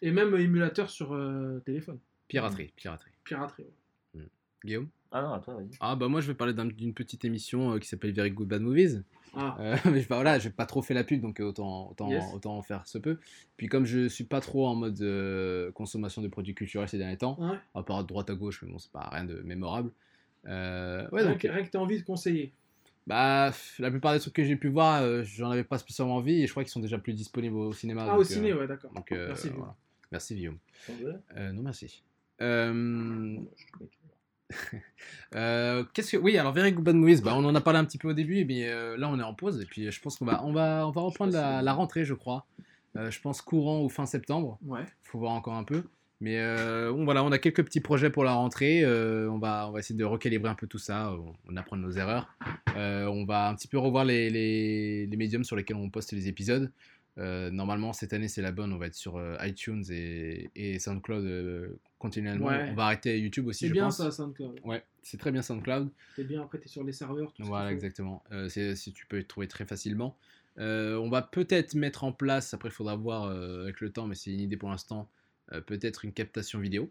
Et même émulateur sur euh, téléphone. Piraterie, piraterie. Piraterie. ouais. Guillaume? Ah non, à toi, vas-y. Ah bah moi je vais parler d'un- d'une petite émission euh, qui s'appelle Very Good Bad Movies. Ah, Euh, mais je, bah, voilà, j'ai pas trop fait la pub donc euh, autant, autant, Yes. autant en faire ce peu. Puis comme je suis pas trop en mode euh, consommation de produits culturels ces derniers temps, ouais. à part de droite à gauche, mais bon c'est pas rien de mémorable. Euh, ouais rien, donc que, rien que t'as envie de conseiller. bah la plupart des trucs que j'ai pu voir, euh, j'en avais pas spécialement envie et je crois qu'ils sont déjà plus disponibles au cinéma. Ah, donc, au ciné, euh, ouais, d'accord. donc, euh, Merci, Guillaume. voilà. Merci Guillaume. Euh, non merci. Euh, Euh, qu'est-ce que oui alors Very Good Bad Movies bah on en a parlé un petit peu au début mais euh, là on est en pause et puis je pense qu'on va on va on va reprendre la, la rentrée je crois. Euh, je pense courant ou fin septembre. Ouais. faut voir encore un peu. Mais bon, voilà on a quelques petits projets pour la rentrée on va on va essayer de recalibrer un peu tout ça on, on apprend de nos erreurs. On va un petit peu revoir les, les, les médiums sur lesquels on poste les épisodes. Normalement cette année c'est la bonne on va être sur iTunes et, et SoundCloud continuellement Ouais. on va arrêter YouTube aussi C'est bien pense ça, SoundCloud. ouais c'est très bien SoundCloud C'est bien, après t'es sur les serveurs. Tout voilà, exactement. Euh, si tu peux trouver très facilement. Euh, on va peut-être mettre en place, après il faudra voir euh, avec le temps, mais c'est une idée pour l'instant, peut-être une captation vidéo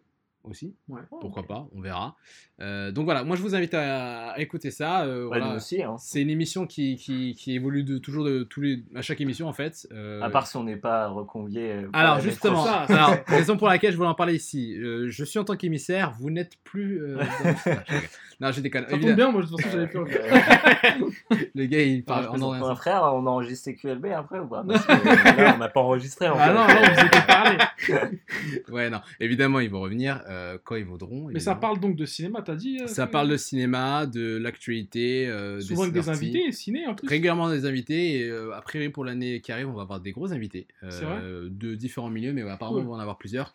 aussi. Ouais. Pourquoi pas, on verra. Euh, donc voilà, moi je vous invite à, à écouter ça. euh, Ouais, voilà. nous aussi, hein. C'est une émission qui, qui, qui évolue de, toujours de, tous les, à chaque émission en fait. Euh, À part si on n'est pas reconvié. alors justement, prochaine. ça, alors, raison pour laquelle je voulais en parler ici. Euh, je suis en tant qu'émissaire, vous n'êtes plus. euh, dans- non, je déconne. Ça tombe bien, moi de toute façon j'avais plus envie. Le gars il parle Ah, en je ordre présente mon frère, on enregistre CQLB après ou pas? Parce que là, on n'a pas enregistré. En Ah non, non, vous étiez parlé. Ouais, non, évidemment, ils vont revenir euh, quand ils voudront. Mais ça parle donc de cinéma, t'as dit euh, Ça parle de cinéma, de l'actualité, euh, Souvent avec des sorties. invités, ciné en plus. Régulièrement des invités, et euh, a priori pour l'année qui arrive, on va avoir des gros invités euh, vrai de différents milieux, mais ouais, apparemment Cool. on va en avoir plusieurs.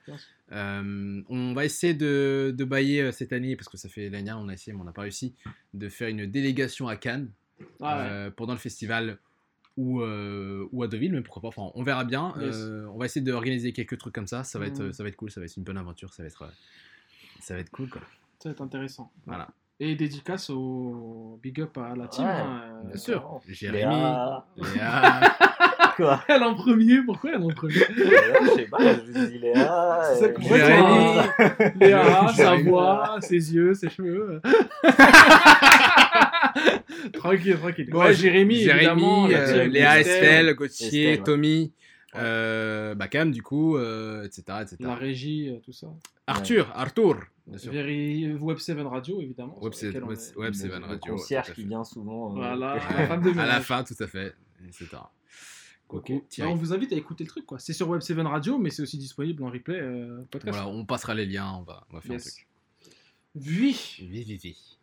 On va essayer de, de bailler cette année, parce que ça fait l'année dernière, on a essayé, mais on n'a pas réussi, de faire une délégation à Cannes Ah ouais. pendant le festival ou, euh, ou à Deauville, mais pourquoi pas, enfin, on verra bien. Yes. Euh, on va essayer d'organiser quelques trucs comme ça, ça va, être, Mm. ça va être cool, ça va être une bonne aventure, ça va être, euh, ça va être cool quoi. Ça va être intéressant. Voilà. Et dédicace au big up à la team. Ouais, hein, euh, Bien sûr. Jérémy, Léa. Léa, Quoi Elle en premier, pourquoi elle en premier Léa, Je sais pas, je dis Léa. C'est euh, qu'on Jérémy. Léa, sa voix, ses yeux, ses cheveux. tranquille, tranquille. Bon, ouais, Jérémy, évidemment. Jérémy, euh, Léa, Estelle, Gauthier, Estelle, ouais. Tommy, euh, Bakam du coup, euh, etc., etc. La régie, euh, tout ça. Arthur, Arthur, bien sûr. Very- Web 7 Radio, évidemment. Web sur lequel on Web- est- Web le- 7 le Radio. concierge qui vient souvent. euh, Voilà, à la fin de À la ménage. fin, tout à fait, etc. Bah, on vous invite à écouter le truc, quoi. C'est sur Web 7 Radio, mais c'est aussi disponible en replay euh, podcast. Voilà, on passera les liens, on va, on va faire Yes. un truc. Oui. Vi, vi, vi.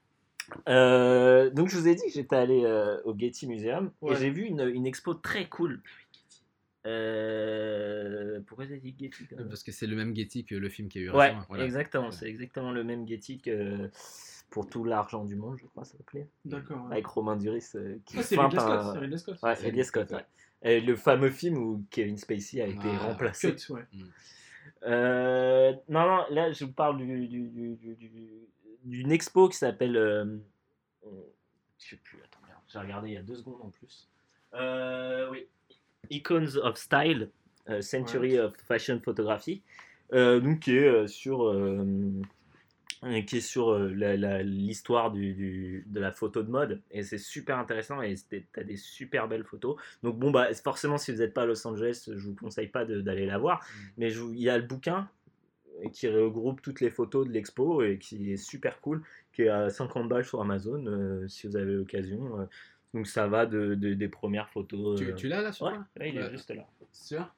Euh, donc je vous ai dit que j'étais allé euh, au Getty Museum Ouais. et j'ai vu une, une expo très cool. Euh, pourquoi j'ai dit Getty quand même? Parce que c'est le même Getty que le film qui a eu Ouais, récemment. voilà. exactement. C'est exactement le même Getty que pour tout l'argent du monde, je crois, ça s'appelait. D'accord. ouais. Avec Romain Duris euh, qui Ah, c'est feinte Ridley Scott. un- c'est Ridley Scott. Ouais, Ridley Scott. ouais. Et le fameux film où Kevin Spacey a été Ah, remplacé. Cut, ouais. Euh, non, non, là, je vous parle du, du- du- du- du- d'une expo qui s'appelle. euh, euh, je sais plus, attends, j'ai regardé il y a deux secondes en plus. Euh, oui. Icons of Style, euh, Century of Fashion Photography. Euh, donc, qui est euh, sur. euh, euh, qui est sur euh, l'histoire du, du- de la photo de mode et c'est super intéressant et tu as des super belles photos donc bon bah forcément si vous n'êtes pas à Los Angeles je vous conseille pas d'aller la voir mais je vous- il y a le bouquin euh, qui regroupe toutes les photos de l'expo et qui est super cool qui est à 50 balles sur Amazon euh, si vous avez l'occasion euh. donc ça va de, de- des premières photos Tu, euh. tu l'as là sur ouais, là il est Ouais. juste là Sûr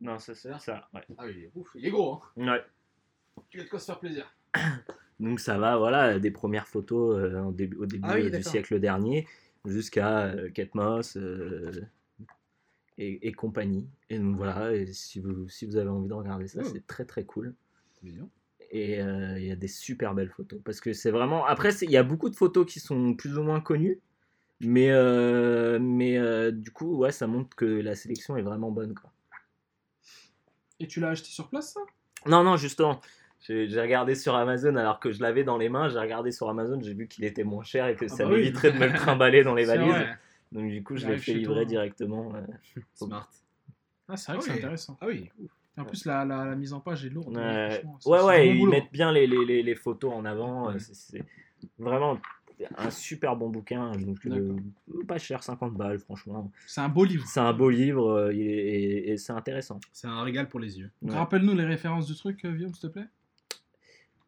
non ça c'est ça? ouais. Ah oui, il est, ouf, il est gros. Hein. ouais Tu as de quoi se faire plaisir? Donc ça va, voilà, des premières photos euh, au début, au début Ah oui, du siècle dernier jusqu'à euh, euh, et, et compagnie. Et donc voilà, et si, vous, si vous avez envie de regarder ça, Ouais. c'est très très cool. Et euh, il y a des super belles photos. Parce que c'est vraiment... Après, il y a beaucoup de photos qui sont plus ou moins connues. Mais, euh, mais euh, du coup, ouais, ça montre que la sélection est vraiment bonne. Quoi. Et tu l'as acheté sur place, ça? Non, non, justement. J'ai regardé sur Amazon alors que je l'avais dans les mains. J'ai regardé sur Amazon, j'ai vu qu'il était moins cher et que ça bah oui. m'éviterait de me le trimballer dans les valises. vrai. Donc du coup, je l'ai arrive fait livrer toi. directement. euh, Smart. Ah, c'est vrai que Ah c'est intéressant. Ah oui. ouf. Et en plus, la, la, la mise en page est lourde. Ouais, franchement, c'est- ouais, ouais, bon ils boulot. mettent bien les, les, les, les photos en avant. Ouais. c'est- vraiment un super bon bouquin. Donc, euh, pas cher, 50 balles, franchement. C'est un beau livre. C'est un beau livre euh, et, et c'est intéressant. C'est un régal pour les yeux. Ouais. Rappelle-nous les références du truc, euh, Guillaume, s'il te plaît?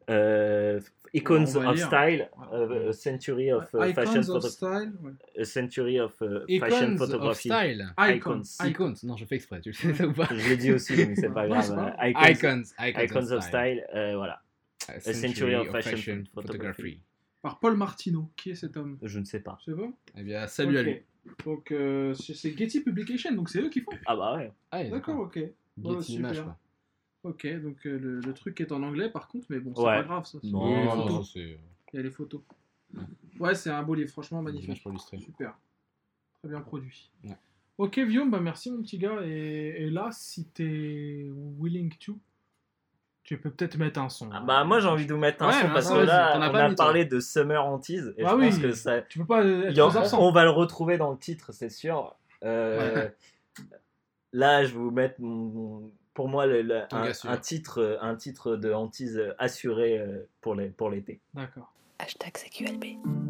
Euh, Icons of lire. Style, Ouais. a Century of euh, Icons Fashion of Photo- Style. ouais. a Century of Fashion Icons of Photography. style. Icons. Icons. Non, je fais exprès. Tu le sais ça ou pas? Je l'ai dit aussi, mais c'est pas grave. euh, grave. Icons, Icons. Icons of Style, euh, voilà. A Century of Fashion Photography. Par Paul Martino. Qui est cet homme? Je ne sais pas. C'est bon? Eh bien, salut à lui. Donc, euh, c'est Getty Publication, donc c'est eux qui font. Ah bah ouais. Ah, D'accord, ok. Getty. Image, quoi. Ok, donc euh, le, le truc est en anglais par contre, mais bon, c'est Ouais. pas grave ça. Non, Il y a les non, photos. non, c'est Il y a les photos. Ouais, c'est un beau livre, franchement magnifique. pour illustrer. Super. Très bien produit. Ouais. Ok, Guillaume, bah merci mon petit gars. Et, et là, si t'es willing to, tu peux peut-être mettre un son. Ah bah moi j'ai envie de vous mettre un Ouais, son mais parce que là t'en as on pas a mis, toi. parlé de Summer Antilles et Ah je oui. pense que ça Tu peux pas être il y a- trop absent. on va le retrouver dans le titre c'est sûr. Euh, là je vais vous mettre mon- mon- pour moi le- le- Ton un, gars sûr. un titre un titre de assuré euh, pour les pour l'été. D'accord. Hashtag CQLB.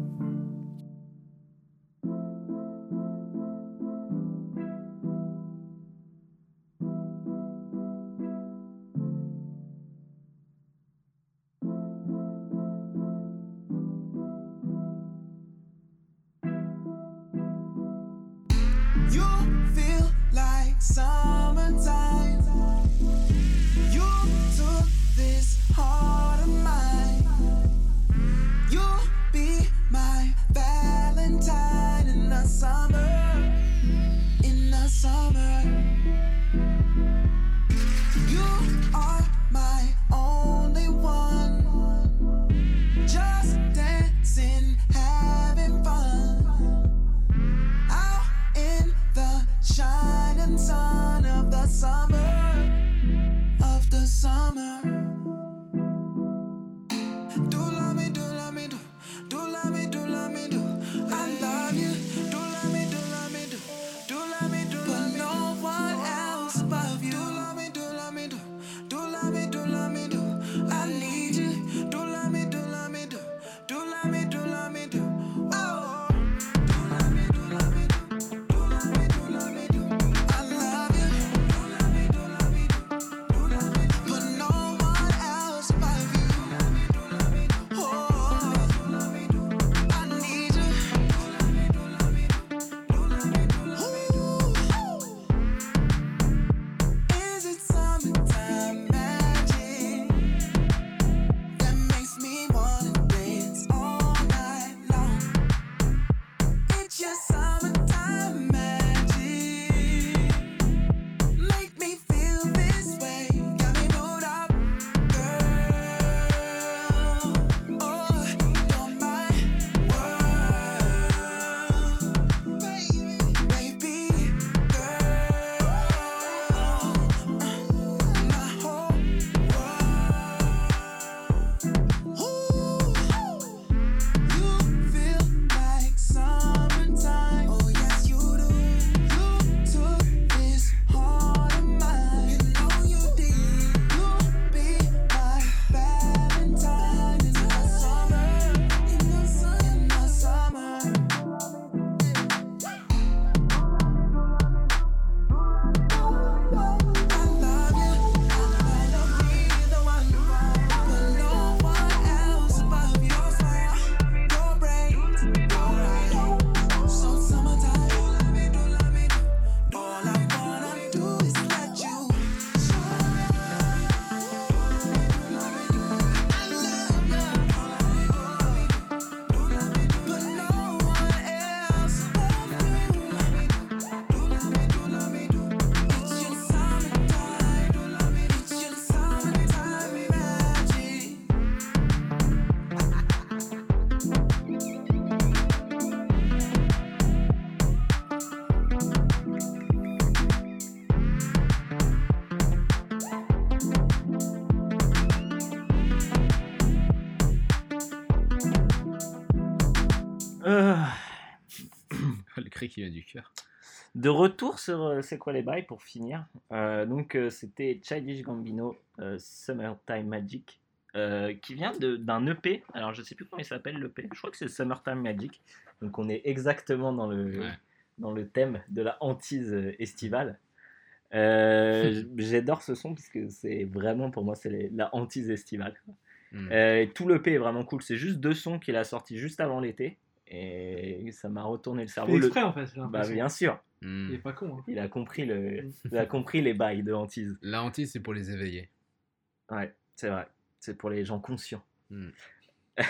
Cri qui vient du cœur. De retour sur euh, C'est quoi les bails pour finir. Euh, donc euh, c'était Childish Gambino, euh, Summertime Magic, euh, qui vient d'un EP. Alors je sais plus comment il s'appelle l'EP. Je crois que c'est Summertime Magic. Donc on est exactement dans le, Ouais. dans le thème de la hantise estivale. J'adore ce son parce que c'est vraiment pour moi c'est la hantise estivale. Mm. Euh, et tout l'EP est vraiment cool. C'est juste deux sons qu'il a sortis juste avant l'été. Et ça m'a retourné le cerveau. Fait Le- exprès, en fait, Bah bien sûr. Mm. Il est pas con. hein. Il a compris le, il a compris les bails de hantise. La hantise, c'est pour les éveiller. Ouais, c'est vrai. C'est pour les gens conscients. Hmm.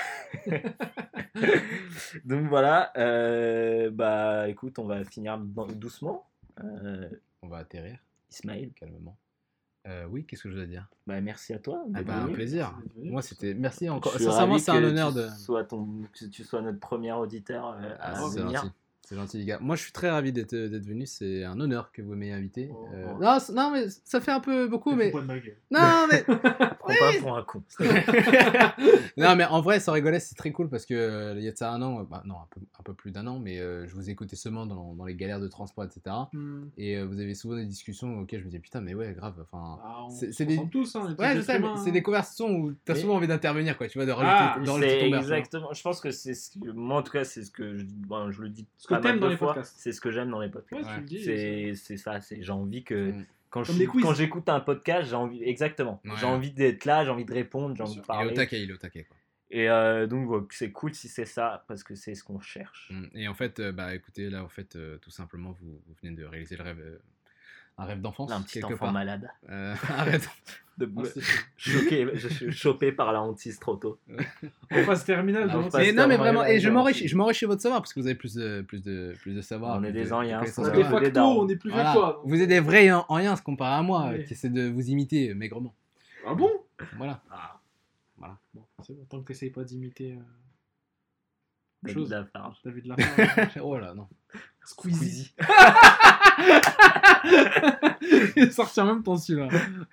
Donc voilà. euh, bah écoute, on va finir doucement. Euh, On va atterrir Ismaël, calmement. Euh, oui, qu'est-ce que je dois dire? Bah merci à toi. Ah bah, Un venu. plaisir. Moi, c'était. Merci encore. Sincèrement, c'est un honneur tu de. Sois ton, que tu sois notre premier auditeur euh, à Ah, venir. Gentil. C'est gentil, les gars. Moi, je suis très ravi d'être d'être venu. C'est un honneur que vous m'ayez invité. Oh, Euh, oh. Non, non, mais ça fait un peu beaucoup, mais. Fous pas de ma gueule. Non, mais. Prends pas pour un con. non, mais en vrai, sans rigoler, c'est très cool parce que euh, il y a de ça un an, euh, bah, non, un peu, un peu plus d'un an, mais euh, je vous écoutais seulement dans, dans les galères de transport, etc. Hmm. Et euh, vous avez souvent des discussions auxquelles je me disais, putain, mais ouais, grave. Enfin, Ah, on C'est- des- tous, hein, les ouais, je sais, mais c'est hein. des conversations où t'as Mais- souvent envie d'intervenir, quoi. Tu vois, de rajouter, Ah, beurre, quoi. exactement. Je pense que c'est ce que moi en tout cas c'est ce que je, bon, je le dis Ce que pas mal t'aimes de dans les fois, podcasts. C'est ce que j'aime dans les podcasts. Ouais, tu le dis. C'est c'est ça. C'est j'ai envie que Mm. quand je Comme suis- des quiz. quand j'écoute un podcast, j'ai envie exactement. Ouais. J'ai envie d'être là, j'ai envie de répondre, j'ai envie de Il est au parler. taquet, il est au taquet, quoi. Et euh, donc voilà, c'est cool si c'est ça parce que c'est ce qu'on cherche. Mm. Et en fait, euh, bah écoutez, là, en fait, euh, tout simplement, vous, vous venez de réaliser le rêve, euh, un rêve d'enfance, un petit quelque enfant part. malade. Euh, arrête. De Ah, je chopé par la hantise trop tôt. En phase terminale, en Mais non, mais vraiment, et je ouais, m'enrichis, je m'enrichis votre savoir parce que vous avez plus de, plus de, plus de savoir. On est des de- anciens, de on est des on est plus vieux Voilà. Vous êtes des vrais en rien comparé à moi Oui. qui essaient de vous imiter maigrement. Ah bon? Voilà. Ah, Bon, c'est bon, tant que t'essayes pas d'imiter euh, David chose. Lafarge. David Lafarge. oh là, non. Squeezie. Il est sorti en même temps celui-là.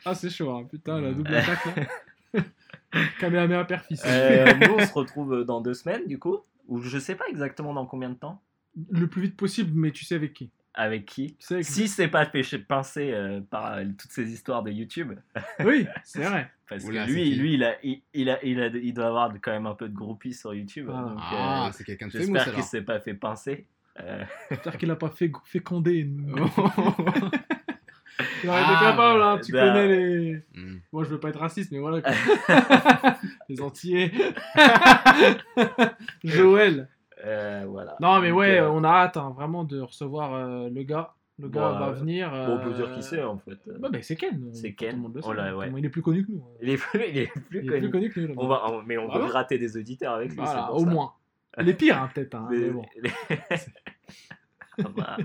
Ah, c'est chaud, hein. putain, la double attaque là. Kamehameha père-fils. Euh, nous, on se retrouve dans deux semaines, du coup. Ou je sais pas exactement dans combien de temps. Le plus vite possible, mais tu sais avec qui Avec qui Tu sais avec Si c'est pas fait pincer euh, par euh, toutes ces histoires de YouTube. Oui, c'est vrai. Parce Oula, que lui, lui il, a, il, il a, il, a, il doit avoir quand même un peu de groupies sur YouTube. Ah. donc, Ah, euh, c'est quelqu'un de J'espère qu'il s'est pas fait pincer. Euh, J'espère qu'il a pas fait féconder. une-. Il aurait été Ah, capable, hein, tu bah. connais les. Mm. Moi, je veux pas être raciste, mais voilà. les Antillais. Joël. euh, voilà. Non, mais Donc, ouais, euh, on a hâte hein, vraiment de recevoir euh, le gars. Le gars Bon, va venir. bon, on peut dire qui c'est en fait. Bah, bah, c'est Ken. C'est Tout Ken. le monde le sait, Oh là, hein. ouais. Il est plus connu que nous. hein. Il est plus, il est plus Il est connu. plus connu que nous. On va, mais on Ah veut bon gratter des auditeurs avec lui. Voilà, au ça. moins. Les pires, hein, peut-être. hein, Mais- mais bon. les- Ah bah,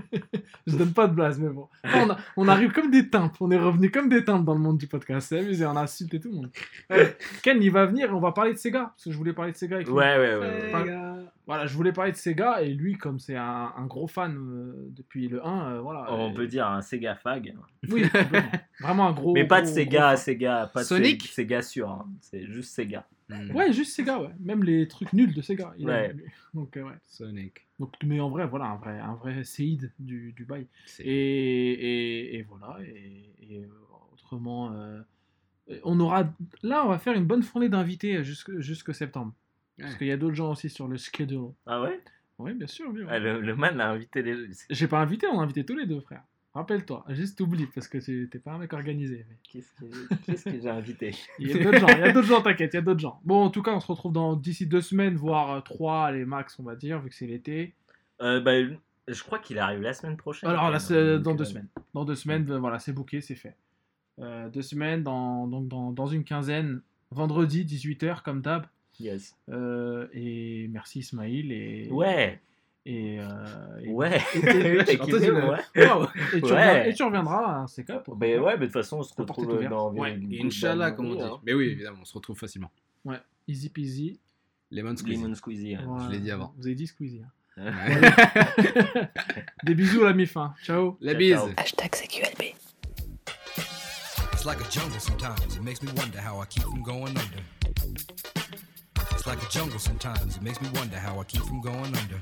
Je donne pas de blase, mais bon. On, a- on arrive comme des timpes. On est revenu comme des timpes dans le monde du podcast. C'est amusé, on a insulté tout le monde. Ouais. Ken, il va venir et on va parler de Sega. Parce que je voulais parler de Sega avec lui. ouais, ouais, ouais, Voilà, je voulais parler de Sega et lui, comme c'est un, un gros fan euh, depuis le 1, euh, voilà. On euh, peut dire un Sega fag. Oui, vraiment un gros. Mais pas de gros- Sega, gros Sega, pas de Sonic Sega, Sega sûr. hein. C'est juste Sega. Mm. Ouais, juste Sega, ouais. Même les trucs nuls de Sega. il Ouais. Donc, euh, ouais. Sonic. Donc, mais en vrai, voilà, un vrai, un vrai séide du, du bail. Et, et, et voilà. Et, et, euh, autrement, euh, on aura. Là, on va faire une bonne fournée d'invités jusque, jusque septembre. Parce qu'il y a d'autres gens aussi sur le schedule. Ah ouais? Oui, bien sûr. oui. Ah, le, le man a invité des. J'ai pas invité, on a invité tous les deux, frère. Rappelle-toi, juste oublie parce que tu- t'es pas un mec organisé. mais Qu'est-ce que, qu'est-ce que j'ai invité Il y a d'autres gens, il y a d'autres gens, t'inquiète, il y a d'autres gens. Bon, en tout cas, on se retrouve dans d'ici deux semaines, voire euh, trois, les max, on va dire, vu que c'est l'été. euh, bah, Je crois qu'il arrive la semaine prochaine. Alors là, c'est dans euh, deux semaines. Dans deux semaines, euh, voilà, c'est booké, c'est fait. Euh, deux semaines, dans, donc dans, dans une quinzaine, vendredi, 18h, comme d'hab. Yes. Euh, et merci Ismail. Et, Ouais, Et, euh, et- ouais. et- et- ouais. Tu, Ouais. reviens- et tu reviendras à un CK. pour- Ben ouais, mais de toute façon, on se retrouve ouverte. dans Ouais, Inch'Allah, comme on dit. Hein. Mais oui, évidemment, on se retrouve facilement. Ouais, easy peasy. Lemon Squeezie. Lemon Squeezie. hein. Voilà. l'ai dit avant. Vous avez dit Squeezie. hein. Ouais. Des bisous la mi-fin. Ciao. La Ciao, bise. Hashtag CQLB. It's like a jungle sometimes. It makes me wonder how I keep from going under. It's like a jungle sometimes. It makes me wonder how I keep from going under.